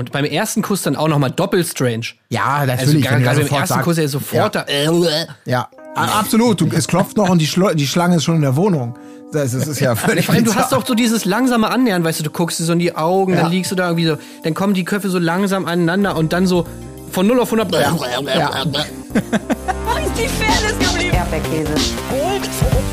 Und beim ersten Kuss dann auch nochmal doppelt strange. Ja, Also natürlich. gerade er beim ersten sagt- Kuss er ist sofort Ja. da. Äh, Ja, a- absolut. Du, es klopft noch und die, Schlo die Schlange ist schon in der Wohnung. Das, das ist ja völlig Vor allem, du hast auch so dieses langsame Annähern, weißt du, du guckst dir so in die Augen, Ja. dann liegst du da irgendwie so, dann kommen die Köpfe so langsam aneinander und dann so von 0 auf 100. Ja. Wo ist die Fairness geblieben? Erdbeerkäse. Gold,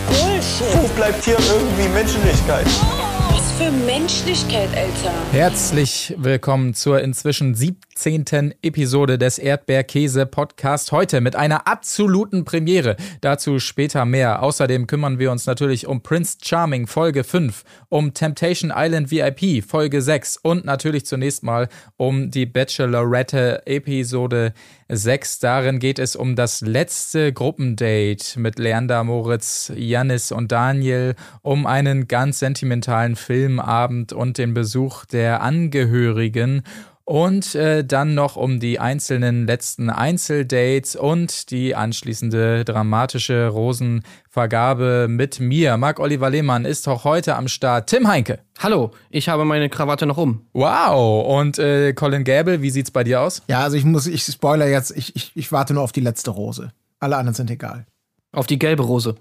Bullshit. Wo bleibt hier irgendwie Menschlichkeit? Was für Menschlichkeit, Alter. Herzlich willkommen zur inzwischen 17. Episode des Erdbeerkäse-Podcast. Heute mit einer absoluten Premiere. Dazu später mehr. Außerdem kümmern wir uns natürlich um Prince Charming Folge 5, um Temptation Island VIP Folge 6 und natürlich zunächst mal um die Bachelorette Episode 6. Darin geht es um das letzte Gruppendate mit Leander, Moritz, Jannis und Daniel, um einen ganz sentimentalen Filmabend und den Besuch der Angehörigen. Und äh, dann noch um die einzelnen letzten Einzeldates und die anschließende dramatische Rosenvergabe mit mir. Marc-Oliver Lehmann ist auch heute am Start. Tim Heinke. Hallo, ich habe meine Krawatte noch um. Wow. Und äh, Colin Gäbel, wie sieht's bei dir aus? Ja, also ich muss, ich spoiler jetzt, ich, ich, ich warte nur auf die letzte Rose. Alle anderen sind egal. Auf die gelbe Rose.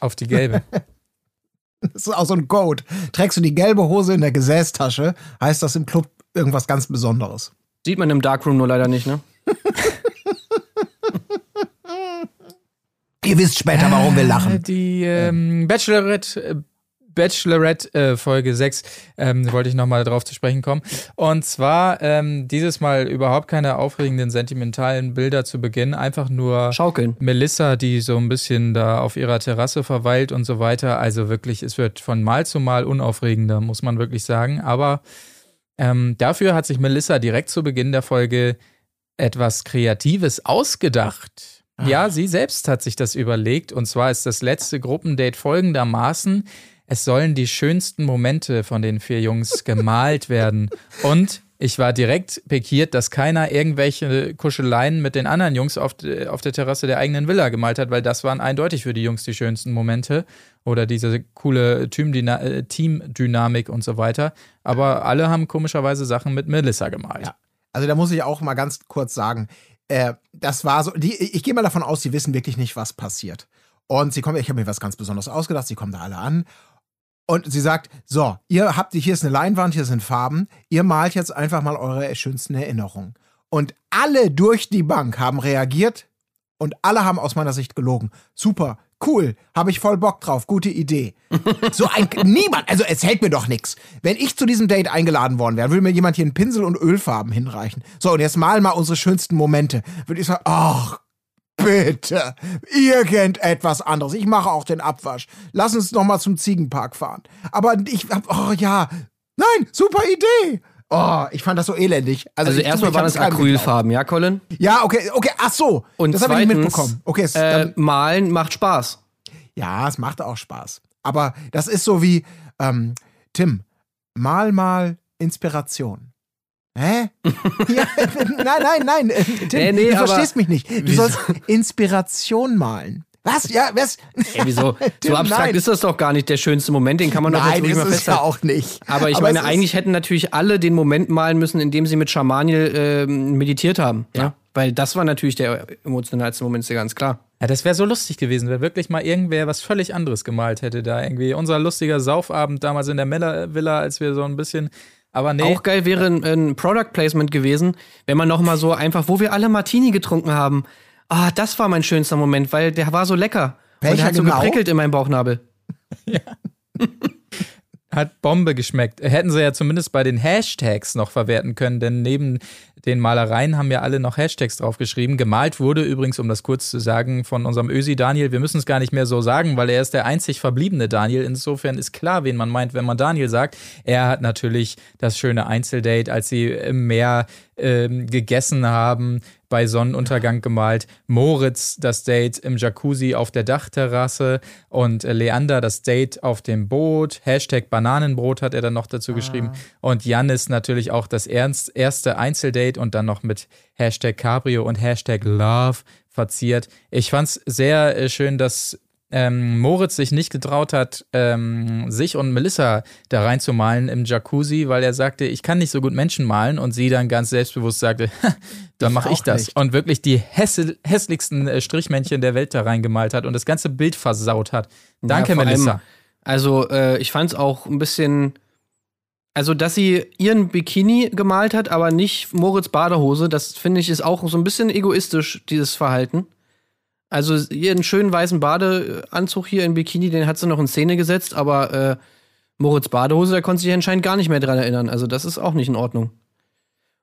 Auf die gelbe. Das ist auch so ein Code. Trägst du die gelbe Hose in der Gesäßtasche, heißt das im Club irgendwas ganz Besonderes. Sieht man im Darkroom nur leider nicht, ne? Ihr wisst später, warum wir lachen. Die ähm, Bachelorette, äh, Bachelorette äh, Folge 6 ähm, wollte ich nochmal drauf zu sprechen kommen. Und zwar ähm, dieses Mal überhaupt keine aufregenden, sentimentalen Bilder zu Beginn, einfach nur Schaukeln. Melissa, die so ein bisschen da auf ihrer Terrasse verweilt und so weiter. Also wirklich, es wird von Mal zu Mal unaufregender, muss man wirklich sagen. Aber ähm, dafür hat sich Melissa direkt zu Beginn der Folge etwas Kreatives ausgedacht. Ja, sie selbst hat sich das überlegt. Und zwar ist das letzte Gruppendate folgendermaßen. Es sollen die schönsten Momente von den vier Jungs gemalt werden. Und ich war direkt pikiert, dass keiner irgendwelche Kuscheleien mit den anderen Jungs auf, auf der Terrasse der eigenen Villa gemalt hat, weil das waren eindeutig für die Jungs die schönsten Momente. Oder diese coole äh, Teamdynamik und so weiter. Aber alle haben komischerweise Sachen mit Melissa gemalt. Ja. Also da muss ich auch mal ganz kurz sagen, äh, das war so, die, ich gehe mal davon aus, sie wissen wirklich nicht, was passiert. Und sie kommen, ich habe mir was ganz Besonderes ausgedacht, sie kommen da alle an. Und sie sagt, so, ihr habt, hier ist eine Leinwand, hier sind Farben, ihr malt jetzt einfach mal eure schönsten Erinnerungen. Und alle durch die Bank haben reagiert und alle haben aus meiner Sicht gelogen. Super, cool, habe ich voll Bock drauf, gute Idee. So ein niemand, also es hält mir doch nichts. Wenn ich zu diesem Date eingeladen worden wäre, würde mir jemand hier einen Pinsel und Ölfarben hinreichen. So, und jetzt mal mal unsere schönsten Momente. Würde ich sagen, ach, bitte, irgendetwas anderes. Ich mache auch den Abwasch. Lass uns noch mal zum Ziegenpark fahren. Aber ich hab, oh ja, nein, super Idee. Oh, ich fand das so elendig. Also, Also erstmal waren geglaubt. Acrylfarben, ja, Colin? Ja, okay, okay, ach so. Und das habe ich nicht mitbekommen. Okay, es, Äh, malen macht Spaß. ja, es macht auch Spaß. Aber das ist so wie, ähm, Tim, mal mal Inspiration. Hä? ja, nein, nein, nein. äh, Tim, Nee, nee, du aber- verstehst mich nicht. Du Wieso? sollst Inspiration malen. Was? Ja, was? Ey, wieso? Tim, so abstrakt nein. ist das doch gar nicht der schönste Moment, den kann man doch jetzt Nein, ruhig ist mal es ja festhalten. auch nicht. Aber ich es meine, ist- eigentlich hätten natürlich alle den Moment malen müssen, in dem sie mit Schamaniel ähm, meditiert haben. Ja. Weil das war natürlich der emotionalste Moment, ist ja ganz klar. Ja, das wäre so lustig gewesen, wenn wirklich mal irgendwer was völlig anderes gemalt hätte da irgendwie. Unser lustiger Saufabend damals in der Mella Villa, als wir so ein bisschen. Aber nee. Auch geil wäre ein, ein Product Placement gewesen, wenn man noch mal so einfach, wo wir alle Martini getrunken haben. Ah, das war mein schönster Moment, weil der war so lecker. Und Welcher der hat so genau? geprickelt in meinem Bauchnabel. Hat Bombe geschmeckt. Hätten sie ja zumindest bei den Hashtags noch verwerten können, denn neben den Malereien haben ja alle noch Hashtags draufgeschrieben. Gemalt wurde übrigens, um das kurz zu sagen, von unserem Ösi Daniel. Wir müssen es gar nicht mehr so sagen, weil er ist der einzig verbliebene Daniel. Insofern ist klar, wen man meint, wenn man Daniel sagt. Er hat natürlich das schöne Einzeldate, als sie im Meer ähm, gegessen haben, bei Sonnenuntergang gemalt. Moritz das Date im Jacuzzi auf der Dachterrasse und Leander das Date auf dem Boot. Hashtag Bananenbrot hat er dann noch dazu geschrieben. Und Jannis natürlich auch das ernst, erste Einzeldate und dann noch mit Hashtag Cabrio und Hashtag Love verziert. Ich fand's sehr äh, schön, dass ähm, Moritz sich nicht getraut hat, ähm, sich und Melissa da reinzumalen im Jacuzzi, weil er sagte, ich kann nicht so gut Menschen malen und sie dann ganz selbstbewusst sagte, dann mache ich das. nicht. Und wirklich die hässl hässlichsten äh, Strichmännchen der Welt da reingemalt hat und das ganze Bild versaut hat. Danke, Ja, Melissa. allem, also, äh, ich fand es auch ein bisschen. Also, dass sie ihren Bikini gemalt hat, aber nicht Moritz Badehose, das finde ich ist auch so ein bisschen egoistisch, dieses Verhalten. Also, ihren schönen weißen Badeanzug hier in Bikini, den hat sie noch in Szene gesetzt, aber äh, Moritz Badehose, da konnte sie sich anscheinend gar nicht mehr dran erinnern. Also, das ist auch nicht in Ordnung.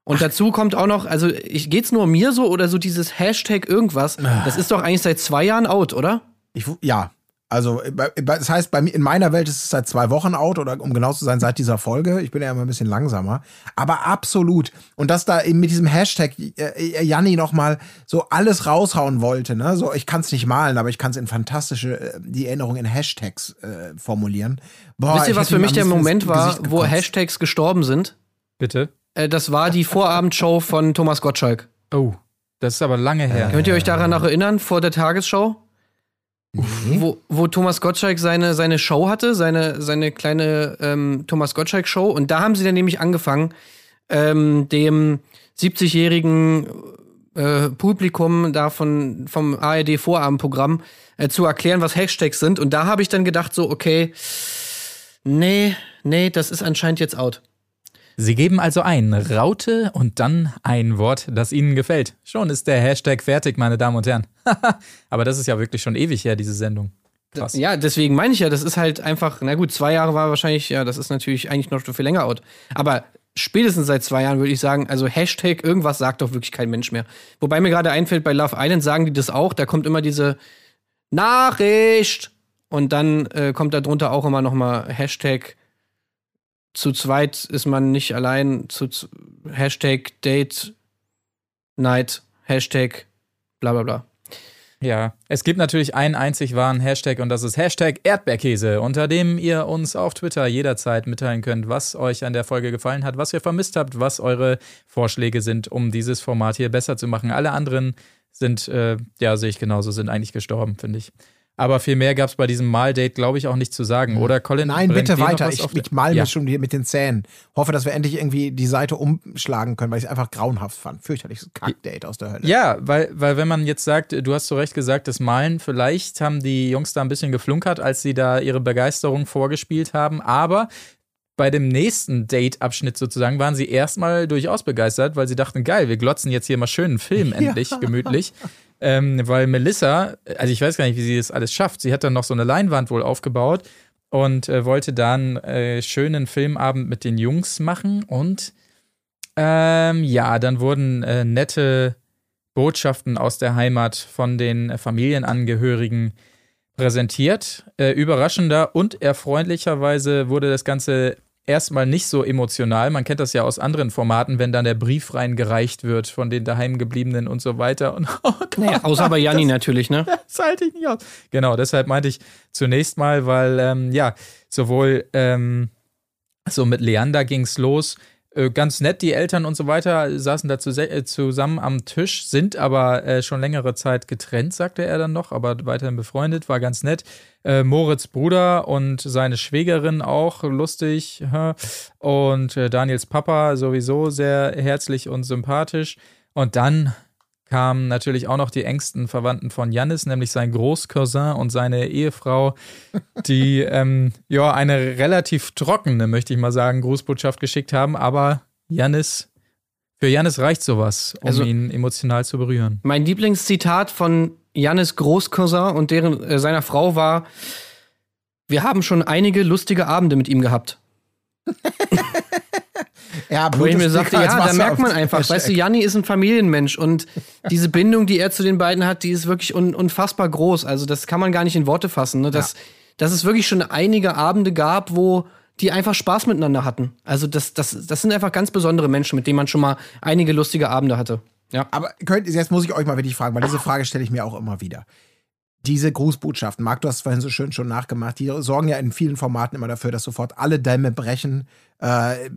Und dazu kommt auch noch, also ich, geht's nur mir so oder so dieses Hashtag irgendwas? Das ist doch eigentlich seit zwei Jahren out, oder? Ich, ja, also äh, bei- bei- das heißt, bei mir in meiner Welt ist es seit zwei Wochen out oder um genau zu sein, seit dieser Folge. Ich bin ja immer ein bisschen langsamer. Aber absolut. Und dass da eben mit diesem Hashtag äh, Janni nochmal so alles raushauen wollte, ne? So, ich kann es nicht malen, aber ich kann es in fantastische, äh, die Erinnerung in Hashtags äh, formulieren. Boah, Wisst ihr, was für mich der Moment war, wo. Hashtags gestorben sind? Bitte. Äh, das war die Vorabendshow von Thomas Gottschalk. Oh, das ist aber lange her. Könnt ihr euch daran noch erinnern, vor der Tagesschau? Wo, wo Thomas Gottschalk seine, seine Show hatte, seine, seine kleine ähm, Thomas Gottschalk-Show. Und da haben sie dann nämlich angefangen, ähm, dem 70-jährigen äh, Publikum da von, vom ARD-Vorabendprogramm äh, zu erklären, was Hashtags sind. Und da habe ich dann gedacht, so, okay, nee, nee, das ist anscheinend jetzt out. Sie geben also ein Raute und dann ein Wort, das Ihnen gefällt. Schon ist der Hashtag fertig, meine Damen und Herren. Aber das ist ja wirklich schon ewig her, diese Sendung. Krass. Ja, deswegen meine ich ja, das ist halt einfach, na gut, zwei Jahre war wahrscheinlich, ja, das ist natürlich eigentlich noch viel länger out. Aber spätestens seit zwei Jahren würde ich sagen, also Hashtag irgendwas sagt doch wirklich kein Mensch mehr. Wobei mir gerade einfällt, bei Love Island sagen die das auch, da kommt immer diese Nachricht und dann äh, kommt da drunter auch immer noch mal Hashtag zu zweit ist man nicht allein, zu Hashtag Date Night, Hashtag bla bla bla. Ja, es gibt natürlich einen einzig wahren Hashtag und das ist Hashtag Erdbeerkäse, unter dem ihr uns auf Twitter jederzeit mitteilen könnt, was euch an der Folge gefallen hat, was ihr vermisst habt, was eure Vorschläge sind, um dieses Format hier besser zu machen. Alle anderen sind, äh, ja, sehe ich genauso, sind eigentlich gestorben, finde ich. Aber viel mehr gab es bei diesem Mal-Date, glaube ich, auch nicht zu sagen. Oder Colin? Nein, bitte weiter. Ich, ich mal ja. mir schon hier mit den Zähnen. Hoffe, dass wir endlich irgendwie die Seite umschlagen können, weil ich es einfach grauenhaft fand. Fürchterliches Kackdate aus der Hölle. Ja, weil, weil wenn man jetzt sagt, du hast zu Recht gesagt, das Malen, vielleicht haben die Jungs da ein bisschen geflunkert, als sie da ihre Begeisterung vorgespielt haben, aber bei dem nächsten Date-Abschnitt sozusagen waren sie erstmal durchaus begeistert, weil sie dachten, geil, wir glotzen jetzt hier mal schön einen Film endlich, gemütlich. Ähm, weil Melissa, also ich weiß gar nicht, wie sie das alles schafft, sie hat dann noch so eine Leinwand wohl aufgebaut und äh, wollte dann äh, schönen Filmabend mit den Jungs machen und ähm, ja, dann wurden äh, nette Botschaften aus der Heimat von den Familienangehörigen präsentiert. Äh, überraschender und erfreulicherweise wurde das Ganze erstmal nicht so emotional. Man kennt das ja aus anderen Formaten, wenn dann der Brief reingereicht wird von den daheimgebliebenen und so weiter. Und oh Gott, Naja, außer bei Janni natürlich, ne? das halte ich nicht aus. Genau, deshalb meinte ich zunächst mal, weil ähm, ja, sowohl ähm, so mit Leander ging's los. Äh, ganz nett, die Eltern und so weiter saßen da äh, zusammen am Tisch, sind aber äh, schon längere Zeit getrennt, sagte er dann noch, aber weiterhin befreundet, war ganz nett. Moritz Bruder und seine Schwägerin auch lustig. Und Daniels Papa sowieso sehr herzlich und sympathisch. Und dann kamen natürlich auch noch die engsten Verwandten von Jannis, nämlich sein Großcousin und seine Ehefrau, die ähm, ja eine relativ trockene, möchte ich mal sagen, Grußbotschaft geschickt haben. Aber Jannis, für Jannis reicht sowas, um Also- ihn emotional zu berühren. Mein Lieblingszitat von Jannis Großcousin und deren, äh, seiner Frau war: Wir haben schon einige lustige Abende mit ihm gehabt. Ja, Wo ich mir sagte, ja, da merkt man einfach, Hashtag. weißt du, Janni ist ein Familienmensch und diese Bindung, die er zu den beiden hat, die ist wirklich un unfassbar groß. Also das kann man gar nicht in Worte fassen. Ne? Dass, dass es wirklich schon einige Abende gab, wo die einfach Spaß miteinander hatten. Also das, das, das sind einfach ganz besondere Menschen, mit denen man schon mal einige lustige Abende hatte. Ja. Aber könnt, jetzt muss ich euch mal wirklich fragen, weil diese Frage stelle ich mir auch immer wieder. Diese Grußbotschaften, Marc, du hast es vorhin so schön schon nachgemacht, die sorgen ja in vielen Formaten immer dafür, dass sofort alle Dämme brechen. Äh,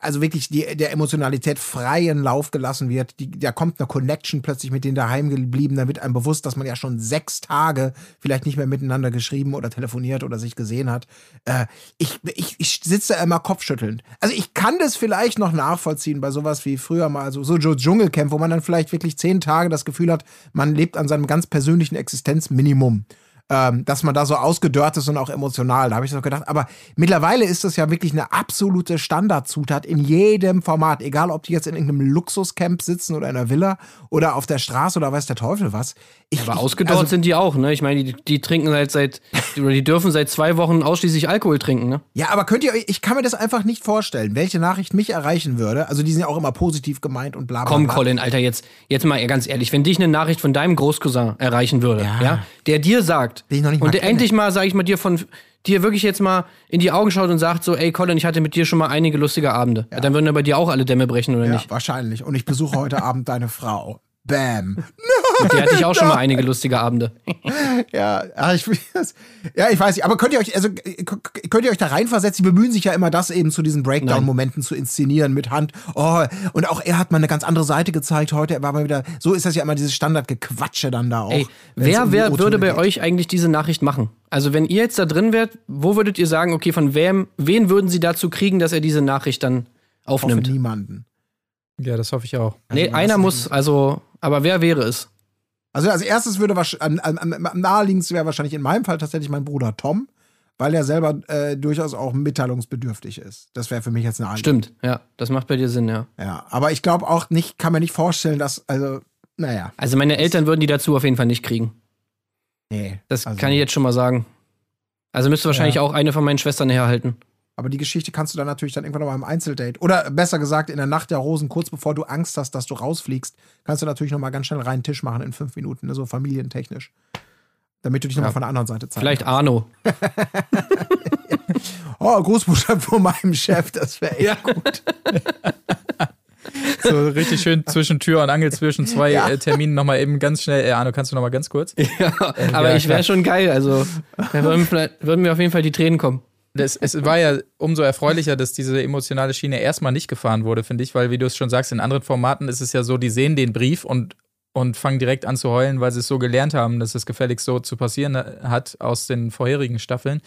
also wirklich die, der Emotionalität freien Lauf gelassen wird. Die, da kommt eine Connection plötzlich mit den daheimgebliebenen, da wird einem bewusst, dass man ja schon sechs Tage vielleicht nicht mehr miteinander geschrieben oder telefoniert oder sich gesehen hat. Äh, ich, ich, ich sitze da immer kopfschüttelnd. Also ich kann das vielleicht noch nachvollziehen bei sowas wie früher mal so, so Dschungelcamp, wo man dann vielleicht wirklich zehn Tage das Gefühl hat, man lebt an seinem ganz persönlichen Existenzminimum ähm, dass man da so ausgedörrt ist und auch emotional. Da habe ich so gedacht. Aber mittlerweile ist das ja wirklich eine absolute Standardzutat in jedem Format. Egal, ob die jetzt in irgendeinem Luxuscamp sitzen oder in einer Villa oder auf der Straße oder weiß der Teufel was. Ich, aber ausgedörrt also, sind die auch, ne? Ich meine, die, die trinken seit, seit, oder die dürfen seit zwei Wochen ausschließlich Alkohol trinken, ne? Ja, aber könnt ihr euch, ich kann mir das einfach nicht vorstellen, welche Nachricht mich erreichen würde. Also die sind ja auch immer positiv gemeint und bla bla. Komm, Colin, Alter, jetzt, jetzt mal ganz ehrlich, wenn dich eine Nachricht von deinem Großcousin erreichen würde, ja, ja der dir sagt, Den ich noch nicht mal und der kenne. endlich mal, sag ich mal, dir von dir wirklich jetzt mal in die Augen schaut und sagt so, ey Colin, ich hatte mit dir schon mal einige lustige Abende. Ja. Dann würden ja bei dir auch alle Dämme brechen, oder ja, nicht? wahrscheinlich. Und ich besuche heute Abend deine Frau. Bam. Mit der hatte ich auch schon mal einige lustige Abende. ja, ja, ich, ja, ich weiß nicht. Aber könnt ihr euch, also könnt ihr euch da reinversetzen? Sie bemühen sich ja immer, das eben zu diesen Breakdown-Momenten zu inszenieren mit Hand. Oh, und auch er hat mal eine ganz andere Seite gezeigt heute. Er war mal wieder, so ist das ja immer dieses Standardgequatsche dann da auch. Ey, wer, wer würde bei geht. euch eigentlich diese Nachricht machen? Also wenn ihr jetzt da drin wärt, wo würdet ihr sagen, okay, von wem, wen würden sie dazu kriegen, dass er diese Nachricht dann aufnimmt? Hoffe niemanden. Ja, das hoffe ich auch. Nee, also, einer muss, also, aber wer wäre es? Also als erstes würde wahrscheinlich, am, am, am naheliegendsten wäre wahrscheinlich in meinem Fall tatsächlich mein Bruder Tom, weil er selber äh, durchaus auch mitteilungsbedürftig ist. Das wäre für mich jetzt eine Antwort. Stimmt, ja, das macht bei dir Sinn, ja. Ja, aber ich glaube auch nicht, kann mir nicht vorstellen, dass, also, naja. Also meine Eltern würden die dazu auf jeden Fall nicht kriegen. Nee. Das also, kann ich jetzt schon mal sagen. Also müsste wahrscheinlich ja. auch eine von meinen Schwestern herhalten. Aber die Geschichte kannst du dann natürlich dann irgendwann noch mal im Einzeldate. Oder besser gesagt, in der Nacht der Rosen, kurz bevor du Angst hast, dass du rausfliegst, kannst du natürlich noch mal ganz schnell reinen Tisch machen in fünf Minuten, ne, so familientechnisch. Damit du dich ja. noch mal von der anderen Seite zeigst. Vielleicht kannst. Arno. oh, Großmutter von meinem Chef, das wäre echt ja. gut. So richtig schön zwischen Tür und Angel, zwischen zwei ja. äh, Terminen nochmal eben ganz schnell. Äh, Arno, kannst du nochmal ganz kurz? Ja, äh, aber ja, ich wäre schon geil. Also, da würden, würden mir auf jeden Fall die Tränen kommen das, es war ja umso erfreulicher, dass diese emotionale Schiene erstmal nicht gefahren wurde, finde ich, weil, wie du es schon sagst, in anderen Formaten ist es ja so, die sehen den Brief und, und fangen direkt an zu heulen, weil sie es so gelernt haben, dass es gefälligst so zu passieren hat aus den vorherigen Staffeln.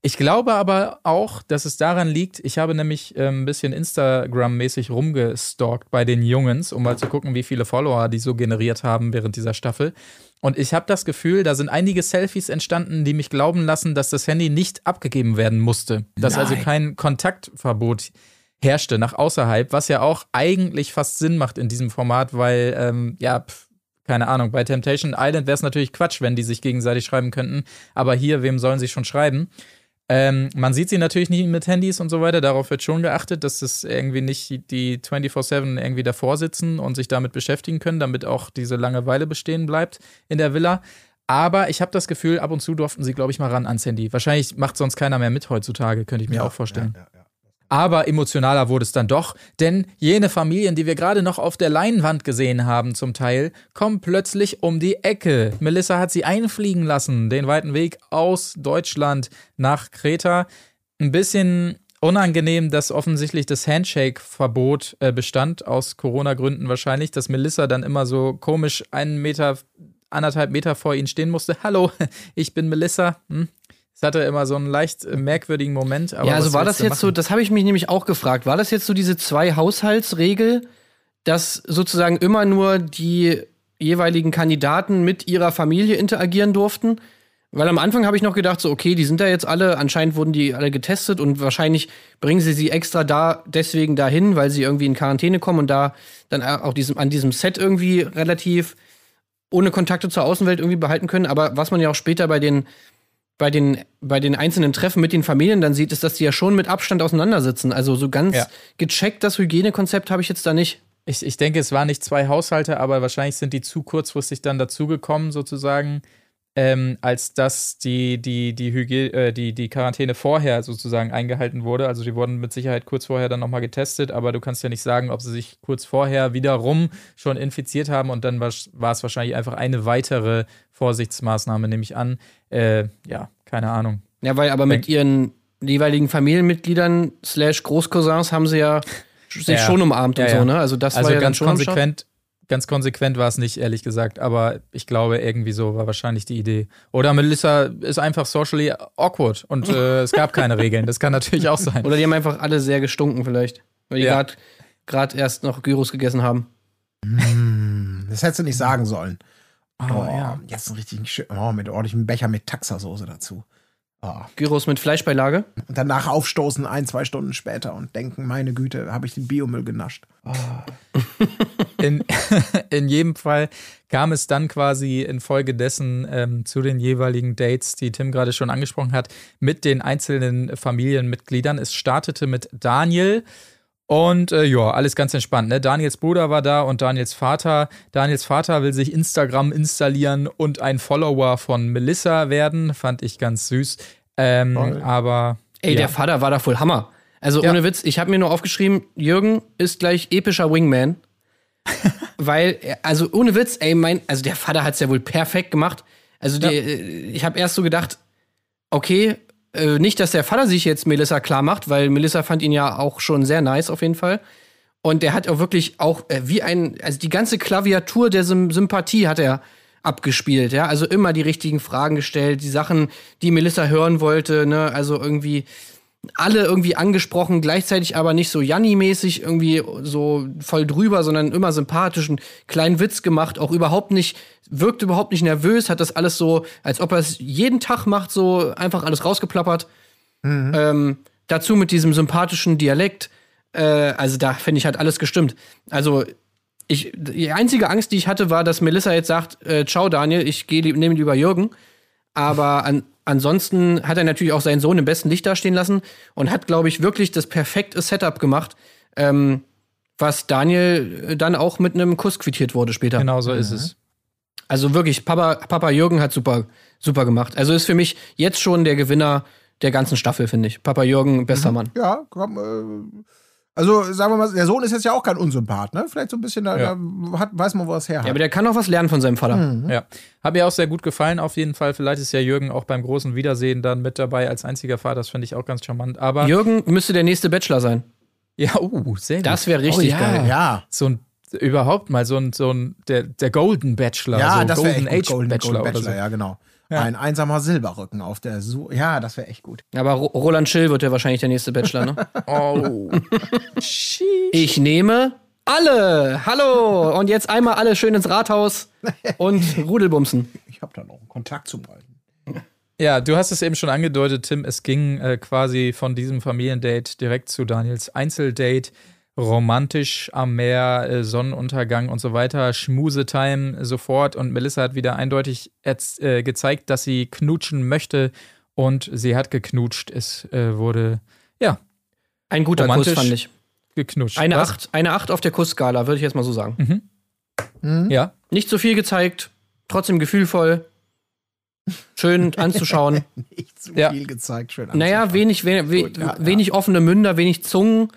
Ich glaube aber auch, dass es daran liegt, ich habe nämlich äh, ein bisschen Instagram-mäßig rumgestalkt bei den Jungens, um mal zu gucken, wie viele Follower die so generiert haben während dieser Staffel. Und ich habe das Gefühl, da sind einige Selfies entstanden, die mich glauben lassen, dass das Handy nicht abgegeben werden musste. Dass also Nein. also kein Kontaktverbot herrschte nach außerhalb, was ja auch eigentlich fast Sinn macht in diesem Format, weil, ähm, ja, pf, keine Ahnung, bei Temptation Island wäre es natürlich Quatsch, wenn die sich gegenseitig schreiben könnten. Aber hier, wem sollen sie schon schreiben? Ähm, man sieht sie natürlich nicht mit Handys und so weiter. Darauf wird schon geachtet, dass das irgendwie nicht die 24-7 irgendwie davor sitzen und sich damit beschäftigen können, damit auch diese Langeweile bestehen bleibt in der Villa. Aber ich habe das Gefühl, ab und zu durften sie, glaube ich, mal ran ans Handy. Wahrscheinlich macht sonst keiner mehr mit heutzutage, könnte ich mir ja, auch vorstellen. Ja, ja, aber emotionaler wurde es dann doch, denn jene Familien, die wir gerade noch auf der Leinwand gesehen haben, zum Teil, kommen plötzlich um die Ecke. Melissa hat sie einfliegen lassen, den weiten Weg aus Deutschland nach Kreta. Ein bisschen unangenehm, dass offensichtlich das Handshake-Verbot äh, bestand, aus Corona-Gründen wahrscheinlich, dass Melissa dann immer so komisch einen Meter, anderthalb Meter vor ihnen stehen musste. Hallo, ich bin Melissa. Hm? Es hatte immer so einen leicht äh, merkwürdigen Moment. ja, also war das jetzt machen? so, das habe ich mich nämlich auch gefragt, war das jetzt so diese Zwei-Haushaltsregel, dass sozusagen immer nur die jeweiligen Kandidaten mit ihrer Familie interagieren durften? Weil am Anfang habe ich noch gedacht, so, okay, die sind da jetzt alle, anscheinend wurden die alle getestet und wahrscheinlich bringen sie sie extra da deswegen dahin, weil sie irgendwie in Quarantäne kommen und da dann auch diesem, an diesem Set irgendwie relativ ohne Kontakte zur Außenwelt irgendwie behalten können. Aber was man ja auch später bei den bei den, bei den einzelnen Treffen mit den Familien dann sieht, ist, dass die ja schon mit Abstand auseinandersitzen. Also so ganz ja. gecheckt, das Hygienekonzept habe ich jetzt da nicht. Ich, ich denke, es waren nicht zwei Haushalte, aber wahrscheinlich sind die zu kurzfristig dann dazugekommen, sozusagen ähm, als dass die, die, die, Hygie äh, die, die Quarantäne vorher sozusagen eingehalten wurde. Also die wurden mit Sicherheit kurz vorher dann nochmal getestet, aber du kannst ja nicht sagen, ob sie sich kurz vorher wiederum schon infiziert haben und dann war es wahrscheinlich einfach eine weitere Vorsichtsmaßnahme, nehme ich an. Äh, ja, keine Ahnung. Ja, weil aber mit ihren jeweiligen Familienmitgliedern slash Großcousins haben sie ja sich Ja. schon umarmt Ja, und so, ne? Also das Also war ja dann ganz schon am Start. Ganz konsequent war es nicht, ehrlich gesagt, aber ich glaube, irgendwie so war wahrscheinlich die Idee. Oder Melissa ist einfach socially awkward und äh, es gab keine Regeln. Das kann natürlich auch sein. Oder die haben einfach alle sehr gestunken vielleicht. Weil die Ja. gerade erst noch Gyros gegessen haben. Das hättest du nicht sagen sollen. Oh, ja. Jetzt einen richtigen schön, oh, mit ordentlichem Becher mit Taxasoße dazu. Oh. Gyros mit Fleischbeilage. Und danach aufstoßen ein, zwei Stunden später und denken, meine Güte, habe ich den Biomüll genascht. In, in jedem Fall kam es dann quasi infolgedessen ähm, zu den jeweiligen Dates, die Tim gerade schon angesprochen hat, mit den einzelnen Familienmitgliedern. Es startete mit Daniel. Und äh, ja, alles ganz entspannt. Ne? Daniels Bruder war da und Daniels Vater. Daniels Vater will sich Instagram installieren und ein Follower von Melissa werden. Fand ich ganz süß. Ähm, aber Ey, ja. der Vater war da voll Hammer. Also Ja. ohne Witz, ich habe mir nur aufgeschrieben, Jürgen ist gleich epischer Wingman. weil, er- also ohne Witz, ey, mein, also der Vater hat's ja wohl perfekt gemacht. Also die, äh, ich habe erst so gedacht, okay, äh, nicht, dass der Vater sich jetzt Melissa klar macht, weil Melissa fand ihn ja auch schon sehr nice auf jeden Fall. Und der hat auch wirklich auch äh, wie ein, also die ganze Klaviatur der Sym Sympathie hat er abgespielt, ja. Also immer die richtigen Fragen gestellt, die Sachen, die Melissa hören wollte, ne, also irgendwie alle irgendwie angesprochen, gleichzeitig aber nicht so Janni-mäßig irgendwie so voll drüber, sondern immer sympathisch, einen kleinen Witz gemacht, auch überhaupt nicht, wirkt überhaupt nicht nervös, hat das alles so, als ob er es jeden Tag macht, so einfach alles rausgeplappert. Ähm, dazu mit diesem sympathischen Dialekt, äh, also da finde ich, hat alles gestimmt. Also ich, die einzige Angst, die ich hatte, war, dass Melissa jetzt sagt, äh, ciao Daniel, ich gehe nehme lieber Jürgen. Aber an, ansonsten hat er natürlich auch seinen Sohn im besten Licht dastehen lassen und hat, glaube ich, wirklich das perfekte Setup gemacht, ähm, was Daniel äh, dann auch mit einem Kuss quittiert wurde später. genau so ist es. Also wirklich, Papa, Papa Jürgen hat super, super gemacht. Also ist für mich jetzt schon der Gewinner der ganzen Staffel, finde ich. Papa Jürgen, bester Mann. Ja, komm, äh, also sagen wir mal, der Sohn ist jetzt ja auch kein Unsympath, ne? Vielleicht so ein bisschen, da, Ja. da hat, weiß man, wo er es her hat. Ja, aber der kann auch was lernen von seinem Vater. Ja, hat mir auch sehr gut gefallen auf jeden Fall. Vielleicht ist ja Jürgen auch beim großen Wiedersehen dann mit dabei als einziger Vater. Das finde ich auch ganz charmant. Aber Jürgen müsste der nächste Bachelor sein. ja, oh, sehr gut. Das wäre richtig oh, ja. geil. ja. So ein überhaupt mal so ein so ein der, der Golden Bachelor, Ja, so das wäre Golden. Age Golden, Bachelor, Golden Bachelor, oder so. ja, genau. Ein einsamer Silberrücken auf der Su Ja, das wäre echt gut. Aber Ro Roland Schill wird ja wahrscheinlich der nächste Bachelor, ne? Oh. Ich nehme alle. Hallo. Und jetzt einmal alle schön ins Rathaus und Rudelbumsen. Ich habe da noch einen Kontakt zum Alten. Ja, du hast es eben schon angedeutet, Tim. Es ging äh, quasi von diesem Familiendate direkt zu Daniels Einzeldate. Romantisch am Meer, äh, Sonnenuntergang und so weiter, Schmusetime sofort. Und Melissa hat wieder eindeutig äh, gezeigt, dass sie knutschen möchte. Und sie hat geknutscht. Es äh, wurde, ja, Ein guter Romantisch. Kuss, fand ich. geknutscht. Eine Was? Acht, eine Acht auf der Kussskala, würde ich jetzt mal so sagen. Ja, Nicht so viel gezeigt, trotzdem gefühlvoll, schön anzuschauen. Nicht zu Ja. viel gezeigt, schön naja, anzuschauen. wenig, we we Gut, ja, wenig offene Münder, wenig Zungen,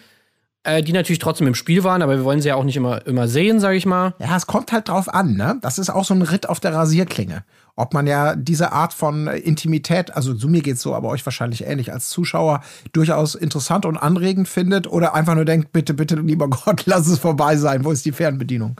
äh, die natürlich trotzdem im Spiel waren, aber wir wollen sie ja auch nicht immer, immer sehen, sage ich mal. Ja, es kommt halt drauf an, ne? Das ist auch so ein Ritt auf der Rasierklinge. Ob man ja diese Art von äh, Intimität, also zu mir geht's so, aber euch wahrscheinlich ähnlich als Zuschauer, durchaus interessant und anregend findet oder einfach nur denkt, bitte, bitte, lieber Gott, lass es vorbei sein. Wo ist die Fernbedienung?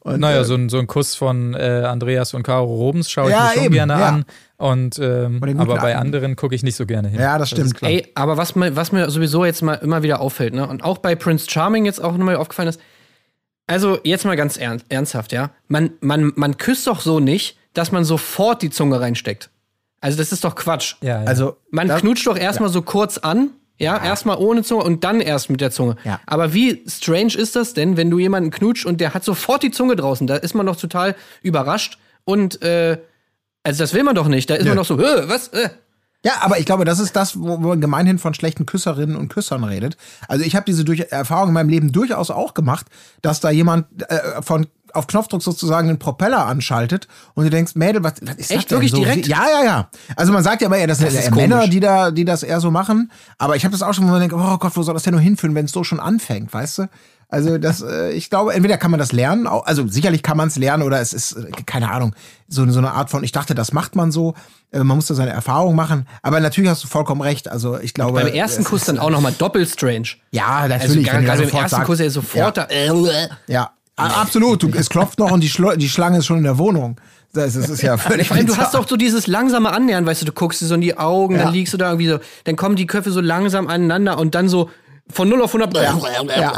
Und, naja, äh, so ein, so ein Kuss von äh, Andreas und Caro Robens schaue ich Ja, mir schon eben, gerne ja. an. Und, ähm, aber bei anderen gucke ich nicht so gerne hin. Ja, das stimmt. klar. Ey, aber was mir, was mir sowieso jetzt mal immer wieder auffällt, ne, und auch bei Prince Charming jetzt auch nochmal aufgefallen ist, also jetzt mal ganz ernst, ernsthaft, ja, man, man, man küsst doch so nicht, dass man sofort die Zunge reinsteckt. Also das ist doch Quatsch. Ja, ja. Also, Man das- knutscht doch erstmal so kurz an, ja, erstmal ohne Zunge und dann erst mit der Zunge. Ja. Aber wie strange ist das denn, wenn du jemanden knutscht und der hat sofort die Zunge draußen? Da ist man doch total überrascht und äh, also das will man doch nicht. Da ist Nö. man doch so, äh, was? Äh. Ja, aber ich glaube, das ist das, wo wo man gemeinhin von schlechten Küsserinnen und Küssern redet. Also ich habe diese durch Erfahrung in meinem Leben durchaus auch gemacht, dass da jemand äh, von auf Knopfdruck sozusagen den Propeller anschaltet und du denkst, Mädel, was, was ist das Echt? denn? Wirklich so, direkt? Ja, ja, ja. Also man sagt ja immer, ja, das, sind ist eher Männer, komisch. die da, die das eher so machen. Aber ich habe das auch schon, wo man denkt, oh Gott, wo soll das denn nur hinführen, wenn es so schon anfängt, weißt du? Also das, äh, ich glaube, entweder kann man das lernen, also sicherlich kann man es lernen oder es ist, äh, keine Ahnung, so, so eine Art von, ich dachte, das macht man so, äh, man muss da seine Erfahrung machen, aber natürlich hast du vollkommen recht, also ich glaube. Beim ersten Kuss dann auch nochmal doppelt strange. Ja, Also natürlich. wenn gerade du da gerade im sofort ersten sagst- Kuss er sofort Ja. da. Äh, Ja, a- absolut. Du, es klopft noch und die, Schlo die Schlange ist schon in der Wohnung. Das ist, das ist ja völlig allem, du hast auch so dieses langsame Annähern, weißt du, du guckst dir so in die Augen, Ja. dann liegst du da irgendwie so, dann kommen die Köpfe so langsam aneinander und dann so von 0 auf 100. Ja.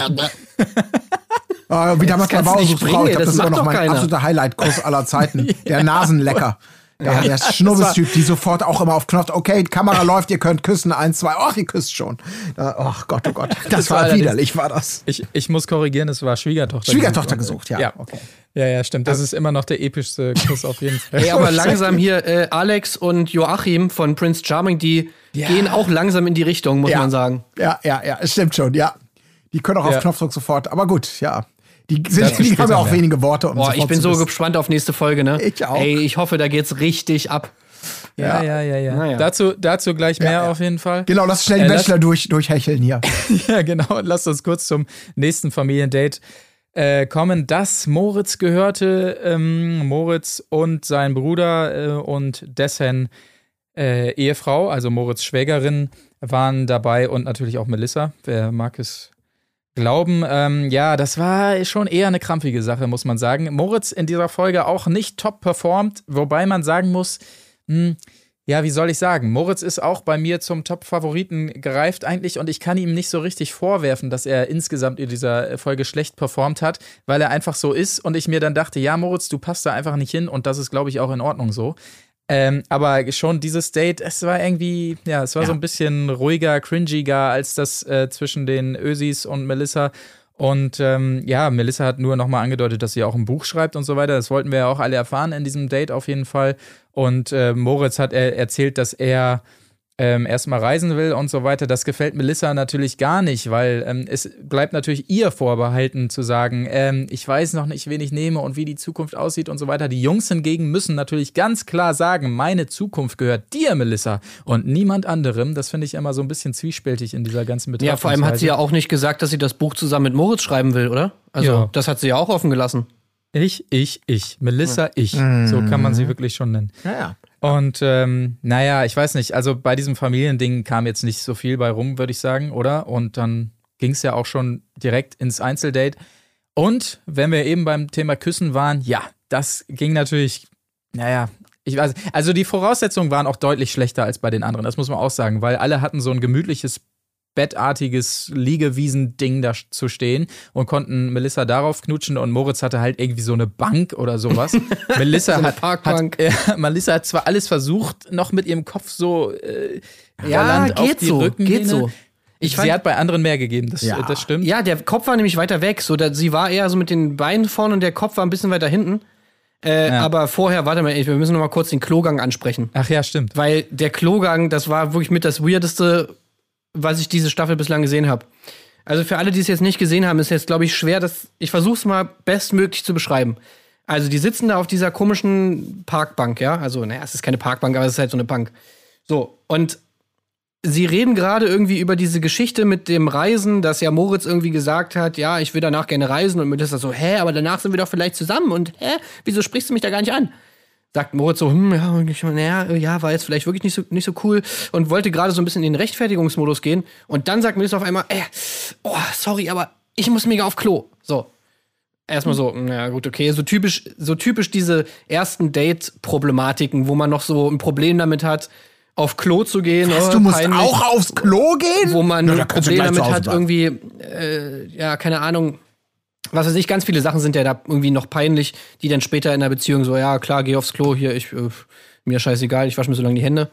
Ah, wie damals bei kannst du nicht Bauersuchsfrau. bringen, Ich glaube, das das ist immer noch mein keiner. absoluter Highlight-Kuss aller Zeiten. Der Nasenlecker. Ja, der Schnubbelstyp, die sofort auch immer auf Knopf, okay, die Kamera läuft, ihr könnt küssen, eins, zwei, ach, ihr küsst schon. Ach Gott, oh Gott, das, Das war war widerlich, war das. Ich, ich muss korrigieren, es war Schwiegertochter. Schwiegertochter gesucht. gesucht, ja. Ja, Okay. ja, ja, stimmt. Das ist immer noch der epischste Kuss auf jeden Fall. Ey, aber langsam hier, äh, Alex und Joachim von Prince Charming, die Ja. gehen auch langsam in die Richtung, muss Ja. man sagen. Ja, ja, ja, es stimmt schon, ja. Die können auch auf. Knopfdruck sofort, aber gut, ja. Die, sind, die haben ja auch mehr. wenige Worte. Um Boah, ich bin so wissen. gespannt auf nächste Folge, ne? Ich auch. Ey, ich hoffe, da geht's richtig ab. Ja, ja, ja, ja. Naja. Dazu, dazu gleich mehr ja. auf jeden Fall. Genau, lass schnell die Äh, lass- Bachelor durch, durchhecheln hier. Ja, genau. Lasst uns kurz zum nächsten Familiendate äh, kommen. Das Moritz gehörte. Ähm, Moritz und sein Bruder äh, und dessen äh, Ehefrau, also Moritz Schwägerin, waren dabei und natürlich auch Melissa. Wer mag es glauben? Ähm, ja, das war schon eher eine krampfige Sache, muss man sagen. Moritz in dieser Folge auch nicht top performt, wobei man sagen muss, hm, ja, wie soll ich sagen? Moritz ist auch bei mir zum Top-Favoriten gereift eigentlich und ich kann ihm nicht so richtig vorwerfen, dass er insgesamt in dieser Folge schlecht performt hat, weil er einfach so ist und ich mir dann dachte, ja, Moritz, du passt da einfach nicht hin und das ist, glaube ich, auch in Ordnung so. Ähm, aber schon dieses Date, es war irgendwie, ja, es war Ja. so ein bisschen ruhiger, cringiger als das äh, zwischen den Ösis und Melissa. Und ähm, ja, Melissa hat nur nochmal angedeutet, dass sie auch ein Buch schreibt und so weiter. Das wollten wir ja auch alle erfahren in diesem Date auf jeden Fall. Und äh, Moritz hat er erzählt, dass er ähm, erstmal reisen will und so weiter. Das gefällt Melissa natürlich gar nicht, weil ähm, es bleibt natürlich ihr vorbehalten zu sagen, ähm, ich weiß noch nicht, wen ich nehme und wie die Zukunft aussieht und so weiter. Die Jungs hingegen müssen natürlich ganz klar sagen, meine Zukunft gehört dir, Melissa, und niemand anderem. Das finde ich immer so ein bisschen zwiespältig in dieser ganzen Betrachtung. Ja, vor allem hat sie ja auch nicht gesagt, dass sie das Buch zusammen mit Moritz schreiben will, oder? Also, Ja. das hat sie ja auch offen gelassen. Ich, ich, ich. Melissa, ich. So kann man sie wirklich schon nennen. Ja, ja. Und ähm, naja, ich weiß nicht, also bei diesem Familiending kam jetzt nicht so viel bei rum, würde ich sagen, oder? Und dann ging es ja auch schon direkt ins Einzeldate. Und wenn wir eben beim Thema Küssen waren, ja, das ging natürlich, naja, ich weiß, also die Voraussetzungen waren auch deutlich schlechter als bei den anderen, das muss man auch sagen, weil alle hatten so ein gemütliches bettartiges Liegewiesen-Ding da zu stehen und konnten Melissa darauf knutschen und Moritz hatte halt irgendwie so eine Bank oder sowas. Melissa eine hat, Parkbank. hat äh, Melissa hat zwar alles versucht, noch mit ihrem Kopf so äh, Ja, gallant auf geht die so, Rückenlehne. geht so. Ich Sie fand- hat bei anderen mehr gegeben, das, Ja. das stimmt. Ja, der Kopf war nämlich weiter weg. So, da, sie war eher so mit den Beinen vorne und der Kopf war ein bisschen weiter hinten. Äh, Ja. Aber vorher, warte mal, ey, wir müssen noch mal kurz den Klogang ansprechen. Ach ja, stimmt. Weil der Klogang, das war wirklich mit das Weirdeste, was ich diese Staffel bislang gesehen habe. Also für alle, die es jetzt nicht gesehen haben, ist jetzt, glaube ich, schwer, dass ich versuche es mal bestmöglich zu beschreiben. Also die sitzen da auf dieser komischen Parkbank, ja. Also, naja, es ist keine Parkbank, aber es ist halt so eine Bank. So, und sie reden gerade irgendwie über diese Geschichte mit dem Reisen, dass ja Moritz irgendwie gesagt hat, ja, ich will danach gerne reisen und Melissa so, hä, aber danach sind wir doch vielleicht zusammen und hä, wieso sprichst du mich da gar nicht an? Sagt Moritz so, hm, ja, naja, ja, war jetzt vielleicht wirklich nicht so, nicht so cool und wollte gerade so ein bisschen in den Rechtfertigungsmodus gehen und dann sagt Melissa auf einmal, äh, oh, sorry, aber ich muss mega auf Klo. So. Erstmal so, na gut, okay, so typisch, so typisch diese ersten Date-Problematiken, wo man noch so ein Problem damit hat, auf Klo zu gehen. Was, oh, du musst peinlich auch aufs Klo gehen? wo man Ja, ein Problem damit hat, irgendwie, äh, ja, keine Ahnung, was weiß ich, ganz viele Sachen sind ja da irgendwie noch peinlich, die dann später in der Beziehung so, ja, klar, geh aufs Klo, hier, ich, äh, mir scheißegal, ich wasche mir so lange die Hände.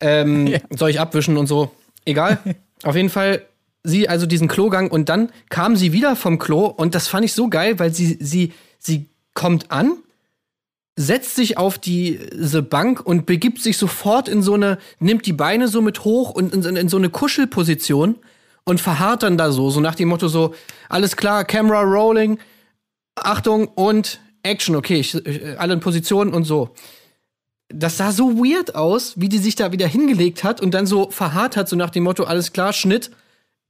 Ähm, Soll ich abwischen und so. Egal. Auf jeden Fall, sie also diesen Klogang und dann kam sie wieder vom Klo und das fand ich so geil, weil sie, sie, sie kommt an, setzt sich auf diese Bank und begibt sich sofort in so eine, nimmt die Beine so mit hoch und in, in so eine Kuschelposition und verharrt dann da so, so nach dem Motto so, alles klar, Camera rolling. Achtung und Action, okay, ich, ich, alle in Position und so. Das sah so weird aus, wie die sich da wieder hingelegt hat und dann so verharrt hat, so nach dem Motto, alles klar, Schnitt,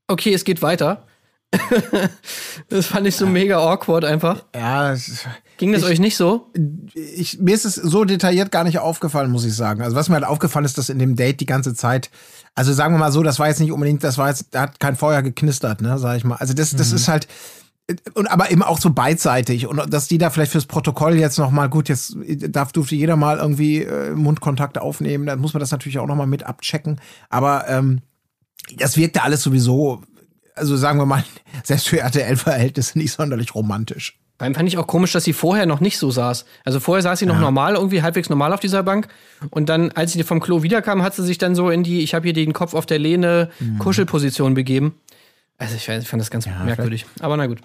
okay, es geht weiter. das fand ich so mega awkward einfach. Ja, es- Ging das Ich- euch nicht so? ich, mir ist es so detailliert gar nicht aufgefallen, muss ich sagen. Also was mir halt aufgefallen ist, dass in dem Date die ganze Zeit, also sagen wir mal so, das war jetzt nicht unbedingt, das war jetzt, da hat kein Feuer geknistert, ne, sag ich mal. Also das, das ist halt, und aber eben auch so beidseitig und dass die da vielleicht fürs Protokoll jetzt noch mal gut jetzt darf durfte jeder mal irgendwie äh, Mundkontakt aufnehmen dann muss man das natürlich auch noch mal mit abchecken aber ähm, das wirkte alles sowieso also sagen wir mal selbst für RTL Verhältnisse nicht sonderlich romantisch Beim fand ich auch komisch, dass sie vorher noch nicht so saß. Also vorher saß sie noch normal, irgendwie halbwegs normal auf dieser Bank. Und dann, als sie vom Klo wiederkam, hat sie sich dann so in die, ich habe hier den Kopf auf der Lehne, Kuschelposition begeben. Also ich, weiß, ich fand das ganz merkwürdig. Aber na gut.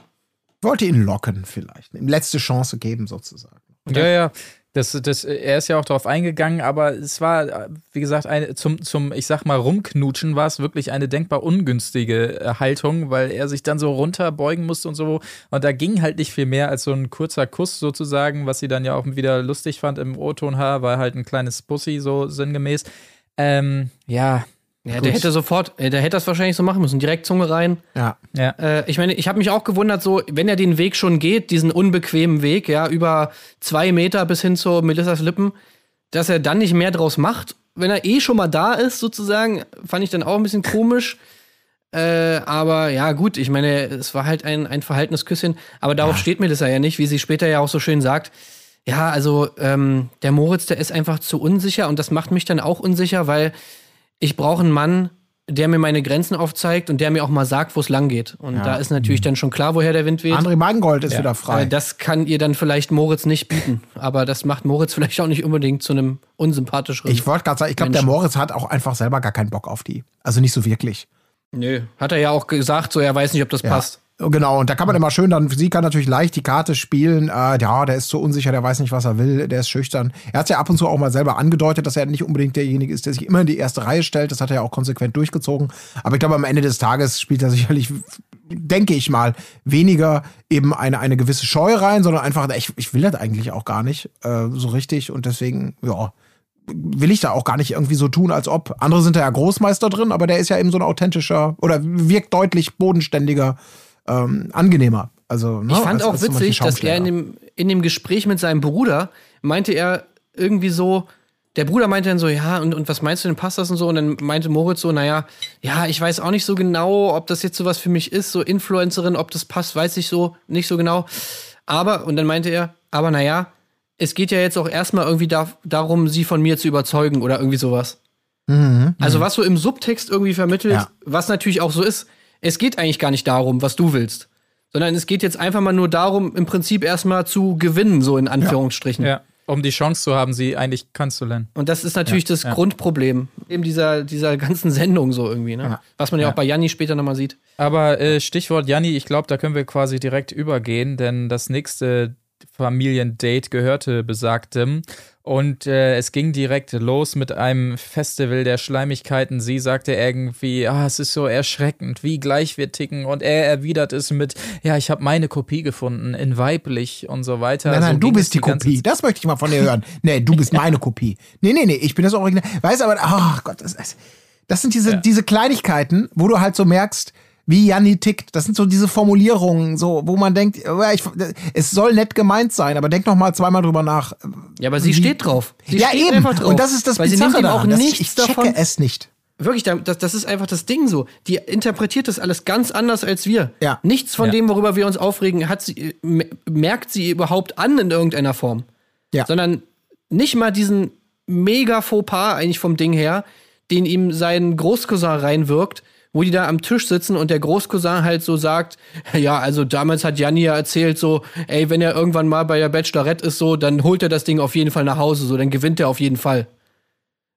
wollte ihn locken vielleicht ihm letzte Chance geben sozusagen Ja, ja. Das, das, er ist ja auch darauf eingegangen, aber es war, wie gesagt, eine, zum, zum, ich sag mal, Rumknutschen war es wirklich eine denkbar ungünstige äh, Haltung, weil er sich dann so runterbeugen musste und so. Und da ging halt nicht viel mehr als so ein kurzer Kuss sozusagen, was sie dann ja auch wieder lustig fand im O-Ton H, war halt ein kleines Bussi, so sinngemäß. Ähm, ja, Ja, Gut. der hätte sofort, äh, der hätte das wahrscheinlich so machen müssen. Direkt Zunge rein. ja ja. Äh, ich meine, ich habe mich auch gewundert, so, wenn er den Weg schon geht, diesen unbequemen Weg, ja, über zwei Meter bis hin zu Melissas Lippen, dass er dann nicht mehr draus macht, wenn er eh schon mal da ist, sozusagen, fand ich dann auch ein bisschen komisch. Äh, aber ja, gut, ich meine, es war halt ein, ein verhaltenes Küsschen, aber darauf steht Melissa ja nicht, wie sie später ja auch so schön sagt. Ja, also ähm, der Moritz, der ist einfach zu unsicher und das macht mich dann auch unsicher, weil ich brauche einen Mann, der mir meine Grenzen aufzeigt und der mir auch mal sagt, wo es lang geht. Und da ist natürlich dann schon klar, woher der Wind weht. André Mangold ist wieder frei Äh, das kann ihr dann vielleicht Moritz nicht bieten. Aber das macht Moritz vielleicht auch nicht unbedingt zu einem unsympathischeren. Ich wollte gerade sagen, ich glaube, der. Moritz hat auch einfach selber gar keinen Bock auf die. Also nicht so wirklich. Nö, hat er ja auch gesagt, so er weiß nicht, ob das Ja. passt. Genau, und da kann man immer schön dann, sie kann natürlich leicht die Karte spielen, äh, ja, der ist so unsicher, der weiß nicht, was er will, der ist schüchtern. Er hat ja ab und zu auch mal selber angedeutet, dass er nicht unbedingt derjenige ist, der sich immer in die erste Reihe stellt. Das hat er ja auch konsequent durchgezogen. Aber ich glaube, am Ende des Tages spielt er sicherlich, denke ich mal, weniger eben eine, eine gewisse Scheu rein, sondern einfach, ich, ich will das eigentlich auch gar nicht äh, so richtig. Und deswegen, ja, will ich da auch gar nicht irgendwie so tun, als ob. Andere sind da ja Großmeister drin, aber der ist ja eben so ein authentischer oder wirkt deutlich bodenständiger, ähm, angenehmer. Also, ne, Ich fand als- auch als witzig, dass er in dem, in dem Gespräch mit seinem Bruder meinte er irgendwie so, der Bruder meinte dann so, ja, und, und was meinst du denn, passt das und so? Und dann meinte Moritz so, naja, ja, ich weiß auch nicht so genau, ob das jetzt so was für mich ist, so Influencerin, ob das passt, weiß ich so nicht so genau. Aber, und dann meinte er, aber naja, es geht ja jetzt auch erstmal irgendwie da, darum, sie von mir zu überzeugen oder irgendwie sowas. Also was so im Subtext irgendwie vermittelt, Ja. was natürlich auch so ist, es geht eigentlich gar nicht darum, was du willst, sondern es geht jetzt einfach mal nur darum, im Prinzip erstmal zu gewinnen, so in Anführungsstrichen. ja. Um die Chance zu haben, sie eigentlich kennenzulernen. Und das ist natürlich das Grundproblem eben dieser, dieser ganzen Sendung so irgendwie, ne? Was man ja, auch bei Janni später nochmal sieht. Aber äh, Stichwort Janni, ich glaube, da können wir quasi direkt übergehen, denn das nächste Familiendate gehörte besagtem. Und äh, es ging direkt los mit einem Festival der Schleimigkeiten. Sie sagte irgendwie, ah, es ist so erschreckend, wie gleich wir ticken. Und er erwidert es mit, ja, ich habe meine Kopie gefunden, in weiblich und so weiter. Nein, nein, so du bist die Kopie. Das möchte ich mal von dir hören. Nee, du bist meine Kopie. Nee, nee, nee, ich bin das Original. Weißt du, aber, ach Gott, das, das, sind diese, diese Kleinigkeiten, wo du halt so merkst, wie Janni tickt. Das sind so diese Formulierungen, so, wo man denkt, ja, ich, es soll nett gemeint sein, aber denk noch mal zweimal drüber nach. Ja, aber sie steht drauf. Sie ja, steht eben. einfach drauf. Und das ist das Weil sie Bizarre nimmt ihm auch daran. Nichts ich checke davon. es nicht. Wirklich, da- das, das ist einfach das Ding so. Die interpretiert das alles ganz anders als wir. Ja. Nichts von Ja. dem, worüber wir uns aufregen, hat sie, äh, merkt sie überhaupt an in irgendeiner Form. Ja. Sondern nicht mal diesen mega Fauxpas eigentlich vom Ding her, den ihm sein Großcousin reinwirkt, wo die da am Tisch sitzen und der Großcousin halt so sagt, ja, also damals hat Janni ja erzählt so, ey, wenn er irgendwann mal bei der Bachelorette ist so, dann holt er das Ding auf jeden Fall nach Hause, so, dann gewinnt er auf jeden Fall.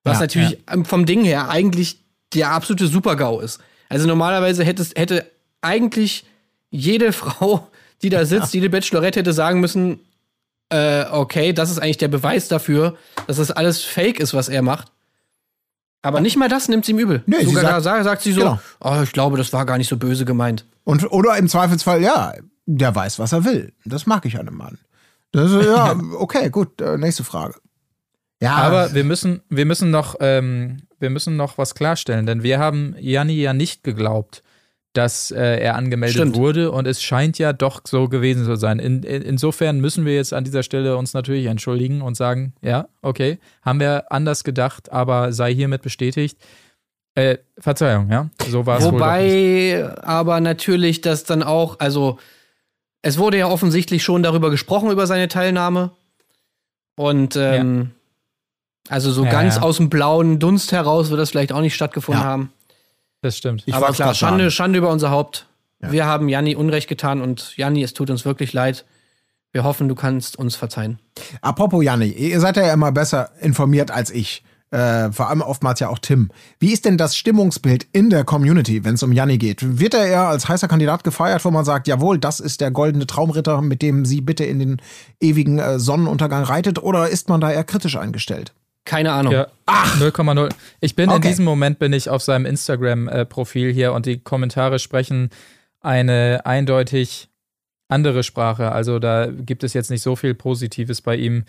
Was Ja, natürlich ähm, vom Ding her eigentlich der absolute Super-GAU ist. Also normalerweise hätte, hätte eigentlich jede Frau, die da sitzt, jede Bachelorette hätte sagen müssen, äh, okay, das ist eigentlich der Beweis dafür, dass das alles Fake ist, was er macht. Aber nicht mal das nimmt sie ihm übel. Nee, sie Sogar sagt- da sagt, sagt sie so, Genau. oh, ich glaube, das war gar nicht so böse gemeint. Und, oder im Zweifelsfall, ja, der weiß, was er will. Das mag ich an einem Mann. Das, ist- ja, okay, gut. Äh, nächste Frage. Ja, Aber wir müssen, wir müssen noch, ähm, wir müssen noch was klarstellen, denn wir haben Janni ja nicht geglaubt, dass äh, er angemeldet Stimmt. wurde und es scheint ja doch so gewesen zu sein. In, in, insofern müssen wir jetzt an dieser Stelle uns natürlich entschuldigen und sagen, ja, okay, haben wir anders gedacht, aber sei hiermit bestätigt. Äh, Verzeihung, ja, so war es. Wobei aber natürlich das dann auch, also es wurde ja offensichtlich schon darüber gesprochen, über seine Teilnahme. Und ähm, also so Ja, ganz ja. aus dem blauen Dunst heraus wird das vielleicht auch nicht stattgefunden Ja. haben. Das stimmt. Ich aber klar, Schande. Schande über unser Haupt. Ja. Wir haben Janni Unrecht getan und Janni, es tut uns wirklich leid. Wir hoffen, du kannst uns verzeihen. Apropos Janni, ihr seid ja immer besser informiert als ich. Äh, vor allem oftmals ja auch Tim. Wie ist denn das Stimmungsbild in der Community, wenn es um Janni geht? Wird er eher als heißer Kandidat gefeiert, wo man sagt, jawohl, das ist der goldene Traumritter, mit dem sie bitte in den ewigen äh, Sonnenuntergang reitet? Oder ist man da eher kritisch eingestellt? Keine Ahnung. Ja, 0,0. Ich bin in Okay. diesem Moment bin ich auf seinem Instagram-Profil hier und die Kommentare sprechen eine eindeutig andere Sprache. Also da gibt es jetzt nicht so viel Positives bei ihm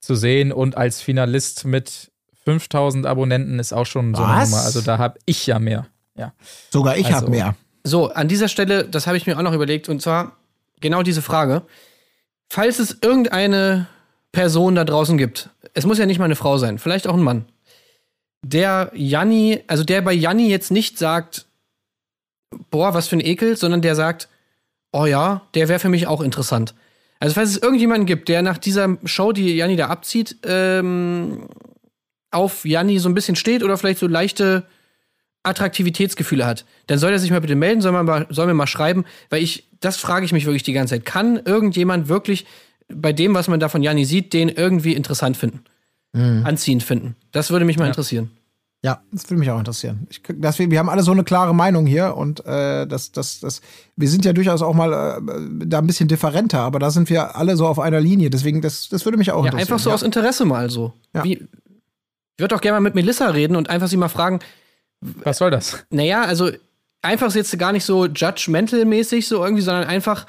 zu sehen und als Finalist mit 5000 Abonnenten ist auch schon so eine Was? Nummer. Also da habe ich ja mehr. Ja. Sogar ich Also- hab mehr. So, an dieser Stelle, das habe ich mir auch noch überlegt, und zwar genau diese Frage. Falls es irgendeine Person da draußen gibt, es muss ja nicht mal eine Frau sein, vielleicht auch ein Mann, der Janni, also der bei Janni jetzt nicht sagt, boah, was für ein Ekel, sondern der sagt, oh ja, der wäre für mich auch interessant. Also falls es irgendjemanden gibt, der nach dieser Show, die Janni da abzieht, ähm, auf Janni so ein bisschen steht oder vielleicht so leichte Attraktivitätsgefühle hat, dann soll er sich mal bitte melden, soll, mal, soll mir mal schreiben, weil ich, das frage ich mich wirklich die ganze Zeit. Kann irgendjemand wirklich bei dem, was man da von Janni sieht, den irgendwie interessant finden? Anziehend finden? Das würde mich mal Ja. interessieren. Ja, das würde mich auch interessieren. Ich, deswegen, wir haben alle so eine klare Meinung hier und äh, das, das, das, wir sind ja durchaus auch mal äh, da ein bisschen differenter, aber da sind wir alle so auf einer Linie. Deswegen, das, das würde mich auch Ja, interessieren. einfach so ja. aus Interesse mal so. Ja. Wie, ich würde auch gerne mal mit Melissa reden und einfach sie mal fragen, Was soll das? naja, also einfach jetzt gar nicht so judgmental-mäßig so irgendwie, sondern einfach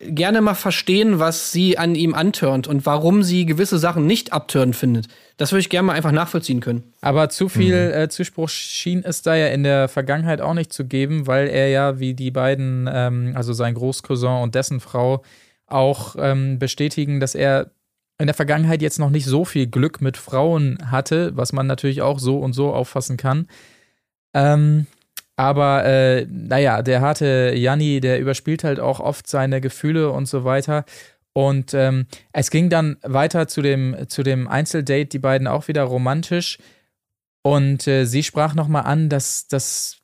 gerne mal verstehen, was sie an ihm antörnt und warum sie gewisse Sachen nicht abtörend findet. Das würde ich gerne mal einfach nachvollziehen können. Aber zu viel äh, Zuspruch schien es da ja in der Vergangenheit auch nicht zu geben, weil er ja wie die beiden, ähm, also sein Großcousin und dessen Frau, auch ähm, bestätigen, dass er in der Vergangenheit jetzt noch nicht so viel Glück mit Frauen hatte, was man natürlich auch so und so auffassen kann. Ähm, aber äh, naja, der harte Janni, der überspielt halt auch oft seine Gefühle und so weiter. Und ähm, es ging dann weiter zu dem, zu dem Einzeldate, die beiden auch wieder romantisch. Und äh, sie sprach nochmal an, dass das,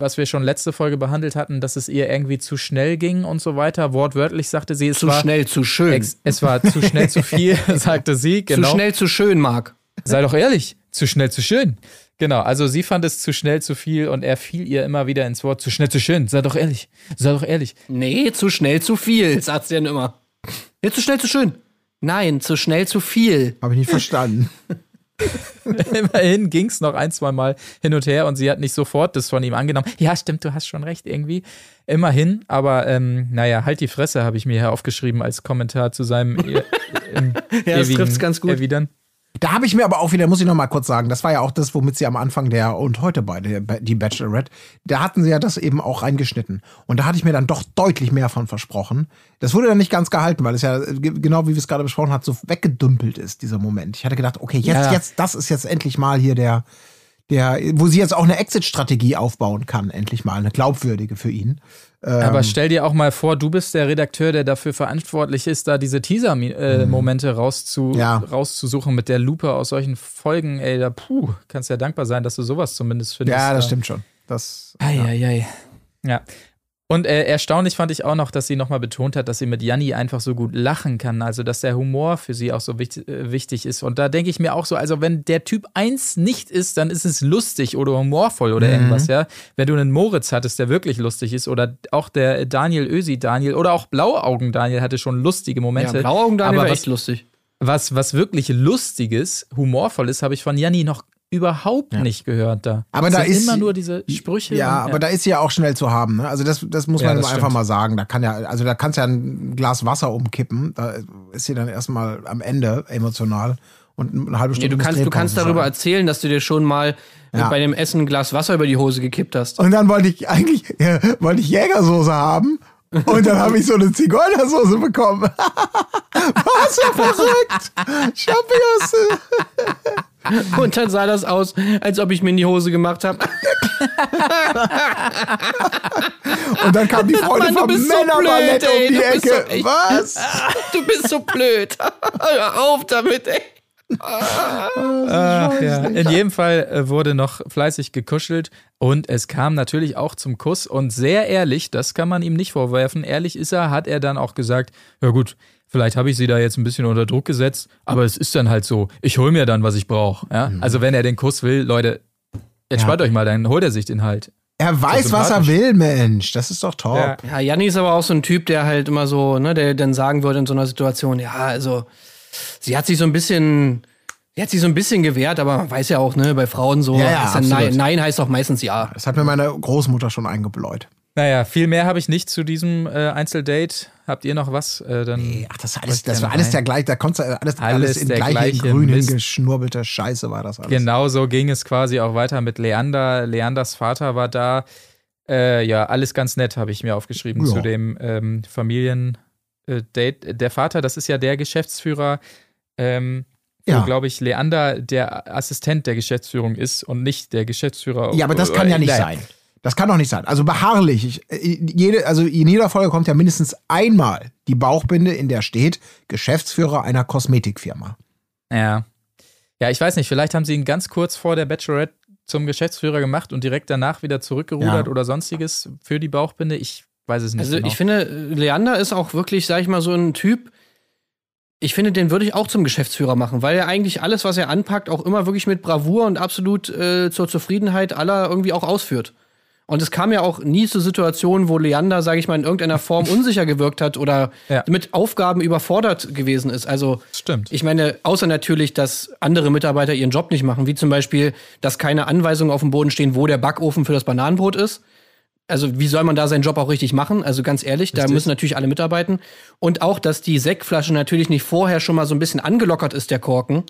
was wir schon letzte Folge behandelt hatten, dass es ihr irgendwie zu schnell ging und so weiter. Wortwörtlich sagte sie, es Zu war schnell, zu schön. es war zu schnell zu viel, sagte sie. Genau. Zu schnell, zu schön, Marc. Sei doch ehrlich, zu schnell, zu schön. Genau, also sie fand es zu schnell, zu viel und er fiel ihr immer wieder ins Wort, zu schnell, zu schön. Sei doch ehrlich, sei doch ehrlich. Nee, zu schnell, zu viel, sagt sie dann immer. Nee, zu schnell, zu schön. Nein, zu schnell, zu viel. Habe ich nicht verstanden. Immerhin ging es noch ein, zwei Mal hin und her und sie hat nicht sofort das von ihm angenommen. Ja, stimmt, du hast schon recht, irgendwie. Immerhin, aber ähm, naja, halt die Fresse, habe ich mir hier aufgeschrieben als Kommentar zu seinem e Ja, das ewigen trifft's ganz gut. Erwidern. Da habe ich mir aber auch wieder, muss ich noch mal kurz sagen, das war ja auch das, womit sie am Anfang der und heute bei der die Bachelorette, da hatten sie ja das eben auch reingeschnitten. Und da hatte ich mir dann doch deutlich mehr von versprochen. Das wurde dann nicht ganz gehalten, weil es ja äh, ge- genau wie wir es gerade besprochen hat, so weggedümpelt ist, dieser Moment. Ich hatte gedacht, okay, jetzt, Ja. jetzt, das ist jetzt endlich mal hier der, der, wo sie jetzt auch eine Exit-Strategie aufbauen kann, endlich mal, eine glaubwürdige für ihn. Aber stell dir auch mal vor, du bist der Redakteur, der dafür verantwortlich ist, da diese Teaser-Momente rauszu, Ja. rauszusuchen mit der Lupe aus solchen Folgen. Ey, da puh, kannst ja dankbar sein, dass du sowas zumindest findest. Ja, das Da- stimmt schon. Das, Eieiei. Ja. Und äh, erstaunlich fand ich auch noch, dass sie nochmal betont hat, dass sie mit Janni einfach so gut lachen kann. Also, dass der Humor für sie auch so wichtig, äh, wichtig ist. Und da denke ich mir auch so, also wenn der Typ 1 nicht ist, dann ist es lustig oder humorvoll oder irgendwas, ja. Wenn du einen Moritz hattest, der wirklich lustig ist, oder auch der Daniel Ösi Daniel oder auch Blauaugen Daniel hatte schon lustige Ja, Momente. Blauaugen Daniel Aber war was- echt lustig. was, was wirklich Lustiges, Humorvolles, habe ich von Janni noch überhaupt nicht gehört da. Aber Es da sind ist- immer nur diese Sprüche. Ja, und, aber da ist sie ja auch schnell zu haben. Ne? Also das, das muss Ja, man das einfach stimmt. mal sagen. Da kann ja, also da kannst ja ein Glas Wasser umkippen. Da ist sie dann erstmal am Ende emotional und eine halbe Nee, Stunde. du muss kannst, du kannst darüber sein. erzählen, dass du dir schon mal äh, Ja. bei dem Essen ein Glas Wasser über die Hose gekippt hast. Und dann wollte ich eigentlich ja, wollte ich Jägersoße haben. Und dann habe ich so eine Zigeunersoße bekommen. Was so verrückt? Champignons. Und dann sah das aus, als ob ich mir in die Hose gemacht habe. Und dann kam die Freundin vom so Männerballett blöd, ey. um die Ecke. so Was? Du bist so blöd. Hör auf damit, ey. Ach, ja. In jedem Fall äh, wurde noch fleißig gekuschelt und es kam natürlich auch zum Kuss und sehr ehrlich, das kann man ihm nicht vorwerfen, ehrlich ist er, hat er dann auch gesagt, ja gut, vielleicht habe ich sie da jetzt ein bisschen unter Druck gesetzt, aber es ist dann halt so, ich hol mir dann, was ich brauche. Ja? Also wenn er den Kuss will, Leute, entspannt euch mal, dann holt er sich den halt. Er weiß, was er will, Mensch. Das ist doch top. Ja. Ja, Janni ist aber auch so ein Typ, der halt immer so, ne, der dann sagen würde in so einer Situation, ja, also, sie hat sich so ein bisschen, sie hat sich so ein bisschen gewehrt, aber man weiß ja auch, ne, bei Frauen so, Ja, ja, nein, nein heißt auch meistens ja. Das hat mir meine Großmutter schon eingebläut. Naja, viel mehr habe ich nicht zu diesem äh, Einzeldate. Habt ihr noch was? Äh, dann Ach, das, war alles, das war alles der gleiche, da konntest du alles, alles, Alles in der gleiche, gleiche grün Mist. hingeschnurbelte Scheiße war das alles. Genauso ging es quasi auch weiter mit Leander. Leanders Vater war da. Äh, ja, alles ganz nett, habe ich mir aufgeschrieben Ja. zu dem ähm, Familien-Date. Der Vater, das ist ja der Geschäftsführer, ähm, Ja. wo, glaube ich, Leander der Assistent der Geschäftsführung ist und nicht der Geschäftsführer. Ja, aber das kann ja nicht Naja. sein. Das kann doch nicht sein. Also beharrlich. Ich, äh, jede, also in jeder Folge kommt ja mindestens einmal die Bauchbinde, in der steht Geschäftsführer einer Kosmetikfirma. Ja. Ja, ich weiß nicht, vielleicht haben sie ihn ganz kurz vor der Bachelorette zum Geschäftsführer gemacht und direkt danach wieder zurückgerudert Ja. oder sonstiges für die Bauchbinde. Ich weiß es nicht. Also genau. ich finde, Leander ist auch wirklich, sag ich mal, so ein Typ. Ich finde, den würde ich auch zum Geschäftsführer machen, weil er eigentlich alles, was er anpackt, auch immer wirklich mit Bravour und absolut äh, zur Zufriedenheit aller irgendwie auch ausführt. Und es kam ja auch nie zu Situationen, wo Leander, sage ich mal, in irgendeiner Form unsicher gewirkt hat oder Ja. mit Aufgaben überfordert gewesen ist. Also Stimmt. ich meine, außer natürlich, dass andere Mitarbeiter ihren Job nicht machen, wie zum Beispiel, dass keine Anweisungen auf dem Boden stehen, wo der Backofen für das Bananenbrot ist. Also, wie soll man da seinen Job auch richtig machen? Also, ganz ehrlich, da Richtig. müssen natürlich alle mitarbeiten. Und auch, dass die Sektflasche natürlich nicht vorher schon mal so ein bisschen angelockert ist, der Korken.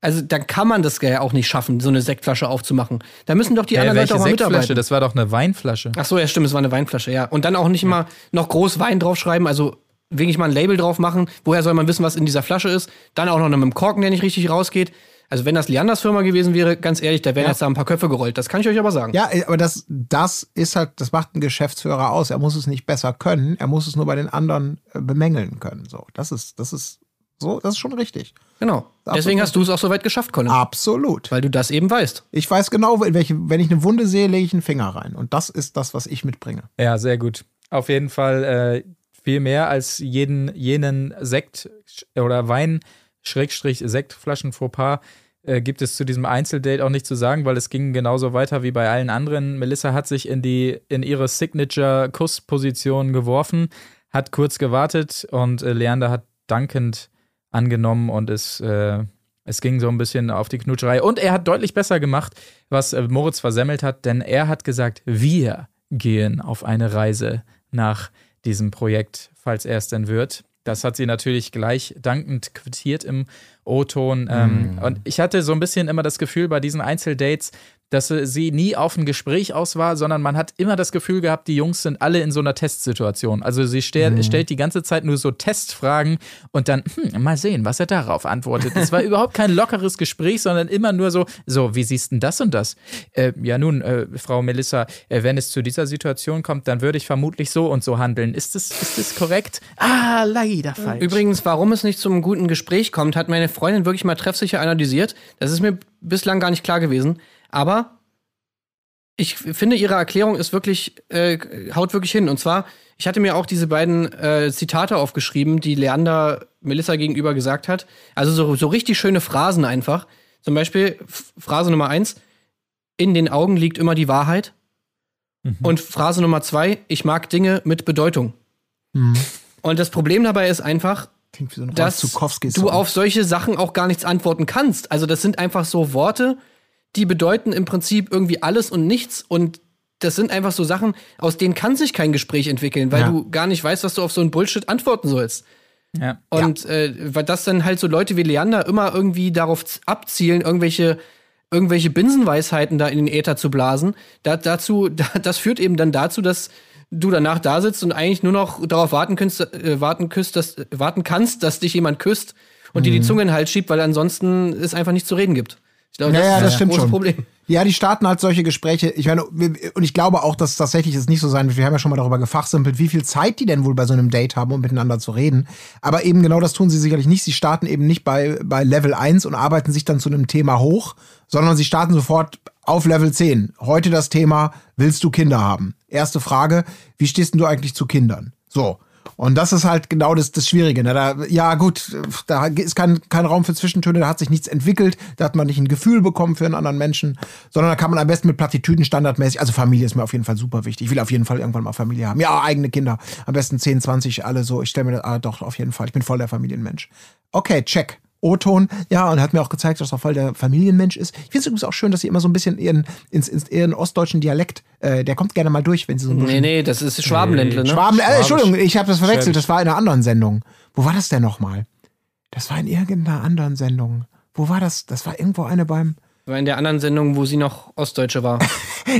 Also, dann kann man das ja auch nicht schaffen, so eine Sektflasche aufzumachen. Da müssen doch die Äh, anderen Leute auch mal mitarbeiten. Das war doch eine Weinflasche. Ach so, ja, stimmt, es war eine Weinflasche, ja. Und dann auch nicht immer noch groß Wein draufschreiben, also wirklich mal ein Label drauf machen. Woher soll man wissen, was in dieser Flasche ist? Dann auch noch mit dem Korken, der nicht richtig rausgeht. Also, wenn das Leanders Firma gewesen wäre, ganz ehrlich, da wären Ja. jetzt da ein paar Köpfe gerollt. Das kann ich euch aber sagen. Ja, aber das, das ist halt, das macht ein Geschäftsführer aus. Er muss es nicht besser können, er muss es nur bei den anderen äh, bemängeln können. So, das ist, das ist so, das ist schon richtig. Genau. Deswegen Absolut. hast du es auch so weit geschafft, Colin. Absolut. Weil du das eben weißt. Ich weiß genau, welche, wenn ich eine Wunde sehe, lege ich einen Finger rein. Und das ist das, was ich mitbringe. Ja, sehr gut. Auf jeden Fall äh, viel mehr als jeden, jenen Sekt oder Wein Schrägstrich Sektflaschen Fauxpas äh, gibt es zu diesem Einzeldate auch nicht zu sagen, weil es ging genauso weiter wie bei allen anderen. Melissa hat sich in die in ihre Signature Kussposition geworfen, hat kurz gewartet und äh, Leander hat dankend angenommen und es äh, es ging so ein bisschen auf die Knutscherei. Und er hat deutlich besser gemacht, was äh, Moritz versemmelt hat, denn er hat gesagt, wir gehen auf eine Reise nach diesem Projekt, falls er es denn wird. Das hat sie natürlich gleich dankend quittiert im O-Ton. Ähm, Und ich hatte so ein bisschen immer das Gefühl bei diesen Einzeldates, dass äh, sie nie auf ein Gespräch aus war, sondern man hat immer das Gefühl gehabt, die Jungs sind alle in so einer Testsituation. Also sie stell, stellt die ganze Zeit nur so Testfragen und dann, hm, mal sehen, was er darauf antwortet. Es war überhaupt kein lockeres Gespräch, sondern immer nur so, so, wie siehst denn das und das? Äh, ja nun, äh, Frau Melissa, äh, wenn es zu dieser Situation kommt, dann würde ich vermutlich so und so handeln. Ist das, ist das korrekt? Ah, leider falsch. Übrigens, warum es nicht zum guten Gespräch kommt, hat meine Freundin wirklich mal treffsicher analysiert. Das ist mir bislang gar nicht klar gewesen. Aber ich finde, ihre Erklärung ist wirklich, äh, haut wirklich hin. Und zwar, ich hatte mir auch diese beiden äh, Zitate aufgeschrieben, die Leander Melissa gegenüber gesagt hat. Also so, so richtig schöne Phrasen einfach. Zum Beispiel Phrase Nummer eins: In den Augen liegt immer die Wahrheit. Und Phrase Nummer zwei: Ich mag Dinge mit Bedeutung. Und das Problem dabei ist einfach, so dass du auf solche Sachen auch gar nichts antworten kannst. Also das sind einfach so Worte, die bedeuten im Prinzip irgendwie alles und nichts und das sind einfach so Sachen, aus denen kann sich kein Gespräch entwickeln, weil Ja. du gar nicht weißt, was du auf so einen Bullshit antworten sollst. Ja. Und äh, weil das dann halt so Leute wie Leander immer irgendwie darauf abzielen, irgendwelche, irgendwelche Binsenweisheiten da in den Äther zu blasen, da, dazu, da, das führt eben dann dazu, dass du danach da sitzt und eigentlich nur noch darauf warten kannst, äh, warten, küsst, dass, warten kannst, dass dich jemand küsst und Mhm. dir die Zunge in den Hals schiebt, weil ansonsten es einfach nicht zu reden gibt. Ich glaube, Ja, ja, ist das stimmt große schon. Problem. Ja, die starten halt solche Gespräche. Ich meine, und ich glaube auch, dass tatsächlich es nicht so sein wird. Wir haben ja schon mal darüber gefachsimpelt, wie viel Zeit die denn wohl bei so einem Date haben, um miteinander zu reden. Aber eben genau das tun sie sicherlich nicht. Sie starten eben nicht bei, bei Level 1 und arbeiten sich dann zu einem Thema hoch, sondern sie starten sofort auf Level 10. Heute das Thema, willst du Kinder haben? Erste Frage, wie stehst denn du eigentlich zu Kindern? So. Und das ist halt genau das, das Schwierige. Ne? Da, ja, gut, da ist kein, kein Raum für Zwischentöne, da hat sich nichts entwickelt, da hat man nicht ein Gefühl bekommen für einen anderen Menschen, sondern da kann man am besten mit Plattitüden standardmäßig, also Familie ist mir auf jeden Fall super wichtig. Ich will auf jeden Fall irgendwann mal Familie haben. Ja, eigene Kinder. Am besten 10, 20, alle so. Ich stelle mir das, ah, doch, auf jeden Fall. Ich bin voll der Familienmensch. Okay, check. O-Ton, ja, und hat mir auch gezeigt, dass er voll der Familienmensch ist. Ich finde es übrigens auch schön, dass sie immer so ein bisschen ihren, ins, ins, ihren ostdeutschen Dialekt, äh, der kommt gerne mal durch, wenn sie so ein bisschen Nee, nee, das ist Schwabenländle, ne? Schwaben, äh, Entschuldigung, ich habe das verwechselt. Das war in einer anderen Sendung. Wo war das denn nochmal? Das war in irgendeiner anderen Sendung. Wo war das? Das war irgendwo eine beim. War in der anderen Sendung, wo sie noch Ostdeutsche war.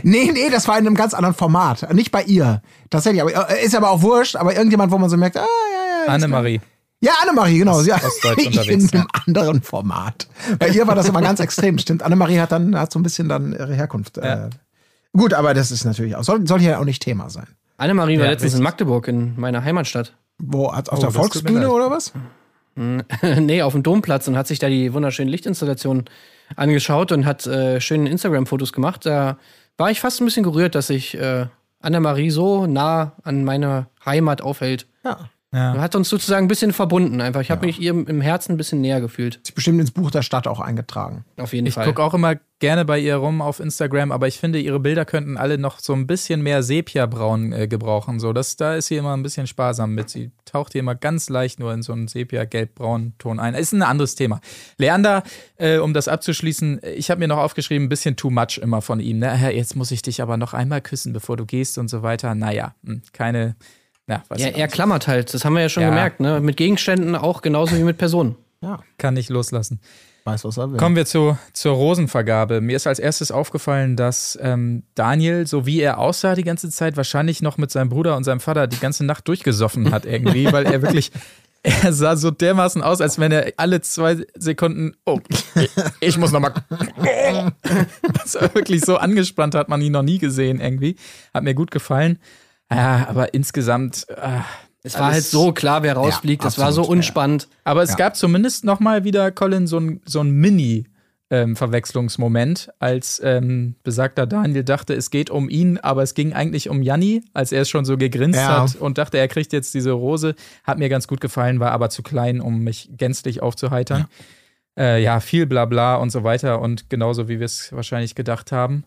Nee, nee, das war in einem ganz anderen Format. Nicht bei ihr. Tatsächlich. Aber, äh, ist aber auch wurscht. Aber irgendjemand, wo man so merkt, ah, ja, ja. Annemarie. Ja, Annemarie, genau. Ja, Ostdeutsch in unterwegs, einem anderen Format. Bei ihr war das immer ganz extrem. Stimmt. Annemarie hat dann hat so ein bisschen dann ihre Herkunft. Äh, gut, aber das ist natürlich auch. Soll, soll hier auch nicht Thema sein. Annemarie war Ja, letztens in richtig. Magdeburg, in meiner Heimatstadt. Wo, auf Oh, der Volksbühne oder was? nee, auf dem Domplatz und hat sich da die wunderschönen Lichtinstallationen angeschaut und hat äh, schöne Instagram-Fotos gemacht. Da war ich fast ein bisschen gerührt, dass sich äh, Annemarie so nah an meiner Heimat aufhält. Ja. Ja. Hat uns sozusagen ein bisschen verbunden einfach. Ich habe mich ihr im Herzen ein bisschen näher gefühlt. Ist bestimmt ins Buch der Stadt auch eingetragen. Auf jeden Ich Fall. gucke auch immer gerne bei ihr rum auf Instagram, aber ich finde, ihre Bilder könnten alle noch so ein bisschen mehr Sepia-Braun äh, gebrauchen. So, das, da ist sie immer ein bisschen sparsam mit. Sie taucht hier immer ganz leicht nur in so einen Sepia-Gelb-Braun-Ton ein. Ist ein anderes Thema. Leander, äh, um das abzuschließen, ich habe mir noch aufgeschrieben, ein bisschen too much immer von ihm. Ne? Jetzt muss ich dich aber noch einmal küssen, bevor du gehst und so weiter. Naja, hm, keine. Was Ja, er klammert halt. Das haben wir ja schon Ja. gemerkt. Ne? Mit Gegenständen auch genauso wie mit Personen. Ja, kann nicht loslassen. weiß, was er will. Kommen wir zu, zur Rosenvergabe. Mir ist als erstes aufgefallen, dass ähm, Daniel, so wie er aussah die ganze Zeit, wahrscheinlich noch mit seinem Bruder und seinem Vater die ganze Nacht durchgesoffen hat irgendwie, weil er wirklich, er sah so dermaßen aus, als wenn er alle zwei Sekunden, oh, ich muss nochmal. Das war wirklich so angespannt, hat man ihn noch nie gesehen irgendwie. Hat mir gut gefallen. Ja, aber insgesamt. ah, Es war halt so klar, wer rausfliegt. Ja, das war so absolut, ja. unspannend. aber es Ja. gab zumindest noch mal wieder, Colin, so ein, so ein Mini- ähm, Verwechslungsmoment, als ähm, besagter Daniel dachte, es geht um ihn, aber es ging eigentlich um Janni, als er es schon so gegrinst Ja. hat und dachte, er kriegt jetzt diese Rose. Hat mir ganz gut gefallen, war aber zu klein, um mich gänzlich aufzuheitern. Ja, äh, ja viel Blabla und so weiter und genauso wie wir es wahrscheinlich gedacht haben.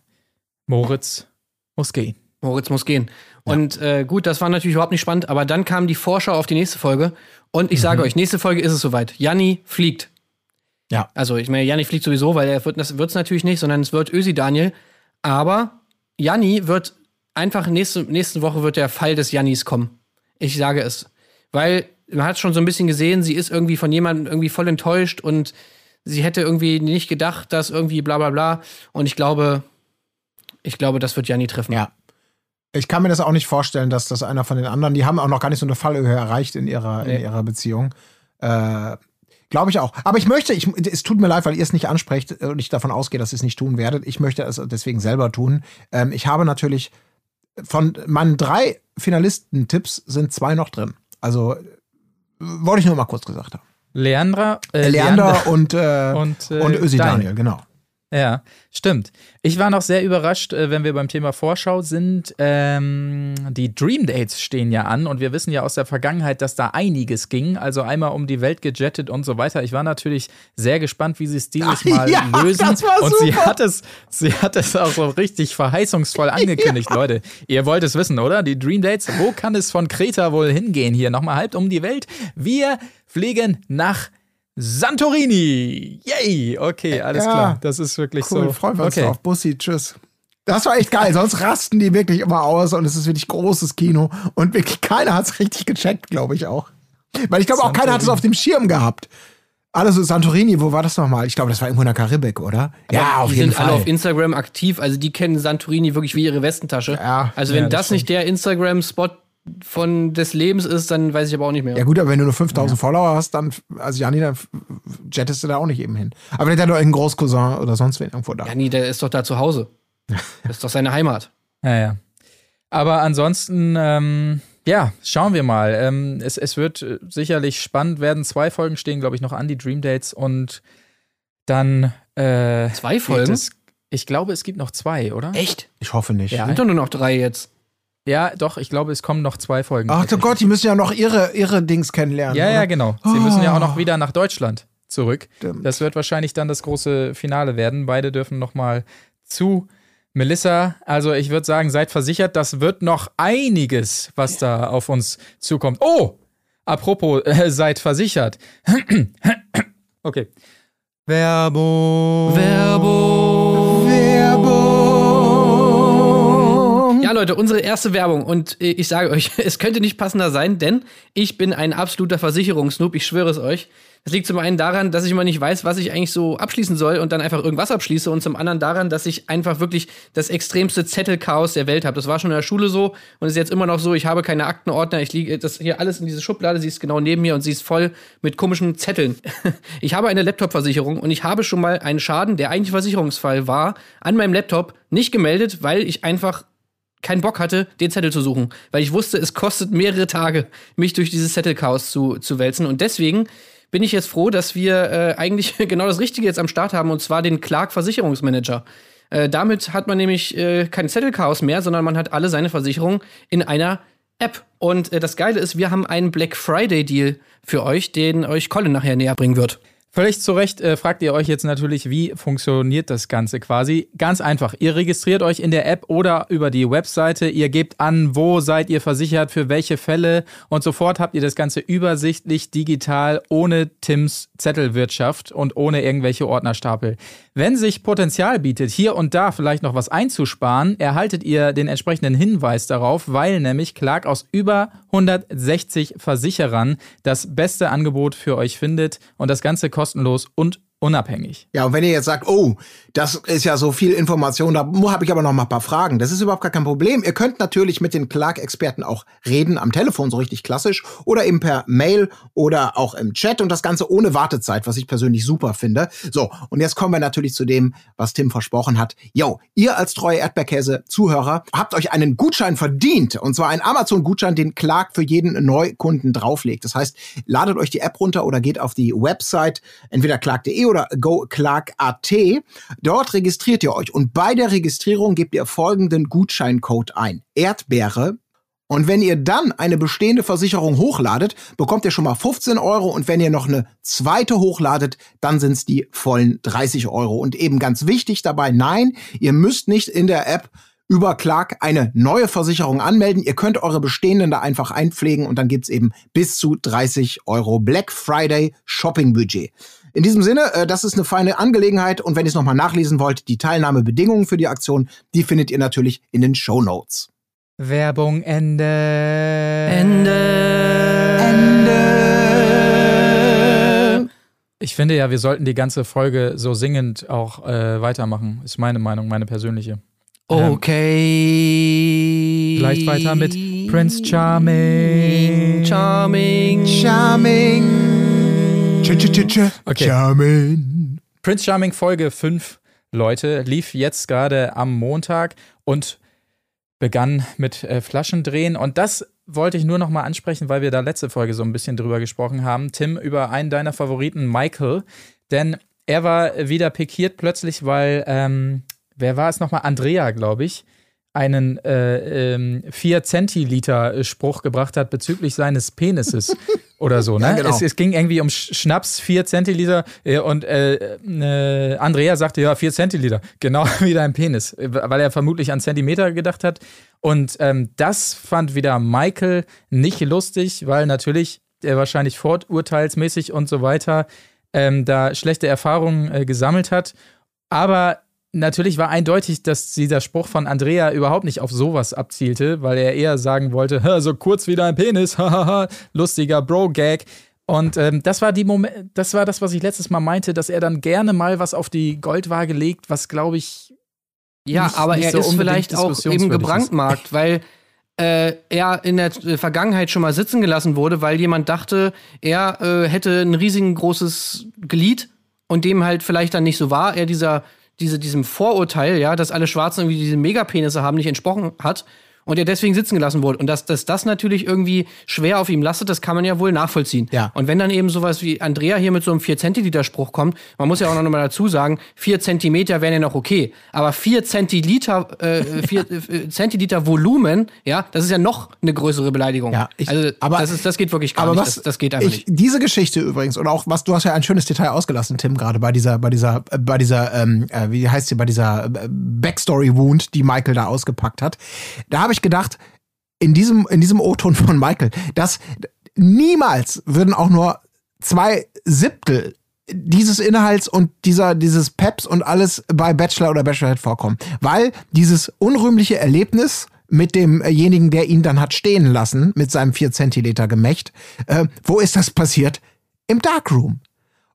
Moritz muss gehen. Moritz muss gehen. Und äh, gut, das war natürlich überhaupt nicht spannend, aber dann kam die Vorschau auf die nächste Folge. Und ich sage euch, nächste Folge ist es soweit. Janni fliegt. Ja. Also, ich meine, Janni fliegt sowieso, weil er wird das wird's natürlich nicht, sondern es wird Ösi Daniel. Aber Janni wird einfach nächste, nächste Woche wird der Fall des Jannis kommen. Ich sage es. Weil man hat schon so ein bisschen gesehen, sie ist irgendwie von jemandem irgendwie voll enttäuscht und sie hätte irgendwie nicht gedacht, dass irgendwie bla bla bla. Und ich glaube, ich glaube, das wird Janni treffen. Ja. Ich kann mir das auch nicht vorstellen, dass das einer von den anderen, die haben auch noch gar nicht so eine Fallhöhe erreicht in ihrer, in Nee. ihrer Beziehung. Äh, Glaube ich auch. Aber ich möchte, ich, es tut mir leid, weil ihr es nicht ansprecht und ich davon ausgehe, dass ihr es nicht tun werdet. Ich möchte es deswegen selber tun. Ähm, ich habe natürlich von meinen drei Finalistentipps sind zwei noch drin. Also wollte ich nur mal kurz gesagt haben. Leandra, äh, Leander und, äh, und, äh, und Ösi Daniel. Daniel, genau. Ja, stimmt. Ich war noch sehr überrascht, äh, wenn wir beim Thema Vorschau sind. Ähm, die Dream Dates stehen ja an und wir wissen ja aus der Vergangenheit, dass da einiges ging. Also einmal um die Welt gejettet und so weiter. Ich war natürlich sehr gespannt, wie sie es dieses Mal Ja, lösen. und sie super. hat es, sie hat es auch so richtig verheißungsvoll angekündigt, Leute. Ihr wollt es wissen, oder? Die Dream Dates, wo kann es von Kreta wohl hingehen? Hier nochmal halb um die Welt. Wir fliegen nach Santorini. Yay! Okay, alles Ja. klar. Das ist wirklich Cool, so. freuen wir uns okay. drauf. Bussi, tschüss. Das war echt geil, sonst rasten die wirklich immer aus und es ist wirklich großes Kino und wirklich keiner hat es richtig gecheckt, glaube ich auch. Weil ich glaube auch keiner hat es auf dem Schirm gehabt. Alles so Santorini, wo war das nochmal? Ich glaube, das war irgendwo in der Karibik, oder? Ja, auf die jeden sind alle Fall. auf Instagram aktiv, also die kennen Santorini wirklich wie ihre Westentasche. Ja. also wenn Ja, das das, nicht der Instagram-Spot von des Lebens ist, dann weiß ich aber auch nicht mehr. Ja gut, aber wenn du nur 5000 Follower hast, dann, also Jani, dann jettest du da auch nicht eben hin. Aber vielleicht hat er doch irgendeinen Großcousin oder sonst wen irgendwo da. Ja, nee, der ist doch da zu Hause. Das ist doch seine Heimat. Ja, ja. Aber ansonsten, ähm, ja, schauen wir mal. Ähm, es, es wird äh, sicherlich spannend werden. Zwei Folgen stehen, glaube ich, noch an, die Dream Dates. Und dann. Äh, Zwei Folgen? Es, ich glaube, es gibt noch zwei, oder? Echt? Ich hoffe nicht. Ja. Sind doch nur noch drei jetzt. Ja, doch, ich glaube, es kommen noch zwei Folgen. Ach du Gott, die müssen ja noch ihre, ihre Dings kennenlernen. Ja, ja, oder? genau. Sie müssen ja auch noch Oh. wieder nach Deutschland zurück. Stimmt. Das wird wahrscheinlich dann das große Finale werden. Beide dürfen noch mal zu Melissa. Also ich würde sagen, seid versichert, das wird noch einiges, was da auf uns zukommt. Oh, apropos, äh, seid versichert. okay. Werbung. Werbung. Leute, unsere erste Werbung. Und äh, ich sage euch, es könnte nicht passender sein, denn ich bin ein absoluter Versicherungsnoob, ich schwöre es euch. Das liegt zum einen daran, dass ich immer nicht weiß, was ich eigentlich so abschließen soll und dann einfach irgendwas abschließe. Und zum anderen daran, dass ich einfach wirklich das extremste Zettelchaos der Welt habe. Das war schon in der Schule so und ist jetzt immer noch so. Ich habe keine Aktenordner. Ich liege das hier alles in diese Schublade. Sie ist genau neben mir und sie ist voll mit komischen Zetteln. Ich habe eine Laptop-Versicherung und ich habe schon mal einen Schaden, der eigentlich Versicherungsfall war, an meinem Laptop nicht gemeldet, weil ich einfach keinen Bock hatte, den Zettel zu suchen, weil ich wusste, es kostet mehrere Tage, mich durch dieses Zettelchaos zu, zu wälzen. Und deswegen bin ich jetzt froh, dass wir äh, eigentlich genau das Richtige jetzt am Start haben, und zwar den Clark Versicherungsmanager. Äh, damit hat man nämlich äh, kein Zettelchaos mehr, sondern man hat alle seine Versicherungen in einer App. Und äh, das Geile ist, wir haben einen Black Friday Deal für euch, den euch Colin nachher näher bringen wird. Völlig zu Recht äh, fragt ihr euch jetzt natürlich, wie funktioniert das Ganze quasi? Ganz einfach. Ihr registriert euch in der App oder über die Webseite. Ihr gebt an, wo seid ihr versichert, für welche Fälle und sofort habt ihr das Ganze übersichtlich, digital, ohne Tims Zettelwirtschaft und ohne irgendwelche Ordnerstapel. Wenn sich Potenzial bietet, hier und da vielleicht noch was einzusparen, erhaltet ihr den entsprechenden Hinweis darauf, weil nämlich Clark aus über 160 Versicherern das beste Angebot für euch findet und das Ganze kostenlos und unabhängig. Ja, und wenn ihr jetzt sagt, oh, das ist ja so viel Information, da habe ich aber noch mal ein paar Fragen. Das ist überhaupt gar kein Problem. Ihr könnt natürlich mit den Clark-Experten auch reden, am Telefon, so richtig klassisch, oder eben per Mail oder auch im Chat und das Ganze ohne Wartezeit, was ich persönlich super finde. So, und jetzt kommen wir natürlich zu dem, was Tim versprochen hat. Yo, ihr als treue Erdbeerkäse-Zuhörer habt euch einen Gutschein verdient, und zwar einen Amazon-Gutschein, den Clark für jeden Neukunden drauflegt. Das heißt, ladet euch die App runter oder geht auf die Website, entweder clark.de oder goclark.at. Dort registriert ihr euch und bei der Registrierung gebt ihr folgenden Gutscheincode ein. Erdbeere. Und wenn ihr dann eine bestehende Versicherung hochladet, bekommt ihr schon mal 15 Euro. Und wenn ihr noch eine zweite hochladet, dann sind es die vollen 30 Euro. Und eben ganz wichtig dabei, nein, ihr müsst nicht in der App über Clark eine neue Versicherung anmelden. Ihr könnt eure bestehenden da einfach einpflegen und dann gibt's eben bis zu 30 Euro Black Friday Shopping Budget. In diesem Sinne, äh, das ist eine feine Angelegenheit und wenn ihr es nochmal nachlesen wollt, die Teilnahmebedingungen für die Aktion, die findet ihr natürlich in den Show Notes. Werbung Ende. Ende. Ich finde ja, wir sollten die ganze Folge so singend auch äh, weitermachen. Ist meine Meinung, meine persönliche. Okay. Gleich weiter mit Prince Charming. Charming. Charming. Okay. Charming. Prince Charming Folge 5, Leute, lief jetzt gerade am Montag und begann mit äh, Flaschendrehen. Und das wollte ich nur noch mal ansprechen, weil wir da letzte Folge so ein bisschen drüber gesprochen haben. Tim, über einen deiner Favoriten, Michael. Denn er war wieder pikiert plötzlich, weil, ähm, wer war es nochmal? Andrea, glaube ich einen äh, ähm, 4 Zentiliter Spruch gebracht hat bezüglich seines Penises oder so. Ne? Ja, genau. es, es ging irgendwie um Sch- Schnaps, 4 Zentiliter äh, und äh, äh, Andrea sagte, ja, 4 Zentiliter, genau wie dein Penis, äh, weil er vermutlich an Zentimeter gedacht hat. Und ähm, das fand wieder Michael nicht lustig, weil natürlich er wahrscheinlich vorurteilsmäßig und so weiter ähm, da schlechte Erfahrungen äh, gesammelt hat. Aber natürlich war eindeutig, dass dieser Spruch von Andrea überhaupt nicht auf sowas abzielte, weil er eher sagen wollte, so kurz wie dein Penis, hahaha, lustiger Bro-Gag. Und ähm, das war die Moment, das war das, was ich letztes Mal meinte, dass er dann gerne mal was auf die Goldwaage legt, was glaube ich. Ja, nicht- aber nicht er so ist vielleicht auch eben ist. gebrandmarkt, weil äh, er in der äh, Vergangenheit schon mal sitzen gelassen wurde, weil jemand dachte, er äh, hätte ein riesigen großes Glied und dem halt vielleicht dann nicht so war. Er dieser, diese, diesem Vorurteil, ja, dass alle Schwarzen irgendwie diese Megapenisse haben, nicht entsprochen hat. Und er deswegen sitzen gelassen wurde. Und dass, dass das natürlich irgendwie schwer auf ihm lastet, das kann man ja wohl nachvollziehen. Ja. Und wenn dann eben sowas wie Andrea hier mit so einem 4-Zentiliter-Spruch kommt, man muss ja auch noch mal dazu sagen, 4 Zentimeter wären ja noch okay. Aber 4 Zentiliter, äh, 4 äh, Zentiliter Volumen, ja, das ist ja noch eine größere Beleidigung. Ja, ich- also aber- das, ist, das geht wirklich gar Aber nicht. was, das, das geht einfach ich, nicht. Diese Geschichte übrigens, und auch was, du hast ja ein schönes Detail ausgelassen, Tim, gerade bei dieser, bei dieser, äh, bei dieser, ähm, äh, wie heißt sie, bei dieser äh, Backstory-Wound, die Michael da ausgepackt hat. Da habe ich gedacht, in diesem, in diesem O-Ton von Michael, dass niemals würden auch nur zwei Siebtel dieses Inhalts und dieser, dieses Peps und alles bei Bachelor oder Bachelorette vorkommen. Weil dieses unrühmliche Erlebnis mit demjenigen, der ihn dann hat stehen lassen, mit seinem 4 Zentiliter Gemächt, äh, wo ist das passiert? Im Darkroom.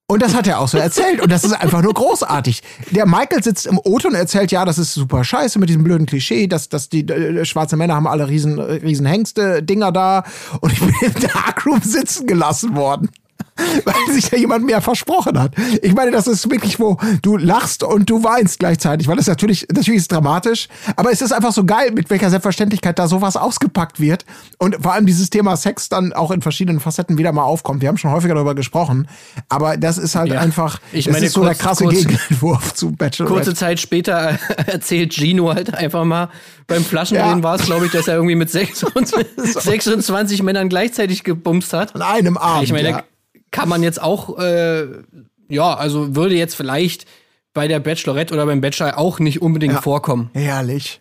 Und das hat er auch so erzählt. Und das ist einfach nur großartig. Der Michael sitzt im Auto und erzählt, ja, das ist super scheiße mit diesem blöden Klischee, dass, dass die äh, schwarze Männer haben alle riesen, äh, riesen Hengste, Dinger da. Und ich bin im Darkroom sitzen gelassen worden. Weil sich da jemand mehr versprochen hat. Ich meine, das ist wirklich, wo du lachst und du weinst gleichzeitig, weil das natürlich, natürlich ist dramatisch, aber es ist einfach so geil, mit welcher Selbstverständlichkeit da sowas ausgepackt wird und vor allem dieses Thema Sex dann auch in verschiedenen Facetten wieder mal aufkommt. Wir haben schon häufiger darüber gesprochen, aber das ist halt Ja. einfach, Ich das meine, ist so kurz- der krasse kurz- Gegenentwurf zu Bachelorette. Kurze Zeit später erzählt Gino halt einfach mal, beim Flaschendrehen Ja. war es, glaube ich, dass er irgendwie mit 26, 26 Männern gleichzeitig gebumst hat. An einem Abend. Ich meine, ja. Kann man jetzt auch, äh, ja, also würde jetzt vielleicht bei der Bachelorette oder beim Bachelor auch nicht unbedingt Ja. vorkommen. Herrlich.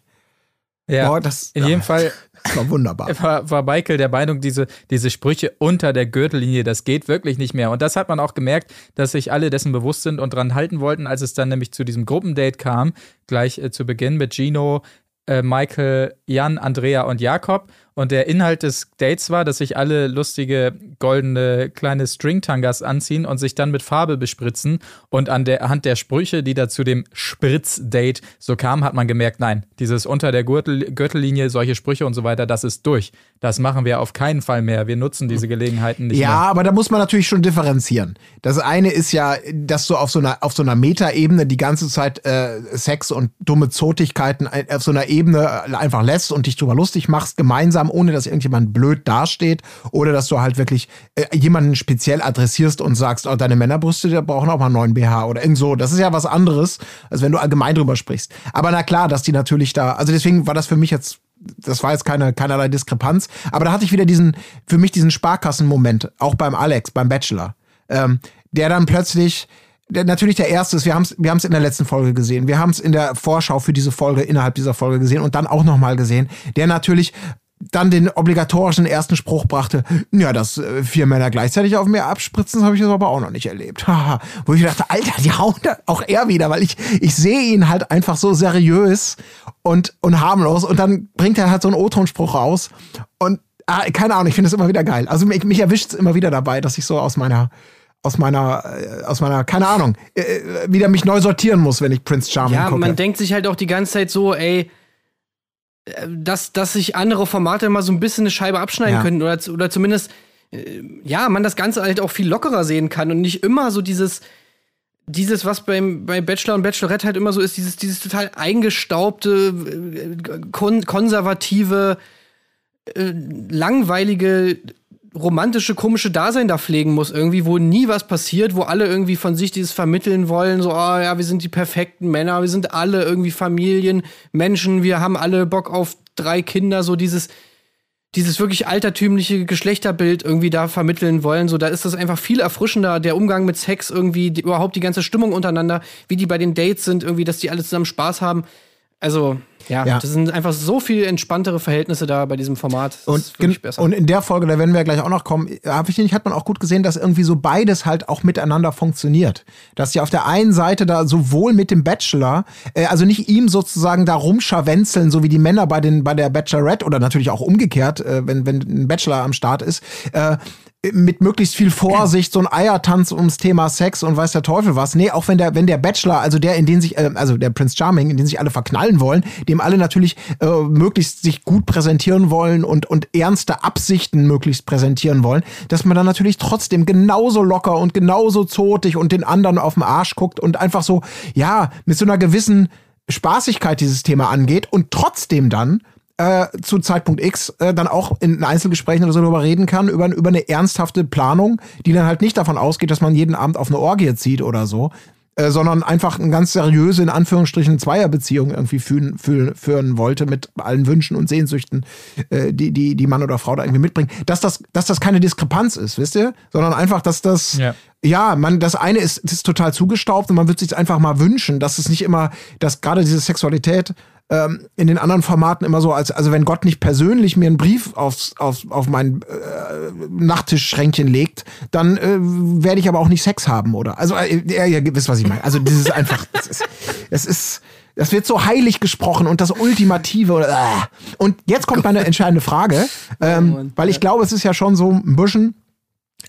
Ja, Boah, das, in jedem Fall Das war wunderbar. war, war Michael der Meinung, diese, diese Sprüche unter der Gürtellinie, das geht wirklich nicht mehr. Und das hat man auch gemerkt, dass sich alle dessen bewusst sind und dran halten wollten, als es dann nämlich zu diesem Gruppendate kam, gleich äh, zu Beginn mit Gino, äh, Michael, Jan, Andrea und Jakob. Und der Inhalt des Dates war, dass sich alle lustige goldene kleine Stringtangas anziehen und sich dann mit Farbe bespritzen. Und an der Hand der Sprüche, die da zu dem Spritzdate so kamen, hat man gemerkt, nein, dieses unter der Gürtel, Gürtellinie, solche Sprüche und so weiter, das ist durch. Das machen wir auf keinen Fall mehr. Wir nutzen diese Gelegenheiten nicht Ja, mehr. aber da muss man natürlich schon differenzieren. Das eine ist ja, dass du auf so einer, auf so einer Metaebene die ganze Zeit äh, Sex und dumme Zotigkeiten ein- auf so einer Ebene einfach lässt und dich drüber lustig machst, gemeinsam, ohne dass irgendjemand blöd dasteht. Oder dass du halt wirklich äh, jemanden speziell adressierst und sagst, oh, deine Männerbrüste, die brauchen auch mal einen neuen BH oder irgend so. Das ist ja was anderes, als wenn du allgemein drüber sprichst. Aber na klar, dass die natürlich da, also deswegen war das für mich jetzt das war jetzt keine, keinerlei Diskrepanz, aber da hatte ich wieder diesen, für mich diesen Sparkassenmoment, auch beim Alex, beim Bachelor, ähm, der dann plötzlich, der, natürlich der erste ist, wir haben es wir haben's in der letzten Folge gesehen, wir haben es in der Vorschau für diese Folge, innerhalb dieser Folge gesehen und dann auch nochmal gesehen, der natürlich dann den obligatorischen ersten Spruch brachte, ja, dass äh, vier Männer gleichzeitig auf mir abspritzen, das habe ich jetzt aber auch noch nicht erlebt. Haha. Wo ich dachte, Alter, die hauen da auch er wieder, weil ich, ich sehe ihn halt einfach so seriös und, und harmlos und dann bringt er halt so einen O-Ton-Spruch raus und ah, keine Ahnung, ich finde es immer wieder geil. Also mich, mich erwischt es immer wieder dabei, dass ich so aus meiner aus meiner, äh, aus meiner, keine Ahnung, äh, wieder mich neu sortieren muss, wenn ich Prince Charming Ja, gucke. man denkt sich halt auch die ganze Zeit so, ey, dass, dass sich andere Formate mal so ein bisschen eine Scheibe abschneiden Ja. könnten oder, oder zumindest, äh, ja, man das Ganze halt auch viel lockerer sehen kann und nicht immer so dieses, dieses, was beim, bei Bachelor und Bachelorette halt immer so ist, dieses, dieses total eingestaubte, äh, kon konservative, äh, langweilige, romantische, komische Dasein da pflegen muss, irgendwie, wo nie was passiert, wo alle irgendwie von sich dieses vermitteln wollen, so, oh ja, wir sind die perfekten Männer, wir sind alle irgendwie Familien, Menschen, wir haben alle Bock auf drei Kinder, so dieses, dieses wirklich altertümliche Geschlechterbild irgendwie da vermitteln wollen, so da ist das einfach viel erfrischender, der Umgang mit Sex irgendwie, die, überhaupt die ganze Stimmung untereinander, wie die bei den Dates sind, irgendwie, dass die alle zusammen Spaß haben. Also, Ja, Ja. das sind einfach so viel entspanntere Verhältnisse da bei diesem Format. Das Und, besser. und in der Folge, da werden wir gleich auch noch kommen, habe ich nicht, hat man auch gut gesehen, dass irgendwie so beides halt auch miteinander funktioniert. Dass sie auf der einen Seite da sowohl mit dem Bachelor, äh, also nicht ihm sozusagen da rumscharwenzeln, so wie die Männer bei den bei der Bachelorette oder natürlich auch umgekehrt, äh, wenn wenn ein Bachelor am Start ist, äh, mit möglichst viel Vorsicht so ein Eiertanz ums Thema Sex und weiß der Teufel was. Nee, auch wenn der, wenn der Bachelor, also der, in den sich, äh, also der Prince Charming, in den sich alle verknallen wollen, dem alle natürlich äh, möglichst sich gut präsentieren wollen und, und ernste Absichten möglichst präsentieren wollen, dass man dann natürlich trotzdem genauso locker und genauso zotig und den anderen auf den Arsch guckt und einfach so, ja, mit so einer gewissen Spaßigkeit dieses Thema angeht und trotzdem dann äh, zu Zeitpunkt X äh, dann auch in Einzelgesprächen oder so darüber reden kann, über, über eine ernsthafte Planung, die dann halt nicht davon ausgeht, dass man jeden Abend auf eine Orgie zieht oder so, äh, sondern einfach eine ganz seriöse, in Anführungsstrichen, Zweierbeziehung irgendwie führen, führen, führen wollte mit allen Wünschen und Sehnsüchten, äh, die, die, die Mann oder Frau da irgendwie mitbringt. Dass das, dass das keine Diskrepanz ist, wisst ihr? Sondern einfach, dass das, Ja. ja, man, das eine ist, ist total zugestaubt und man wird sich einfach mal wünschen, dass es nicht immer, dass gerade diese Sexualität ähm, in den anderen Formaten immer so als, also wenn Gott nicht persönlich mir einen Brief aufs, aufs, auf mein äh, Nachttischschränkchen legt, dann äh, werde ich aber auch nicht Sex haben, oder? Also, äh, ihr, ihr wisst, was ich meine. Also, das ist einfach, es ist, es ist, das wird so heilig gesprochen und das Ultimative. Oder, äh. Und jetzt kommt meine entscheidende Frage, ähm, Mann. weil ich glaube, es ist ja schon so ein bisschen,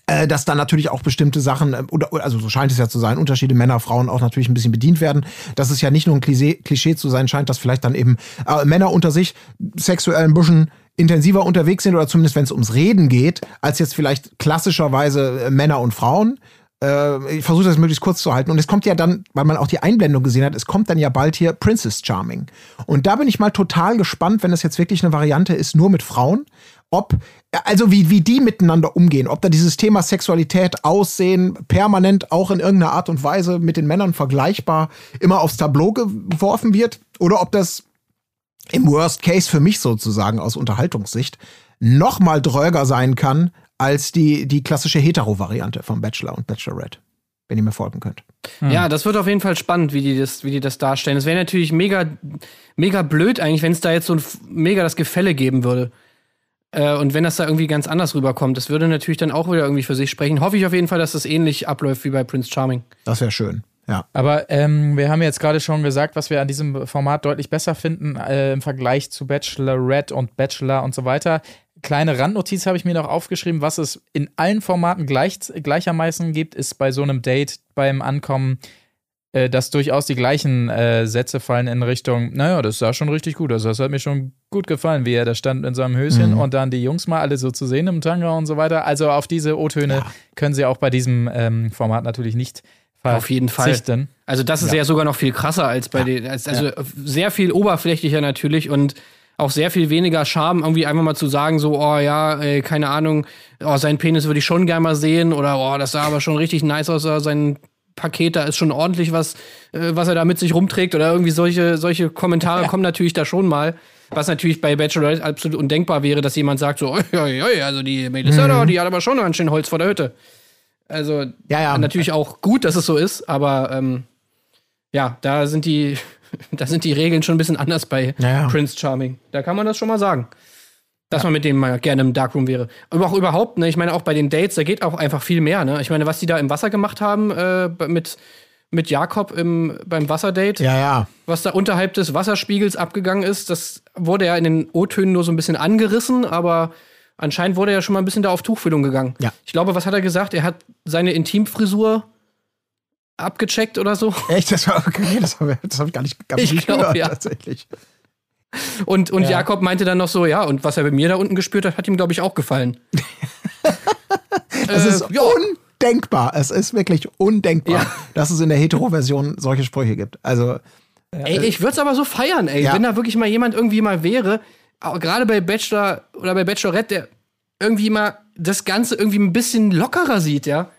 äh, dass da natürlich auch bestimmte Sachen, äh, oder, oder- also so scheint es ja zu sein, Unterschiede Männer, Frauen auch natürlich ein bisschen bedient werden. Dass es ja nicht nur ein Klischee, Klischee zu sein scheint, dass vielleicht dann eben äh, Männer unter sich sexuell ein bisschen intensiver unterwegs sind oder zumindest wenn es ums Reden geht, als jetzt vielleicht klassischerweise äh, Männer und Frauen. Äh, ich versuche das möglichst kurz zu halten. Und es kommt ja dann, weil man auch die Einblendung gesehen hat, es kommt dann ja bald hier Princess Charming. Und da bin ich mal total gespannt, wenn das jetzt wirklich eine Variante ist, nur mit Frauen, ob, also wie, wie die miteinander umgehen, ob da dieses Thema Sexualität, Aussehen permanent auch in irgendeiner Art und Weise mit den Männern vergleichbar immer aufs Tableau geworfen wird oder ob das im Worst Case für mich sozusagen aus Unterhaltungssicht noch mal dröger sein kann als die, die klassische Hetero-Variante von Bachelor und Bachelorette. Wenn ihr mir folgen könnt. Ja, das wird auf jeden Fall spannend, wie die das, wie die das darstellen. Es wäre natürlich mega, mega blöd eigentlich, wenn es da jetzt so ein mega das Gefälle geben würde. Äh, und wenn das da irgendwie ganz anders rüberkommt, das würde natürlich dann auch wieder irgendwie für sich sprechen. Hoffe ich auf jeden Fall, dass das ähnlich abläuft wie bei Prince Charming. Das wäre schön. Ja. Aber ähm, wir haben jetzt gerade schon gesagt, was wir an diesem Format deutlich besser finden äh, im Vergleich zu Bachelorette und Bachelor und so weiter. Kleine Randnotiz habe ich mir noch aufgeschrieben, was es in allen Formaten gleich, gleichermaßen gibt, ist bei so einem Date beim Ankommen, äh, dass durchaus die gleichen äh, Sätze fallen in Richtung, naja, das sah schon richtig gut aus, das hat mir schon gut gefallen, wie er da stand in seinem Höschen und dann die Jungs mal alle so zu sehen im Tanga und so weiter. Also auf diese O-Töne können sie auch bei diesem ähm, Format natürlich nicht Auf jeden Fall. verzichten. Also das ist ja, sogar noch viel krasser als bei den, als, also sehr viel oberflächlicher natürlich und auch sehr viel weniger Charme, irgendwie einfach mal zu sagen, so, oh ja, ey, keine Ahnung, oh, sein Penis würde ich schon gerne mal sehen oder oh, das sah aber schon richtig nice aus, oder sein Paket, da ist schon ordentlich was, äh, was er da mit sich rumträgt oder irgendwie solche, solche Kommentare kommen natürlich da schon mal. Was natürlich bei Bachelorette absolut undenkbar wäre, dass jemand sagt so, oi, oi, oi, also die Melissa, da, die hat aber schon ganz schön Holz vor der Hütte. Also Ja, ja. natürlich auch gut, dass es so ist, aber ähm, ja, da sind die, da sind die Regeln schon ein bisschen anders bei Ja, ja. Prince Charming. Da kann man das schon mal sagen. Dass man mit dem mal gerne im Darkroom wäre. Aber auch überhaupt, ne? Ich meine, auch bei den Dates, da geht auch einfach viel mehr, ne? Ich meine, was die da im Wasser gemacht haben, äh, mit, mit Jakob im, beim Wasserdate, Ja, ja. was da unterhalb des Wasserspiegels abgegangen ist, das wurde ja in den O-Tönen nur so ein bisschen angerissen, aber anscheinend wurde er ja schon mal ein bisschen da auf Tuchfühlung gegangen. Ja. Ich glaube, was hat er gesagt? Er hat seine Intimfrisur abgecheckt oder so. Echt, das war okay, das habe hab ich gar nicht, gar Ich nicht glaub, gehört, ja. tatsächlich. Und, und Ja. Jakob meinte dann noch so, ja, und was er bei mir da unten gespürt hat, hat ihm, glaube ich, auch gefallen. Es Äh, ist ja. undenkbar. Es ist wirklich undenkbar, Ja. dass es in der Hetero-Version solche Sprüche gibt. Also, Ey, ich würde es aber so feiern, ey. Wenn da wirklich mal jemand irgendwie mal wäre, gerade bei Bachelor oder bei Bachelorette, der irgendwie mal das Ganze irgendwie ein bisschen lockerer sieht, ja.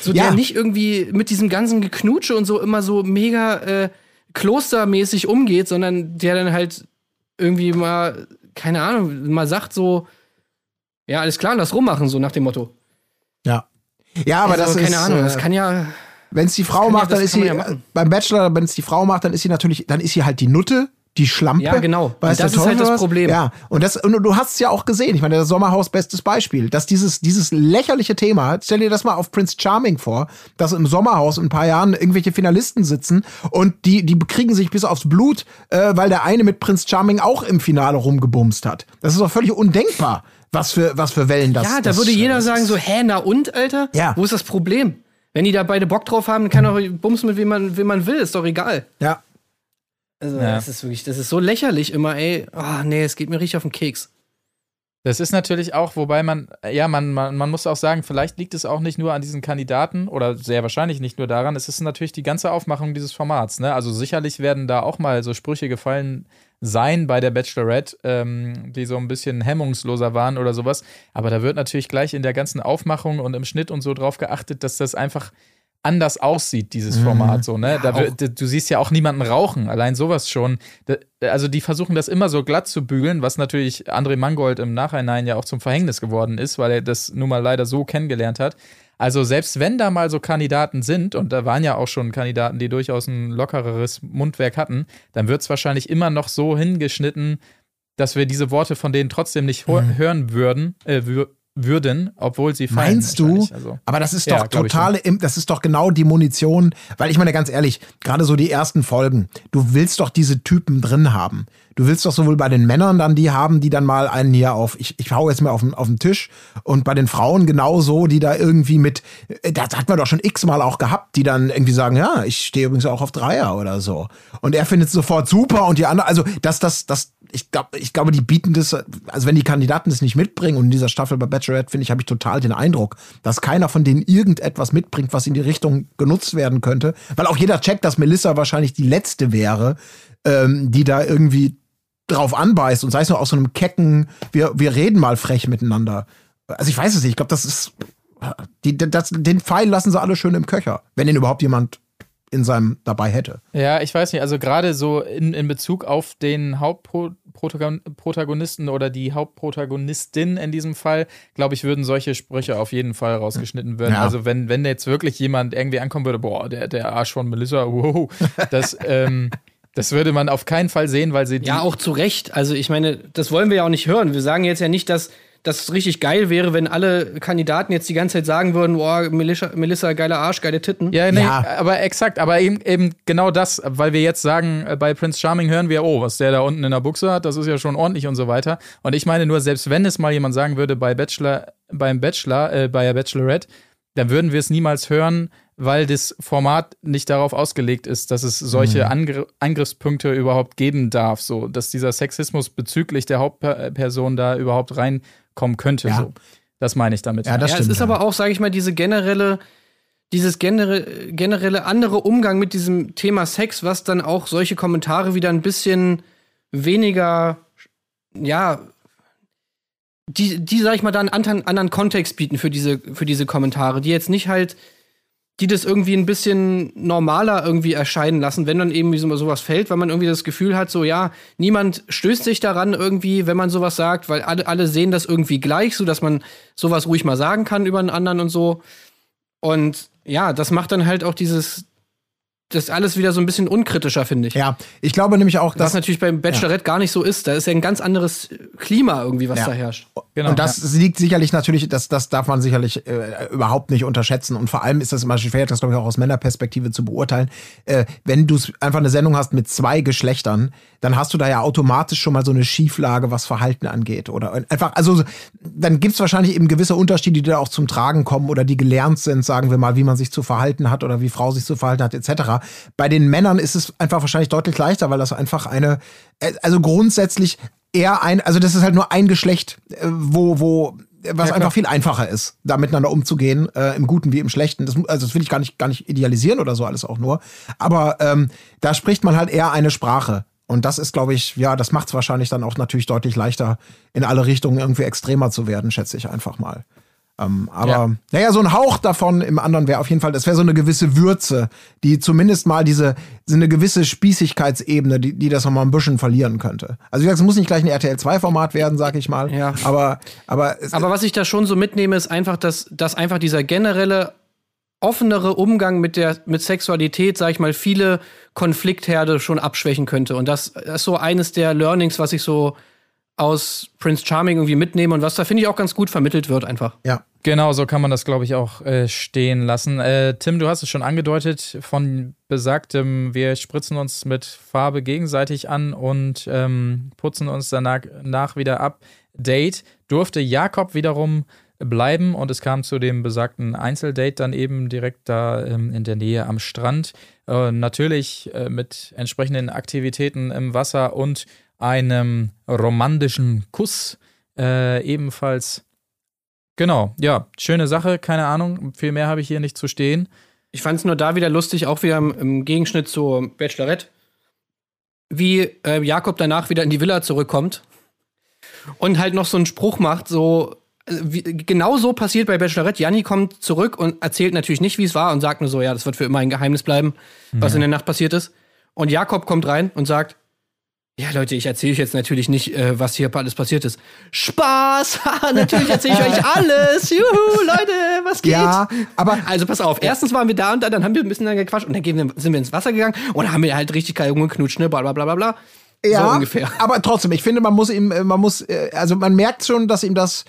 So Ja. der nicht irgendwie mit diesem ganzen Geknutsche und so immer so mega äh, klostermäßig umgeht, sondern der dann halt irgendwie mal, keine Ahnung, mal sagt so, ja, alles klar, lass rummachen, so nach dem Motto. ja. Ja, aber also, das keine ist. Ahnung, das äh, kann ja. Wenn es die Frau kann ja- macht, dann ist sie ja machen. beim Bachelor, wenn es die Frau macht, dann ist sie natürlich, dann ist sie halt die Nutte, die Schlampe. Ja, genau. Weiß Und das ist halt das? Problem. Ja, und, das, und du hast es ja auch gesehen. Ich meine, das Sommerhaus, bestes Beispiel. Dass dieses, dieses lächerliche Thema, stell dir das mal auf Prince Charming vor, dass im Sommerhaus in ein paar Jahren irgendwelche Finalisten sitzen und die, die kriegen sich bis aufs Blut, äh, weil der eine mit Prince Charming auch im Finale rumgebumst hat. Das ist doch völlig undenkbar, was für, was für Wellen das Ja, da das, würde jeder das sagen ist. so, hä, na und, Alter? Ja. Wo ist das Problem? Wenn die da beide Bock drauf haben, dann kann auch bumsen mit wem man, wem man will, ist doch egal. Ja. Also, Ja. das ist wirklich, das ist so lächerlich immer, ey. Oh, nee, es geht mir richtig auf den Keks. Das ist natürlich auch, wobei man, ja, man, man, man muss auch sagen, vielleicht liegt es auch nicht nur an diesen Kandidaten oder sehr wahrscheinlich nicht nur daran, es ist natürlich die ganze Aufmachung dieses Formats. Ne? Also sicherlich werden da auch mal so Sprüche gefallen sein bei der Bachelorette, ähm, die so ein bisschen hemmungsloser waren oder sowas. Aber da wird natürlich gleich in der ganzen Aufmachung und im Schnitt und so drauf geachtet, dass das einfach anders aussieht, dieses Format. So, ne? da, wird- du siehst ja auch niemanden rauchen, allein sowas schon. Also die versuchen das immer so glatt zu bügeln, was natürlich André Mangold im Nachhinein ja auch zum Verhängnis geworden ist, weil er das nun mal leider so kennengelernt hat. Also selbst wenn da mal so Kandidaten sind, und da waren ja auch schon Kandidaten, die durchaus ein lockereres Mundwerk hatten, dann wird es wahrscheinlich immer noch so hingeschnitten, dass wir diese Worte von denen trotzdem nicht ho- hören würden, äh, würden, obwohl sie fallen. Meinst du? Also, Aber das ist Ja, doch ich totale, das ist doch genau die Munition, weil ich meine ganz ehrlich, gerade so die ersten Folgen, du willst doch diese Typen drin haben. Du willst doch sowohl bei den Männern dann die haben, die dann mal einen hier auf, ich, ich hau jetzt mal auf den, auf den Tisch und bei den Frauen genauso, die da irgendwie mit, äh, das hat man doch schon x-mal auch gehabt, die dann irgendwie sagen, ja, ich stehe übrigens auch auf Dreier oder so. Und er findet es sofort super und die anderen, also das, das, das, ich glaube, ich glaube, die bieten das, also wenn die Kandidaten das nicht mitbringen und in dieser Staffel bei Bachelorette, finde ich, habe ich total den Eindruck, dass keiner von denen irgendetwas mitbringt, was in die Richtung genutzt werden könnte. Weil auch jeder checkt, dass Melissa wahrscheinlich die letzte wäre, ähm, die da irgendwie drauf anbeißt und sei es nur aus so einem kecken, wir, wir reden mal frech miteinander. Also ich weiß es nicht, ich glaube, das ist, die, das, den Pfeil lassen sie alle schön im Köcher, wenn den überhaupt jemand in seinem dabei hätte. Ja, ich weiß nicht, also gerade so in, in Bezug auf den Hauptprotagonisten oder die Hauptprotagonistin in diesem Fall, glaube ich, würden solche Sprüche auf jeden Fall rausgeschnitten werden. Ja. Also wenn, wenn jetzt wirklich jemand irgendwie ankommen würde, boah, der, der Arsch von Melissa, wow, das, ähm, das würde man auf keinen Fall sehen, weil sie die, Ja, auch zu Recht. Also ich meine, das wollen wir ja auch nicht hören. Wir sagen jetzt ja nicht, dass das richtig geil wäre, wenn alle Kandidaten jetzt die ganze Zeit sagen würden, boah, Melissa, Melissa geiler Arsch, geile Titten. Ja, nee, Ja. aber exakt, aber eben, eben genau das, weil wir jetzt sagen, äh, bei Prince Charming hören wir, oh, was der da unten in der Buchse hat, das ist ja schon ordentlich und so weiter. Und ich meine nur, selbst wenn es mal jemand sagen würde bei Bachelor, beim Bachelor, äh, bei der Bachelorette, dann würden wir es niemals hören, weil das Format nicht darauf ausgelegt ist, dass es solche Angr Angriffspunkte überhaupt geben darf, so, dass dieser Sexismus bezüglich der Hauptperson da überhaupt reinkommen könnte. Ja. So. Das meine ich damit. Ja, das ja, stimmt. es ist ja. aber auch, sage ich mal, diese generelle, dieses genere, generelle andere Umgang mit diesem Thema Sex, was dann auch solche Kommentare wieder ein bisschen weniger, ja, die, die sag ich mal, da einen anderen, anderen Kontext bieten für diese, für diese Kommentare, die jetzt nicht halt, die das irgendwie ein bisschen normaler irgendwie erscheinen lassen, wenn dann eben so sowas fällt, weil man irgendwie das Gefühl hat, so ja, niemand stößt sich daran irgendwie, wenn man sowas sagt, weil alle, alle sehen das irgendwie gleich, so dass man sowas ruhig mal sagen kann über einen anderen und so. Und ja, das macht dann halt auch dieses, das alles wieder so ein bisschen unkritischer, finde ich. Ja, ich glaube nämlich auch, Was dass natürlich beim Bachelorette gar nicht so ist. Da ist ja ein ganz anderes Klima irgendwie, was Ja. da herrscht. Genau, und das liegt sicherlich natürlich, das, das darf man sicherlich äh, überhaupt nicht unterschätzen. Und vor allem ist das immer schwer, das glaube ich auch aus Männerperspektive zu beurteilen. Äh, wenn du einfach eine Sendung hast mit zwei Geschlechtern, dann hast du da ja automatisch schon mal so eine Schieflage, was Verhalten angeht. Oder einfach, also dann gibt's wahrscheinlich eben gewisse Unterschiede, die da auch zum Tragen kommen oder die gelernt sind, sagen wir mal, wie man sich zu verhalten hat oder wie Frau sich zu verhalten hat, etc. Bei den Männern ist es einfach wahrscheinlich deutlich leichter, weil das einfach eine, äh, also grundsätzlich eher ein, also das ist halt nur ein Geschlecht, äh, wo, wo, was einfach viel einfacher ist, da miteinander umzugehen, äh, im Guten wie im Schlechten. Das, also das will ich gar nicht, gar nicht idealisieren oder so alles auch nur. Aber ähm, da spricht man halt eher eine Sprache. Und das ist, glaube ich, ja, das macht es wahrscheinlich dann auch natürlich deutlich leichter, in alle Richtungen irgendwie extremer zu werden, schätze ich einfach mal. Ähm, aber Ja. naja, so ein Hauch davon im anderen wäre auf jeden Fall, das wäre so eine gewisse Würze, die zumindest mal diese, so eine gewisse Spießigkeitsebene, die, die das nochmal ein bisschen verlieren könnte. Also wie gesagt, es muss nicht gleich ein RTL 2-Format werden, sag ich mal. Ja. Aber, aber, es, Aber was ich da schon so mitnehme, ist einfach, dass, dass einfach dieser generelle offenere Umgang mit der mit Sexualität, sag ich mal, viele Konfliktherde schon abschwächen könnte. Und das ist so eines der Learnings, was ich so aus Prince Charming irgendwie mitnehme und was da finde ich auch ganz gut vermittelt wird einfach. Ja. Genau, so kann man das, glaube ich, auch äh, stehen lassen. Äh, Tim, du hast es schon angedeutet, von besagtem, wir spritzen uns mit Farbe gegenseitig an und ähm, putzen uns danach nach wieder ab. Date durfte Jakob wiederum bleiben und es kam zu dem besagten Einzeldate dann eben direkt da ähm, in der Nähe am Strand. Äh, natürlich äh, mit entsprechenden Aktivitäten im Wasser und einem romantischen Kuss äh, ebenfalls. Genau, ja, schöne Sache, keine Ahnung, viel mehr habe ich hier nicht zu stehen. Ich fand es nur da wieder lustig, auch wieder im, im Gegenschnitt zur Bachelorette, wie äh, Jakob danach wieder in die Villa zurückkommt und halt noch so einen Spruch macht, so äh, wie, genau so passiert bei Bachelorette. Janni kommt zurück und erzählt natürlich nicht, wie es war und sagt nur so, ja, das wird für immer ein Geheimnis bleiben, was in der Nacht passiert ist. Und Jakob kommt rein und sagt, ja, Leute, ich erzähle euch jetzt natürlich nicht, äh, was hier alles passiert ist. Spaß! Natürlich erzähle ich euch alles. Juhu, Leute, was geht? Ja, aber Also pass auf, erstens waren wir da und da, dann haben wir ein bisschen lang gequatscht und dann sind wir ins Wasser gegangen und dann haben wir halt richtig geil rumgeknutscht, ne, bla bla bla bla bla. Ja, so ungefähr. aber trotzdem, ich finde, man muss ihm, äh, man muss, äh, also man merkt schon, dass ihm das,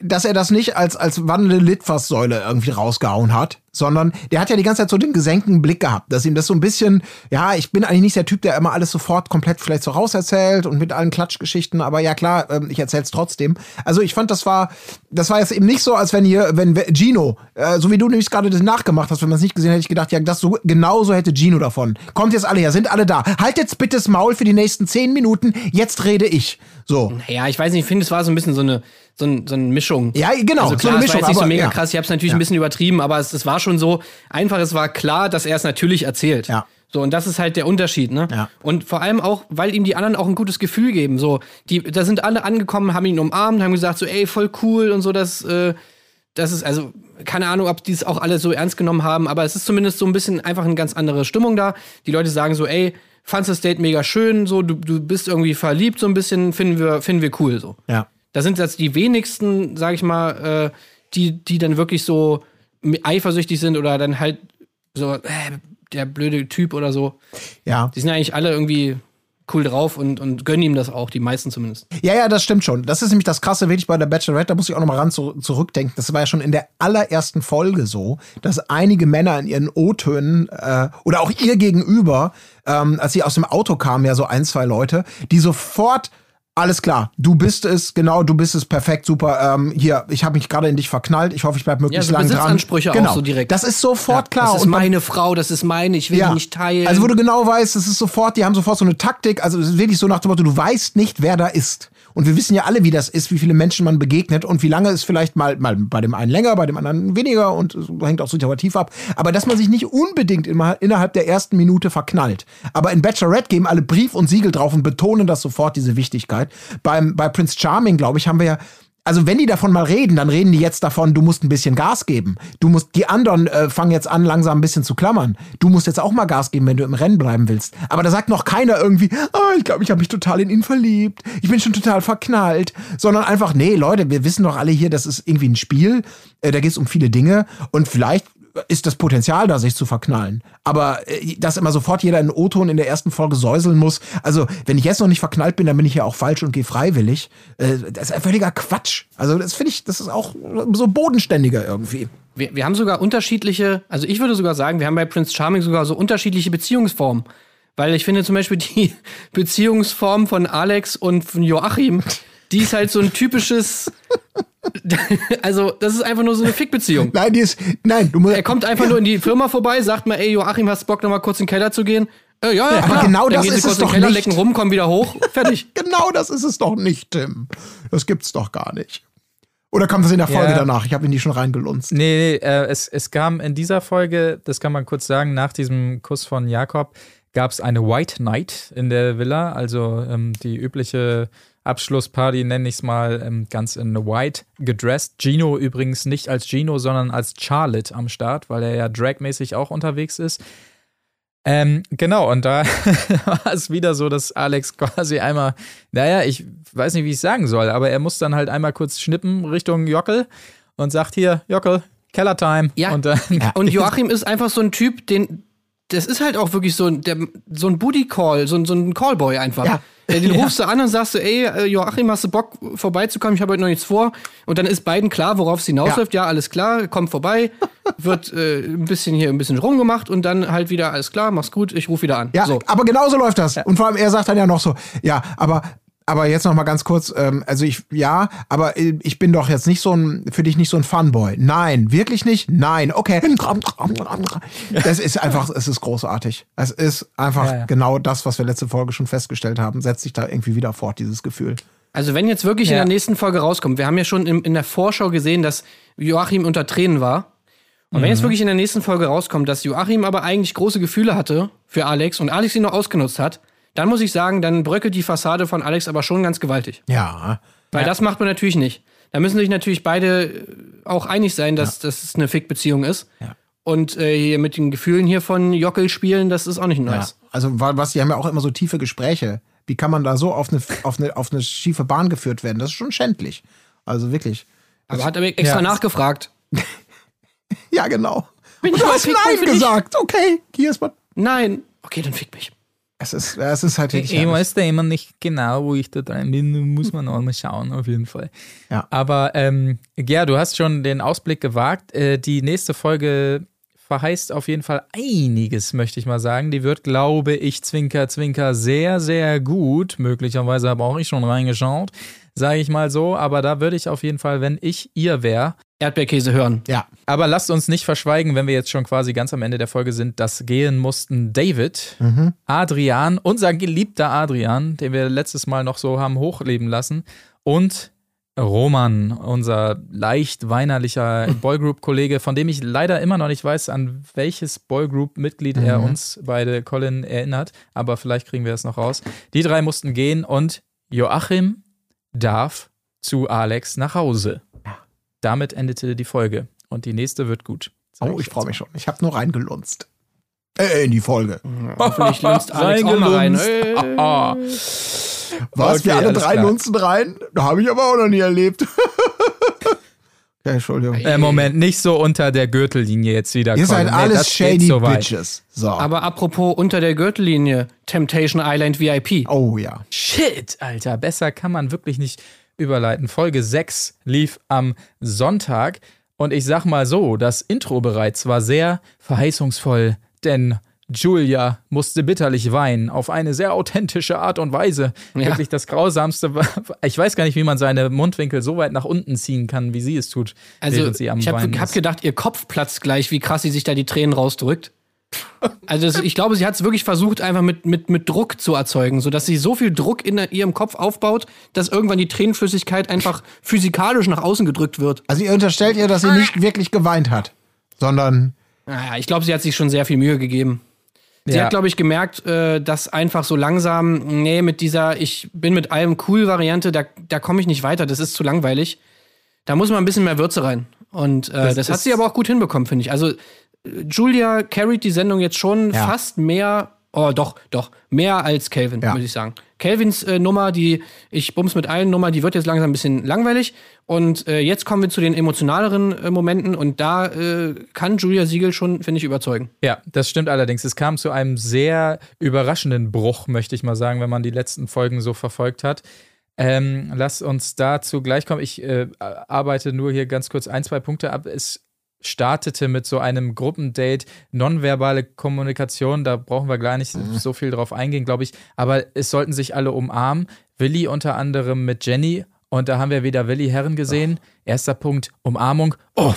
dass er das nicht als, als wandelnde Litfaßsäule irgendwie rausgehauen hat, sondern der hat ja die ganze Zeit so den gesenkten Blick gehabt, dass ihm das so ein bisschen, ja, ich bin eigentlich nicht der Typ, der immer alles sofort komplett vielleicht so rauserzählt und mit allen Klatschgeschichten, aber ja klar, ähm, ich erzähl's trotzdem. Also ich fand, das war, das war jetzt eben nicht so, als wenn hier, wenn Gino, äh, so wie du nämlich gerade das nachgemacht hast, wenn man es nicht gesehen hätte, ich gedacht, ja, das so, genau so hätte Gino davon. Kommt jetzt alle her, sind alle da. Halt jetzt bitte das Maul für die nächsten zehn Minuten, jetzt rede ich. So. Ja, ich weiß nicht, ich finde, es war so ein bisschen so eine, so, ein, so eine Mischung. Ja, genau, Also so klar, eine es war Mischung, jetzt nicht so aber, mega ja. krass, ich habe es natürlich Ja. ein bisschen übertrieben, aber es, es war schon so, einfach, es war klar, dass er es natürlich erzählt. Ja. So, und das ist halt der Unterschied, ne? Ja. Und vor allem auch, weil ihm die anderen auch ein gutes Gefühl geben. So, die, da sind alle angekommen, haben ihn umarmt, haben gesagt, so, ey, voll cool und so, dass, äh, das ist, also, keine Ahnung, ob die es auch alle so ernst genommen haben, aber es ist zumindest so ein bisschen einfach eine ganz andere Stimmung da. Die Leute sagen so, ey, fandst das Date mega schön, so, du, du bist irgendwie verliebt, so ein bisschen, finden wir, finden wir cool, so. Ja. Da sind jetzt die wenigsten, sag ich mal, äh, die, die dann wirklich so eifersüchtig sind oder dann halt so, äh, der blöde Typ oder so. Ja. Die sind ja eigentlich alle irgendwie cool drauf und, und gönnen ihm das auch, die meisten zumindest. Ja, ja, das stimmt schon. Das ist nämlich das Krasse, wirklich bei der Bachelorette, da muss ich auch nochmal ran zu, zurückdenken. Das war ja schon in der allerersten Folge so, dass einige Männer in ihren O-Tönen äh, oder auch ihr gegenüber, ähm, als sie aus dem Auto kamen, ja so ein, zwei Leute, die sofort alles klar, du bist es, genau, du bist es, perfekt, super. Ähm, hier, ich habe mich gerade in dich verknallt. Ich hoffe, ich bleib möglichst so lang dran. Auch genau. so direkt. Das ist sofort klar. Das ist Und meine Frau, das ist meine, ich will die nicht teilen. also wo du genau weißt, es ist sofort, die haben sofort so eine Taktik, also es ist wirklich so nach dem Motto, du weißt nicht, wer da ist. Und wir wissen ja alle, wie das ist, wie viele Menschen man begegnet und wie lange es vielleicht mal, mal bei dem einen länger, bei dem anderen weniger und hängt auch situativ ab. Aber dass man sich nicht unbedingt immer innerhalb der ersten Minute verknallt. Aber in Bachelorette geben alle Brief und Siegel drauf und betonen das sofort, diese Wichtigkeit. Beim, bei Prince Charming, glaube ich, haben wir ja also wenn die davon mal reden, dann reden die jetzt davon, du musst ein bisschen Gas geben. Du musst, die anderen äh, fangen jetzt an, langsam ein bisschen zu klammern. Du musst jetzt auch mal Gas geben, wenn du im Rennen bleiben willst. Aber da sagt noch keiner irgendwie, oh, ich glaube, ich habe mich total in ihn verliebt. Ich bin schon total verknallt. Sondern einfach, nee, Leute, wir wissen doch alle hier, das ist irgendwie ein Spiel. Äh, da geht es um viele Dinge. Und vielleicht ist das Potenzial da, sich zu verknallen. Aber äh, dass immer sofort jeder in O-Ton in der ersten Folge säuseln muss. Also, wenn ich jetzt noch nicht verknallt bin, dann bin ich ja auch falsch und gehe freiwillig. Äh, das ist ein völliger Quatsch. Also, das finde ich, das ist auch so bodenständiger irgendwie. wir, wir haben sogar unterschiedliche, also ich würde sogar sagen, wir haben bei Prince Charming sogar so unterschiedliche Beziehungsformen. Weil ich finde zum Beispiel die Beziehungsform von Alex und von Joachim, die ist halt so ein typisches. also, das ist einfach nur so eine Fickbeziehung. Nein, die ist, nein, du musst. Er kommt einfach nur in die Firma vorbei, sagt mal, ey Joachim, hast Bock, noch mal kurz in den Keller zu gehen? Äh, ja, ja, aber klar. genau Dann das gehen sie ist kurz es in den doch Keller, nicht. lecken rum, kommen wieder hoch, fertig. Genau das ist es doch nicht, Tim. Das gibt's doch gar nicht. Oder kommt das in der Folge Ja. danach? Ich habe in die schon reingelunzt. Nee, nee äh, es, es kam in dieser Folge, das kann man kurz sagen, nach diesem Kuss von Jakob gab es eine White Night in der Villa, also ähm, die übliche Abschlussparty, nenne ich es mal, ähm, ganz in White gedressed. Gino übrigens nicht als Gino, sondern als Charlotte am Start, weil er ja dragmäßig auch unterwegs ist. Ähm, genau, und da war es wieder so, dass Alex quasi einmal, naja, ich weiß nicht, wie ich sagen soll, aber er muss dann halt einmal kurz schnippen Richtung Jockel und sagt hier, Jockel, Kellertime. Ja. Und dann, Und Joachim ist einfach so ein Typ, den. Das ist halt auch wirklich so ein, der, so ein Booty-Call, so, ein- so ein Callboy einfach. Ja. Äh, Den rufst du an und sagst du, ey, äh, Joachim, hast du Bock vorbeizukommen? Ich habe heute noch nichts vor. Und dann ist beiden klar, worauf es hinausläuft. Ja. alles klar, komm vorbei. Wird äh, ein bisschen hier ein bisschen rumgemacht und dann halt wieder, alles klar, mach's gut, ich rufe wieder an. Ja, so. aber genauso läuft das. Und vor allem, er sagt dann ja noch so, ja, aber, aber jetzt noch mal ganz kurz, ähm, also ich, ja, aber äh, ich bin doch jetzt nicht so ein, für dich nicht so ein Funboy. Nein, wirklich nicht? Nein, okay. Das ist einfach, es ist großartig. Es ist einfach Ja, ja. genau das, was wir letzte Folge schon festgestellt haben, setzt sich da irgendwie wieder fort, dieses Gefühl. Also wenn jetzt wirklich in Ja. der nächsten Folge rauskommt, wir haben ja schon in, in der Vorschau gesehen, dass Joachim unter Tränen war. Und wenn Mhm. jetzt wirklich in der nächsten Folge rauskommt, dass Joachim aber eigentlich große Gefühle hatte für Alex und Alex ihn noch ausgenutzt hat, dann muss ich sagen, dann bröckelt die Fassade von Alex aber schon ganz gewaltig. Ja. Weil das macht man natürlich nicht. Da müssen sich natürlich beide äh, auch einig sein, dass dass es eine Fick-Beziehung ist. Ja. Und äh, hier mit den Gefühlen hier von Jockel spielen, das ist auch nicht Ja. nice. Also, wa- was, die haben ja auch immer so tiefe Gespräche. Wie kann man da so auf eine, auf eine, auf eine schiefe Bahn geführt werden? Das ist schon schändlich. Also wirklich. Aber hat er extra Ja. nachgefragt. Ja, genau. Bin du hast Nein gesagt. Okay, hier ist man. Nein. Okay, dann fick mich. Es ist, es ist halt wirklich. Ich weiß da immer nicht genau, wo ich da drin bin. Muss man auch mal schauen, auf jeden Fall. Ja. Aber ähm, ja, du hast schon den Ausblick gewagt. Äh, die nächste Folge verheißt auf jeden Fall einiges, möchte ich mal sagen. Die wird, glaube ich, Zwinker, Zwinker sehr, sehr gut. Möglicherweise habe auch ich schon reingeschaut, sage ich mal so. Aber da würde ich auf jeden Fall, wenn ich ihr wäre, Erdbeerkäse hören. Ja. aber lasst uns nicht verschweigen, wenn wir jetzt schon quasi ganz am Ende der Folge sind, dass gehen mussten David, Adrian, unser geliebter Adrian, den wir letztes Mal noch so haben hochleben lassen, und Roman, unser leicht weinerlicher Boygroup-Kollege, von dem ich leider immer noch nicht weiß, an welches Boygroup-Mitglied er uns beide, Colin, erinnert, aber vielleicht kriegen wir es noch raus. Die drei mussten gehen und Joachim darf zu Alex nach Hause. Damit endete die Folge. Und die nächste wird gut. Oh, ich freue mich schon. Ich habe nur reingelunzt. Äh, in die Folge. Hoffentlich lunzt Alex auch mal rein. Reingelunzt. Äh. Ah, Was? Okay, wir alle drei klar. lunzen rein? Da habe ich aber auch noch nie erlebt. okay, Entschuldigung. äh, Moment, nicht so unter der Gürtellinie jetzt wieder. Ihr seid Nee, alles shady so weit. Bitches. So. Aber apropos unter der Gürtellinie, Temptation Island VIP. oh ja. Shit, Alter, besser kann man wirklich nicht überleiten. Folge 6 lief am Sonntag und ich sag mal so, das Intro bereits war sehr verheißungsvoll, denn Julia musste bitterlich weinen, auf eine sehr authentische Art und Weise. Ja. Wirklich das Grausamste. war- Ich weiß gar nicht, wie man seine Mundwinkel so weit nach unten ziehen kann, wie sie es tut, Also, während sie am ich Weinen hab gedacht, ihr Kopf platzt gleich, wie krass sie sich da die Tränen rausdrückt. Also, das, ich glaube, sie hat es wirklich versucht, einfach mit, mit, mit Druck zu erzeugen, sodass sie so viel Druck in ihrem Kopf aufbaut, dass irgendwann die Tränenflüssigkeit einfach physikalisch nach außen gedrückt wird. Also ihr unterstellt ihr, dass sie nicht wirklich geweint hat, sondern Naja, ich glaube, sie hat sich schon sehr viel Mühe gegeben. Sie Ja. hat, glaube ich, gemerkt, äh, dass einfach so langsam, nee, mit dieser Ich bin mit allem cool Variante, da, da komme ich nicht weiter, das ist zu langweilig. Da muss man ein bisschen mehr Würze rein. Und äh, das, Das hat sie aber auch gut hinbekommen, finde ich. Also, äh, Julia carried die Sendung jetzt schon Ja. fast mehr, oh doch, doch, mehr als Calvin, Ja. würde ich sagen. Calvins äh, Nummer, die Ich bums mit allen Nummer, die wird jetzt langsam ein bisschen langweilig. Und äh, jetzt kommen wir zu den emotionaleren äh, Momenten und da äh, kann Julia Siegel schon, finde ich, überzeugen. Ja, das stimmt allerdings. Es kam zu einem sehr überraschenden Bruch, möchte ich mal sagen, wenn man die letzten Folgen so verfolgt hat. Ähm, lass uns dazu gleich kommen. Ich äh, arbeite nur hier ganz kurz ein, zwei Punkte ab. Es startete mit so einem Gruppendate, nonverbale Kommunikation, da brauchen wir gar nicht so viel drauf eingehen, glaube ich. Aber es sollten sich alle umarmen. Willi unter anderem mit Jenny. Und da haben wir wieder Willi Herren gesehen. Erster Punkt, Umarmung. Oh,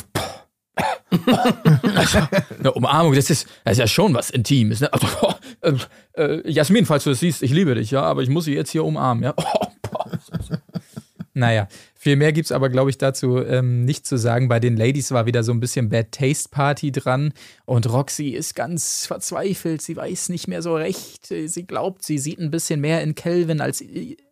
eine Umarmung, das ist, das ist ja schon was Intimes. Ne? Also, äh, äh, Jasmin, falls du das siehst, ich liebe dich, ja, aber ich muss sie jetzt hier umarmen. Ja? Oh. Naja, viel mehr gibt es aber, glaube ich, dazu ähm, nicht zu sagen. Bei den Ladies war wieder so ein bisschen Bad Taste Party dran und Roxy ist ganz verzweifelt. Sie weiß nicht mehr so recht. Sie glaubt, sie sieht ein bisschen mehr in Kelvin als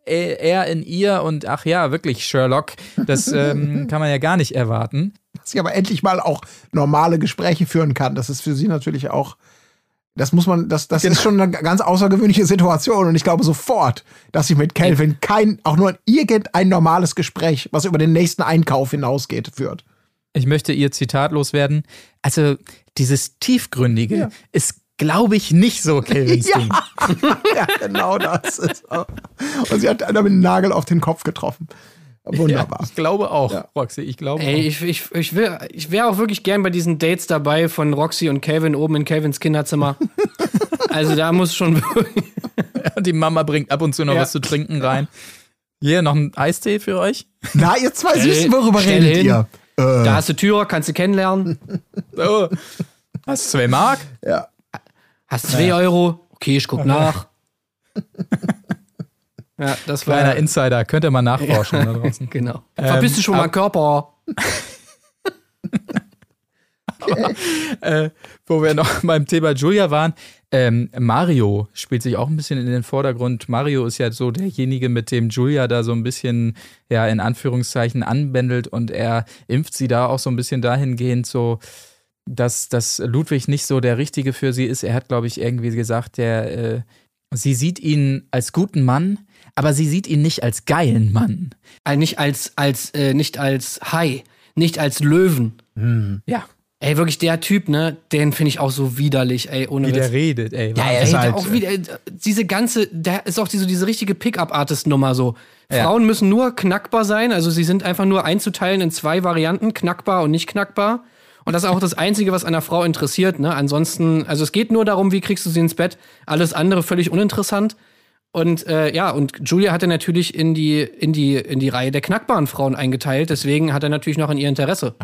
er er in ihr und ach ja, wirklich Sherlock. Das ähm, kann man ja gar nicht erwarten. dass sie aber endlich mal auch normale Gespräche führen kann. Das ist für sie natürlich auch, das muss man, das, das ist schon eine ganz außergewöhnliche Situation und ich glaube sofort, dass sie mit Calvin kein, auch nur irgendein normales Gespräch, was über den nächsten Einkauf hinausgeht, führt. Ich möchte ihr Zitat loswerden. Also, dieses Tiefgründige Ja. ist, glaube ich, nicht so Kelvins Ding. ja, genau das ist auch. Und sie hat damit einen Nagel auf den Kopf getroffen. Wunderbar. Ja, ich glaube auch, Ja. Roxy. Ich glaube Ey, auch. ich, ich, ich, will- ich wäre auch wirklich gern bei diesen Dates dabei von Roxy und Calvin oben in Calvins Kinderzimmer. also da muss schon. Die Mama bringt ab und zu noch Ja. was zu trinken rein. Hier, noch ein Eistee für euch? Na, ihr zwei Süßen, worüber stell redet hin. ihr? Äh, Da hast du Türer, kannst du kennenlernen. So. Hast du zwei Mark? ja. Hast zwei Euro. Okay, ich guck nach. Ja, das war. Kleiner Insider, könnt ihr mal nachforschen da draußen. Genau. Verpiss dich schon mal Körper. äh, wo wir noch beim Thema Julia waren, ähm, Mario spielt sich auch ein bisschen in den Vordergrund. Mario ist ja so derjenige, mit dem Julia da so ein bisschen, ja, in Anführungszeichen anbändelt und er impft sie da auch so ein bisschen dahingehend so, dass, dass Ludwig nicht so der Richtige für sie ist. Er hat, glaube ich, irgendwie gesagt, der, äh, sie sieht ihn als guten Mann, aber sie sieht ihn nicht als geilen Mann. Äh, nicht als, als, äh, nicht als Hai, nicht als Löwen. Ja, Ey, wirklich der Typ, ne, den finde ich auch so widerlich, ey, ohne wie Witz. der redet, ey. Ja, er der halt, auch wieder, äh, diese ganze, der ist auch diese, diese richtige Pickup-Artist-Nummer so. Ja. Frauen müssen nur knackbar sein, also sie sind einfach nur einzuteilen in zwei Varianten, knackbar und nicht knackbar. Und das ist auch das Einzige, was einer Frau interessiert, ne? Ansonsten, also es geht nur darum, wie kriegst du sie ins Bett. Alles andere völlig uninteressant. Und äh, ja, und Julia hat er natürlich in die, in, die, in die Reihe der knackbaren Frauen eingeteilt, deswegen hat er natürlich noch an ihr Interesse.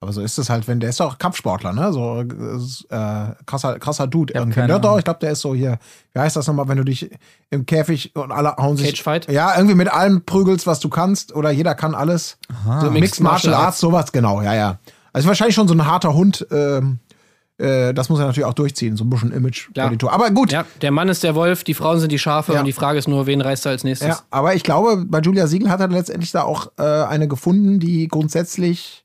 Aber so ist es halt, wenn der ist auch Kampfsportler, ne? So äh, krasser, krasser Dude keine Ja, doch, ich glaube, der ist so hier. Wie heißt das nochmal, wenn du dich im Käfig und alle hauen sich. Cagefight? Ja, irgendwie mit allem prügelst, was du kannst, oder jeder kann alles. So Mixed Martial Arts, sowas, genau, ja, ja. Also wahrscheinlich schon so ein harter Hund. Ähm, äh, das muss er natürlich auch durchziehen, so ein bisschen Image. Klar. Editor. Aber gut, Ja, der Mann ist der Wolf, die Frauen sind die Schafe Ja. und die Frage ist nur, wen reißt er als nächstes? Ja, aber ich glaube, bei Julia Siegel hat er letztendlich da auch äh, eine gefunden, die grundsätzlich,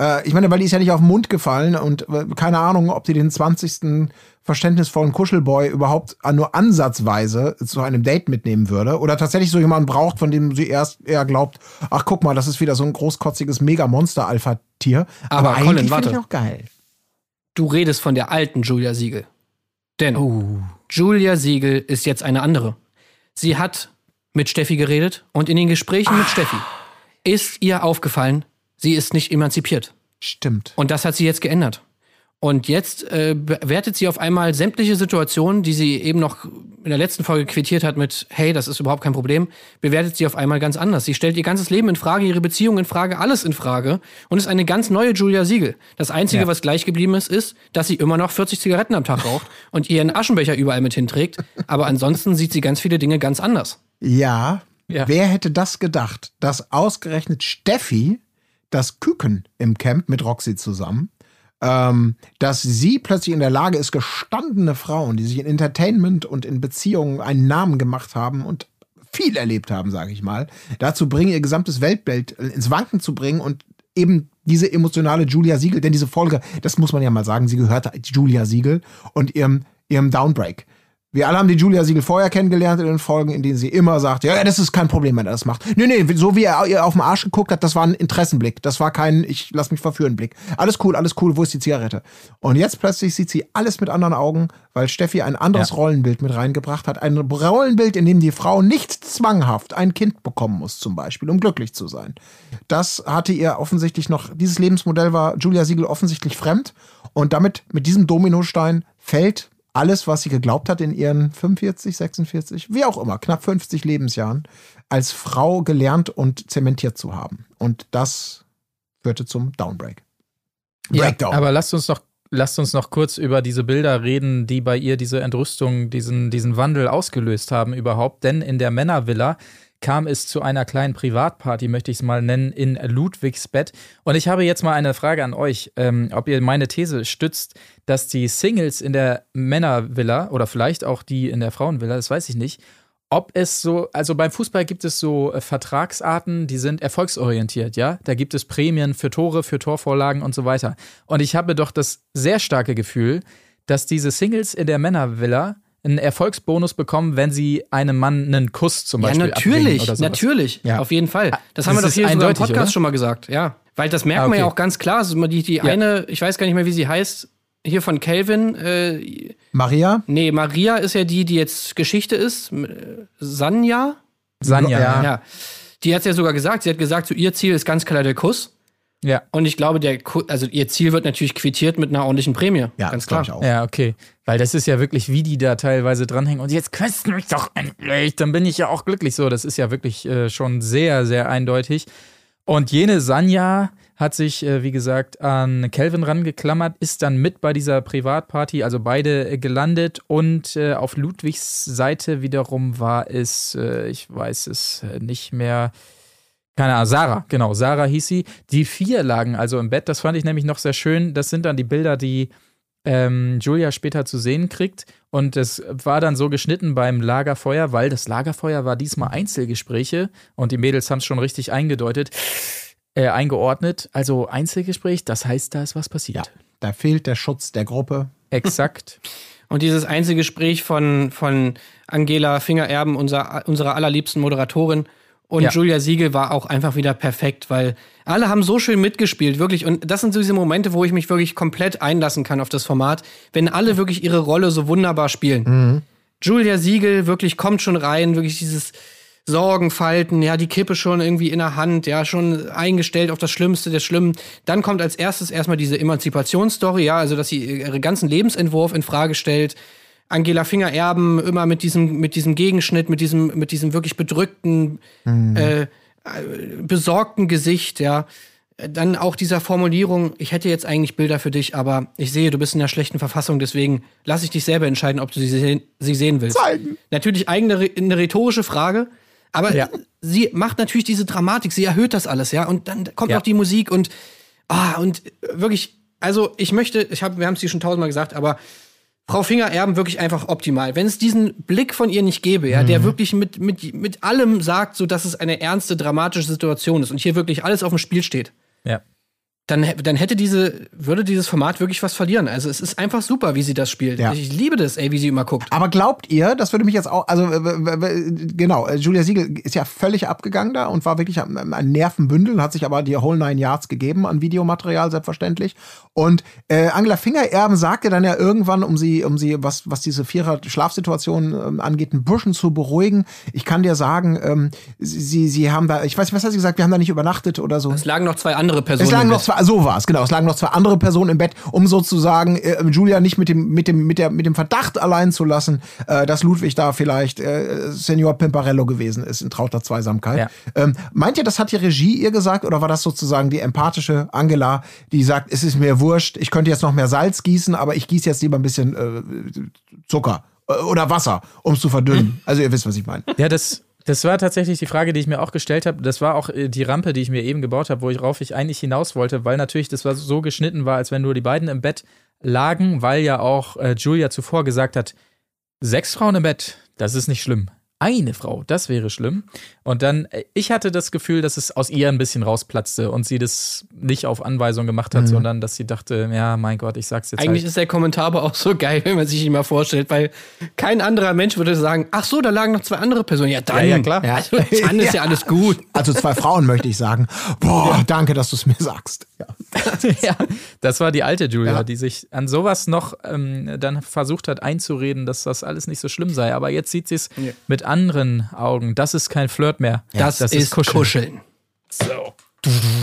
äh, ich meine, weil die ist ja nicht auf den Mund gefallen und äh, keine Ahnung, ob sie den 20. verständnisvollen Kuschelboy überhaupt nur ansatzweise zu einem Date mitnehmen würde oder tatsächlich so jemanden braucht, von dem sie erst eher glaubt, ach guck mal, das ist wieder so ein großkotziges Mega-Monster-Alpha-Tier. Aber eigentlich Colin, warte. ich auch geil. Du redest von der alten Julia Siegel. Denn Oh. Julia Siegel ist jetzt eine andere. Sie hat mit Steffi geredet und in den Gesprächen mit Steffi ist ihr aufgefallen, sie ist nicht emanzipiert. Stimmt. Und das hat sie jetzt geändert. Und jetzt äh, bewertet sie auf einmal sämtliche Situationen, die sie eben noch in der letzten Folge quittiert hat mit, hey, das ist überhaupt kein Problem, bewertet sie auf einmal ganz anders. Sie stellt ihr ganzes Leben in Frage, ihre Beziehung in Frage, alles in Frage und ist eine ganz neue Julia Siegel. Das Einzige, Ja. was gleich geblieben ist, ist, dass sie immer noch 40 Zigaretten am Tag raucht und ihren Aschenbecher überall mit hinträgt. Aber ansonsten sieht sie ganz viele Dinge ganz anders. Ja, Ja. wer hätte das gedacht, dass ausgerechnet Steffi das Küken im Camp mit Roxy zusammen, ähm, dass sie plötzlich in der Lage ist, gestandene Frauen, die sich in Entertainment und in Beziehungen einen Namen gemacht haben und viel erlebt haben, sage ich mal, dazu bringen, ihr gesamtes Weltbild ins Wanken zu bringen und eben diese emotionale Julia Siegel, denn diese Folge, das muss man ja mal sagen, sie gehörte Julia Siegel und ihrem, ihrem Downbreak. Wir alle haben die Julia Siegel vorher kennengelernt in den Folgen, in denen sie immer sagt, ja, das ist kein Problem, wenn er das macht. Nee, nee, so wie er ihr auf den Arsch geguckt hat, das war ein Interessenblick. Das war kein, ich lass mich verführen Blick. Alles cool, alles cool, wo ist die Zigarette? Und jetzt plötzlich sieht sie alles mit anderen Augen, weil Steffi ein anderes Ja. Rollenbild mit reingebracht hat. Ein Rollenbild, in dem die Frau nicht zwanghaft ein Kind bekommen muss, zum Beispiel, um glücklich zu sein. Das hatte ihr offensichtlich noch, dieses Lebensmodell war Julia Siegel offensichtlich fremd. Und damit, mit diesem Dominostein fällt alles, was sie geglaubt hat in ihren 45, 46, wie auch immer, knapp 50 Lebensjahren, als Frau gelernt und zementiert zu haben. Und das führte zum Downbreak. Breakdown. Aber lasst uns noch lasst uns noch kurz über diese Bilder reden, die bei ihr diese Entrüstung, diesen, diesen Wandel ausgelöst haben überhaupt. Denn in der Männervilla kam es zu einer kleinen Privatparty, möchte ich es mal nennen, in Ludwigs Bett. Und ich habe jetzt mal eine Frage an euch, ähm, ob ihr meine These stützt, dass die Singles in der Männervilla oder vielleicht auch die in der Frauenvilla, das weiß ich nicht, ob es so, also beim Fußball gibt es so äh, Vertragsarten, die sind erfolgsorientiert, ja? Da gibt es Prämien für Tore, für Torvorlagen und so weiter. Und ich habe doch das sehr starke Gefühl, dass diese Singles in der Männervilla einen Erfolgsbonus bekommen, wenn sie einem Mann einen Kuss zum Ja, Beispiel abbringen natürlich, natürlich, Ja. auf jeden Fall. Das, haben Das wir doch hier sogar im Podcast oder? schon mal gesagt, ja. Weil das merkt Ah, man ja okay. auch ganz klar. Also die, die eine, ich weiß gar nicht mehr, wie sie heißt, hier von Calvin, äh, Maria? nee, Maria ist ja die, die jetzt Geschichte ist. Äh, Sanja? Sanja. Ja. Ja. Die hat ja sogar gesagt, sie hat gesagt, so ihr Ziel ist ganz klar der Kuss. Ja. Und ich glaube, der also ihr Ziel wird natürlich quittiert mit einer ordentlichen Prämie. Ja, ganz klar. ich auch. Ja, okay. Weil das ist ja wirklich, wie die da teilweise dranhängen. Und jetzt küsst mich doch endlich. Dann bin ich ja auch glücklich. So, das ist ja wirklich äh, schon sehr, sehr eindeutig. Und jene Sanja hat sich, äh, wie gesagt, an Calvin rangeklammert, ist dann mit bei dieser Privatparty, also beide äh, gelandet. Und äh, auf Ludwigs Seite wiederum war es, äh, ich weiß es äh, nicht mehr, keine Ahnung, Sarah, genau, Sarah hieß sie. Die vier lagen also im Bett. Das fand ich nämlich noch sehr schön. Das sind dann die Bilder, die ähm, Julia später zu sehen kriegt. Und es war dann so geschnitten beim Lagerfeuer, weil das Lagerfeuer war diesmal Einzelgespräche und die Mädels haben es schon richtig eingedeutet, äh, eingeordnet. Also Einzelgespräch, das heißt, da ist was passiert. Da fehlt der Schutz der Gruppe. Exakt. Und dieses Einzelgespräch von, von Angela Fingererben, unser, unserer allerliebsten Moderatorin, und Ja. Julia Siegel war auch einfach wieder perfekt, weil alle haben so schön mitgespielt, wirklich. Und das sind so diese Momente, wo ich mich wirklich komplett einlassen kann auf das Format, wenn alle wirklich ihre Rolle so wunderbar spielen. Julia Siegel wirklich kommt schon rein, wirklich dieses Sorgenfalten, ja, die Kippe schon irgendwie in der Hand, ja, schon eingestellt auf das Schlimmste der Schlimmen. Dann kommt als erstes erstmal diese Emanzipationsstory, ja, also dass sie ihren ganzen Lebensentwurf in Frage stellt. Angela Finger erben, immer mit diesem, mit diesem Gegenschnitt, mit diesem, mit diesem wirklich bedrückten, äh, äh, besorgten Gesicht, ja. Dann auch dieser Formulierung, ich hätte jetzt eigentlich Bilder für dich, aber ich sehe, du bist in einer schlechten Verfassung, deswegen lass ich dich selber entscheiden, ob du sie sehen, sie sehen willst. Zeigen. Natürlich eigene eine rhetorische Frage, aber Ja. sie macht natürlich diese Dramatik, sie erhöht das alles, ja, und dann kommt Ja. noch die Musik und ah und wirklich, also ich möchte, ich habe, wir haben es hier schon tausendmal gesagt, aber Frau Finger erben wirklich einfach optimal. Wenn es diesen Blick von ihr nicht gäbe, ja, Mhm. der wirklich mit, mit, mit allem sagt, so dass es eine ernste, dramatische Situation ist und hier wirklich alles auf dem Spiel steht, Ja. Dann, dann hätte diese, würde dieses Format wirklich was verlieren. Also es ist einfach super, wie sie das spielt. Ja. Ich liebe das, ey, wie sie immer guckt. Aber glaubt ihr, das würde mich jetzt auch, also äh, genau, äh, Julia Siegel ist ja völlig abgegangen da und war wirklich ein Nervenbündel, hat sich aber die Whole Nine Yards gegeben an Videomaterial, selbstverständlich. Und äh, Angela Fingererben sagte dann ja irgendwann, um sie, um sie, was, was diese Vierer-Schlafsituation ähm, angeht, ein bisschen zu beruhigen. Ich kann dir sagen, ähm, sie, sie haben da, ich weiß nicht, was hat sie gesagt, wir haben da nicht übernachtet oder so. Es lagen noch zwei andere Personen. Es lagen noch zwei, so war es, genau. Es lagen noch zwei andere Personen im Bett, um sozusagen äh, Julia nicht mit dem, mit dem, mit der, mit dem Verdacht allein zu lassen, äh, dass Ludwig da vielleicht äh, Senior Pimparello gewesen ist in trauter Zweisamkeit. Ja. Ähm, meint ihr, das hat die Regie ihr gesagt oder war das sozusagen die empathische Angela, die sagt, es ist mir wurscht, ich könnte jetzt noch mehr Salz gießen, aber ich gieße jetzt lieber ein bisschen äh, Zucker äh, oder Wasser, um es zu verdünnen. Also ihr wisst, was ich meine. Ja, das, das war tatsächlich die Frage, die ich mir auch gestellt habe. Das war auch äh, die Rampe, die ich mir eben gebaut habe, worauf ich eigentlich hinaus wollte, weil natürlich das war so geschnitten war, als wenn nur die beiden im Bett lagen, weil ja auch äh, Julia zuvor gesagt hat, sechs Frauen im Bett, das ist nicht schlimm. Eine Frau, das wäre schlimm. Und dann, äh, ich hatte das Gefühl, dass es aus ihr ein bisschen rausplatzte und sie das nicht auf Anweisung gemacht hat, sondern dass sie dachte, ja, mein Gott, ich sag's jetzt Eigentlich halt. ist der Kommentar aber auch so geil, wenn man sich ihn mal vorstellt, weil kein anderer Mensch würde sagen, ach so, da lagen noch zwei andere Personen. Ja, dann, Ja, ja, klar. Ja. Also, dann ist ja alles gut. Also zwei Frauen möchte ich sagen. Boah, danke, dass du es mir sagst. Ja. ja, das war die alte Julia, Ja. die sich an sowas noch ähm, dann versucht hat einzureden, dass das alles nicht so schlimm sei. Aber jetzt sieht sie es Ja. Mit anderen Augen. Das ist kein Flirt mehr. Das, ist, Kuscheln.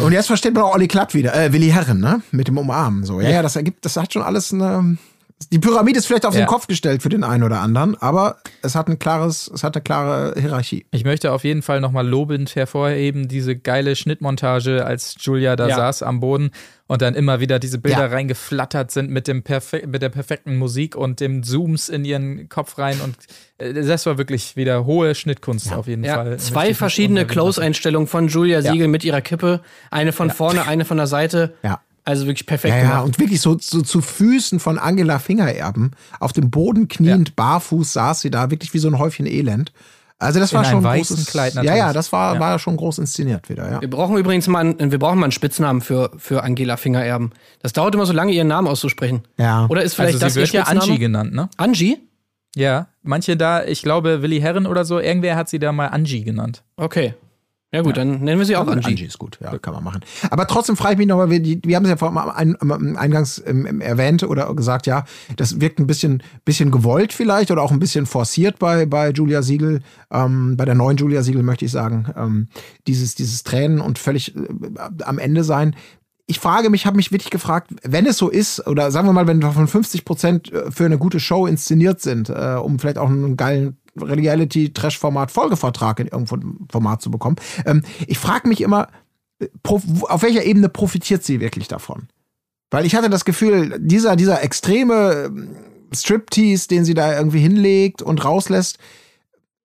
Und jetzt versteht man auch Olli Klatt wieder, äh, Willi Herren, ne? Mit dem Umarmen. So. Ja, ja, das ergibt, das hat schon alles eine. Die Pyramide ist vielleicht auf Ja. den Kopf gestellt für den einen oder anderen, aber es hat ein klares, es hat eine klare Hierarchie. Ich möchte auf jeden Fall nochmal lobend hervorheben, diese geile Schnittmontage, als Julia da Ja. saß am Boden und dann immer wieder diese Bilder Ja. reingeflattert sind mit, dem perfe mit der perfekten Musik und dem Zooms in ihren Kopf rein. Und äh, das war wirklich wieder hohe Schnittkunst auf jeden Ja, Fall. Zwei verschiedene. Close-Einstellungen von Julia Siegel mit ihrer Kippe. Eine von vorne, eine von der Seite. Ja. Also wirklich perfekt Ja, ja, gemacht. und wirklich so, so zu Füßen von Angela Fingererben, auf dem Boden kniend, barfuß saß sie da, wirklich wie so ein Häufchen Elend. Also das In war schon weißen großes, Kleid Ja, ja, natürlich. das war, Ja. war schon groß inszeniert wieder, ja. Wir brauchen übrigens mal einen, wir brauchen mal einen Spitznamen für, für Angela Fingererben. Das dauert immer so lange, ihren Namen auszusprechen. Ja. Oder ist vielleicht Also das sie ihr wird ja Spitzname? Angie genannt, ne? Angie? Ja, manche da, ich glaube Willi Herren oder so, irgendwer hat sie da mal Angie genannt. Okay. Ja gut, dann nennen wir sie auch Angie. Angie ist gut, ja, kann man machen. Aber trotzdem frage ich mich nochmal, wir, die- wir haben es ja vor ein, ein, eingangs ähm, ähm, erwähnt oder gesagt, ja, das wirkt ein bisschen, bisschen gewollt vielleicht oder auch ein bisschen forciert bei, bei Julia Siegel, ähm, bei der neuen Julia Siegel möchte ich sagen, ähm, dieses, dieses Tränen und völlig äh, am Ende sein. Ich frage mich, habe mich wirklich gefragt, wenn es so ist, oder sagen wir mal, wenn davon 50 Prozent äh, für eine gute Show inszeniert sind, äh, um vielleicht auch einen geilen Reality-Trash-Format Folgevertrag in irgendeinem Format zu bekommen. Ähm, ich frage mich immer, äh, auf welcher Ebene profitiert sie wirklich davon? Weil ich hatte das Gefühl, dieser, dieser extreme ähm, Striptease, den sie da irgendwie hinlegt und rauslässt,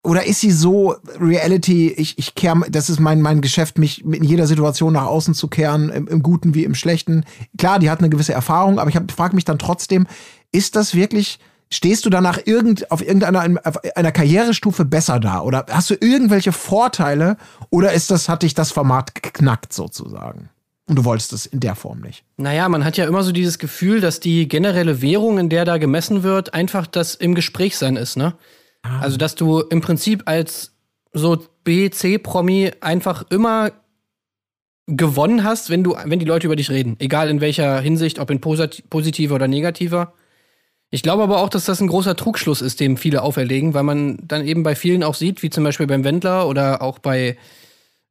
oder ist sie so Reality, ich, ich kehr, das ist mein, mein Geschäft, mich in jeder Situation nach außen zu kehren, im, im Guten wie im Schlechten. Klar, die hat eine gewisse Erfahrung, aber ich frage mich dann trotzdem, ist das wirklich, stehst du danach irgend, auf irgendeiner auf einer Karrierestufe besser da? Oder hast du irgendwelche Vorteile? Oder ist das, hat dich das Format geknackt sozusagen? Und du wolltest es in der Form nicht. Naja, man hat ja immer so dieses Gefühl, dass die generelle Währung, in der da gemessen wird, einfach das im Gespräch sein ist, ne? Also, dass du im Prinzip als so B, C-Promi einfach immer gewonnen hast, wenn du, wenn die Leute über dich reden. Egal in welcher Hinsicht, ob in posit positiver oder negativer. Ich glaube aber auch, dass das ein großer Trugschluss ist, dem viele auferlegen, weil man dann eben bei vielen auch sieht, wie zum Beispiel beim Wendler oder auch bei,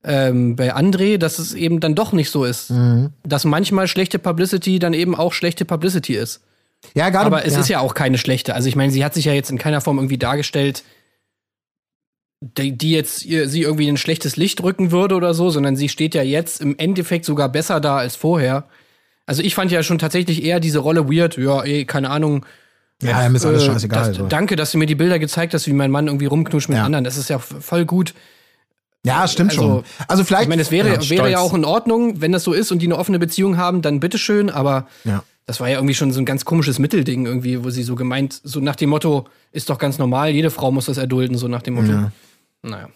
ähm, bei André, dass es eben dann doch nicht so ist. Dass manchmal schlechte Publicity dann eben auch schlechte Publicity ist. Ja, gerade. Aber es ist ja auch keine schlechte. Also ich meine, sie hat sich ja jetzt in keiner Form irgendwie dargestellt, die, die jetzt ihr, sie irgendwie in ein schlechtes Licht rücken würde oder so, sondern sie steht ja jetzt im Endeffekt sogar besser da als vorher. Also ich fand ja schon tatsächlich eher diese Rolle weird. Ja, ey, keine Ahnung. Ja, ihm ist alles Äh, scheißegal. Das, so. Danke, dass du mir die Bilder gezeigt hast, wie mein Mann irgendwie rumknutscht mit Ja. anderen. Das ist ja voll gut. Ja, stimmt Also, schon. Also vielleicht. Ich meine, es wäre, ja, wäre ja auch in Ordnung, wenn das so ist und die eine offene Beziehung haben, dann bitteschön, aber Ja. das war ja irgendwie schon so ein ganz komisches Mittelding irgendwie, wo sie so gemeint, so nach dem Motto, ist doch ganz normal, jede Frau muss das erdulden, so nach dem Motto. Ja. Naja.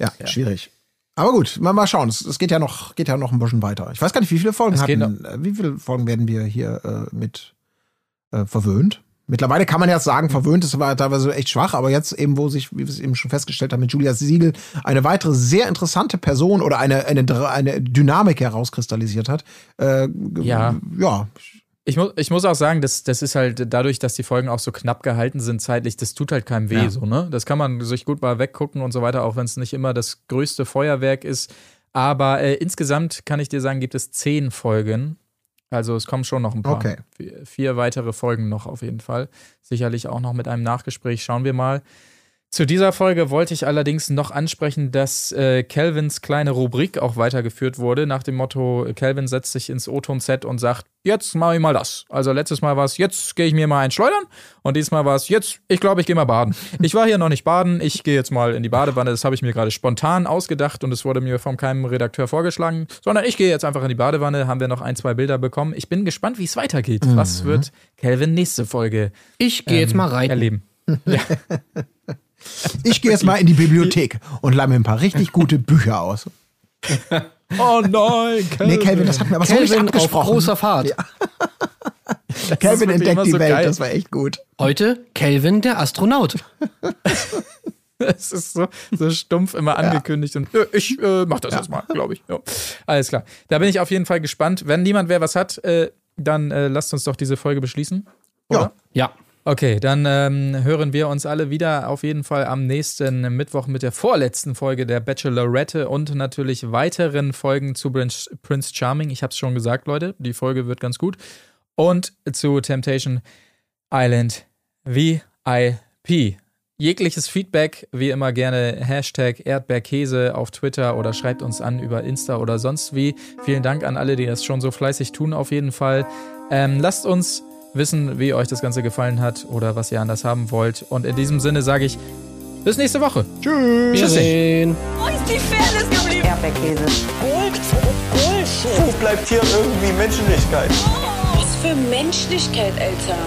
Ja, schwierig. Aber gut, mal, mal schauen. Es, es geht ja noch, geht ja noch ein bisschen weiter. Ich weiß gar nicht, wie viele Folgen Es geht hatten. äh, Wie viele Folgen werden wir hier äh, mit äh, verwöhnt? Mittlerweile kann man jetzt sagen, verwöhnt ist aber teilweise echt schwach, aber jetzt eben, wo sich, wie wir es eben schon festgestellt haben, mit Julia Siegel eine weitere sehr interessante Person oder eine, eine, eine Dynamik herauskristallisiert hat. Äh, Ja. Ja. Ich, mu ich muss auch sagen, das, das ist halt dadurch, dass die Folgen auch so knapp gehalten sind zeitlich, das tut halt keinem weh, Ja. so, ne? Das kann man sich gut mal weggucken und so weiter, auch wenn es nicht immer das größte Feuerwerk ist. Aber äh, insgesamt kann ich dir sagen, gibt es zehn Folgen. Also es kommen schon noch ein paar. Okay. Vier, vier weitere Folgen noch auf jeden Fall. Sicherlich auch noch mit einem Nachgespräch. Schauen wir mal. Zu dieser Folge wollte ich allerdings noch ansprechen, dass äh, Calvins kleine Rubrik auch weitergeführt wurde, nach dem Motto, Calvin setzt sich ins O-Ton-Set und sagt, jetzt mache ich mal das. Also letztes Mal war es, jetzt gehe ich mir mal ein Schleudern und diesmal war es, jetzt, ich glaube, ich gehe mal baden. Ich war hier noch nicht baden, ich gehe jetzt mal in die Badewanne, das habe ich mir gerade spontan ausgedacht und es wurde mir von keinem Redakteur vorgeschlagen, sondern ich gehe jetzt einfach in die Badewanne, haben wir noch ein, zwei Bilder bekommen. Ich bin gespannt, wie es weitergeht. Was wird Calvin nächste Folge Ich gehe jetzt mal rein. erleben? Ich gehe jetzt mal in die Bibliothek und leih mir ein paar richtig gute Bücher aus. Oh nein, Calvin. Nee, Calvin, das hat mir aber so nicht Kelvin auf abgesprochen. großer Fahrt. Calvin wirklich immer entdeckt die so Welt, geil. das war echt gut. Heute Kelvin, der Astronaut. Es ist so, so stumpf immer angekündigt und äh, ich äh, mach das jetzt mal, glaube ich. Ja. Alles klar. Da bin ich auf jeden Fall gespannt. Wenn niemand wer was hat, äh, dann äh, lasst uns doch diese Folge beschließen. Oder? Ja. Ja. Okay, dann ähm, hören wir uns alle wieder auf jeden Fall am nächsten Mittwoch mit der vorletzten Folge der Bachelorette und natürlich weiteren Folgen zu Prince, Charming. Ich habe es schon gesagt, Leute, die Folge wird ganz gut. Und zu Temptation Island VIP. Jegliches Feedback, wie immer gerne Hashtag Erdbeerkäse auf Twitter oder schreibt uns an über Insta oder sonst wie. Vielen Dank an alle, die das schon so fleißig tun, auf jeden Fall. Ähm, lasst uns wissen, wie euch das Ganze gefallen hat oder was ihr anders haben wollt. Und in diesem Sinne sage ich, bis nächste Woche. Tschüss. Wir sehen. Wo ist die Fairness geblieben? Erdbeerkäse. Wo bleibt hier irgendwie Menschlichkeit? Was für Menschlichkeit, Alter.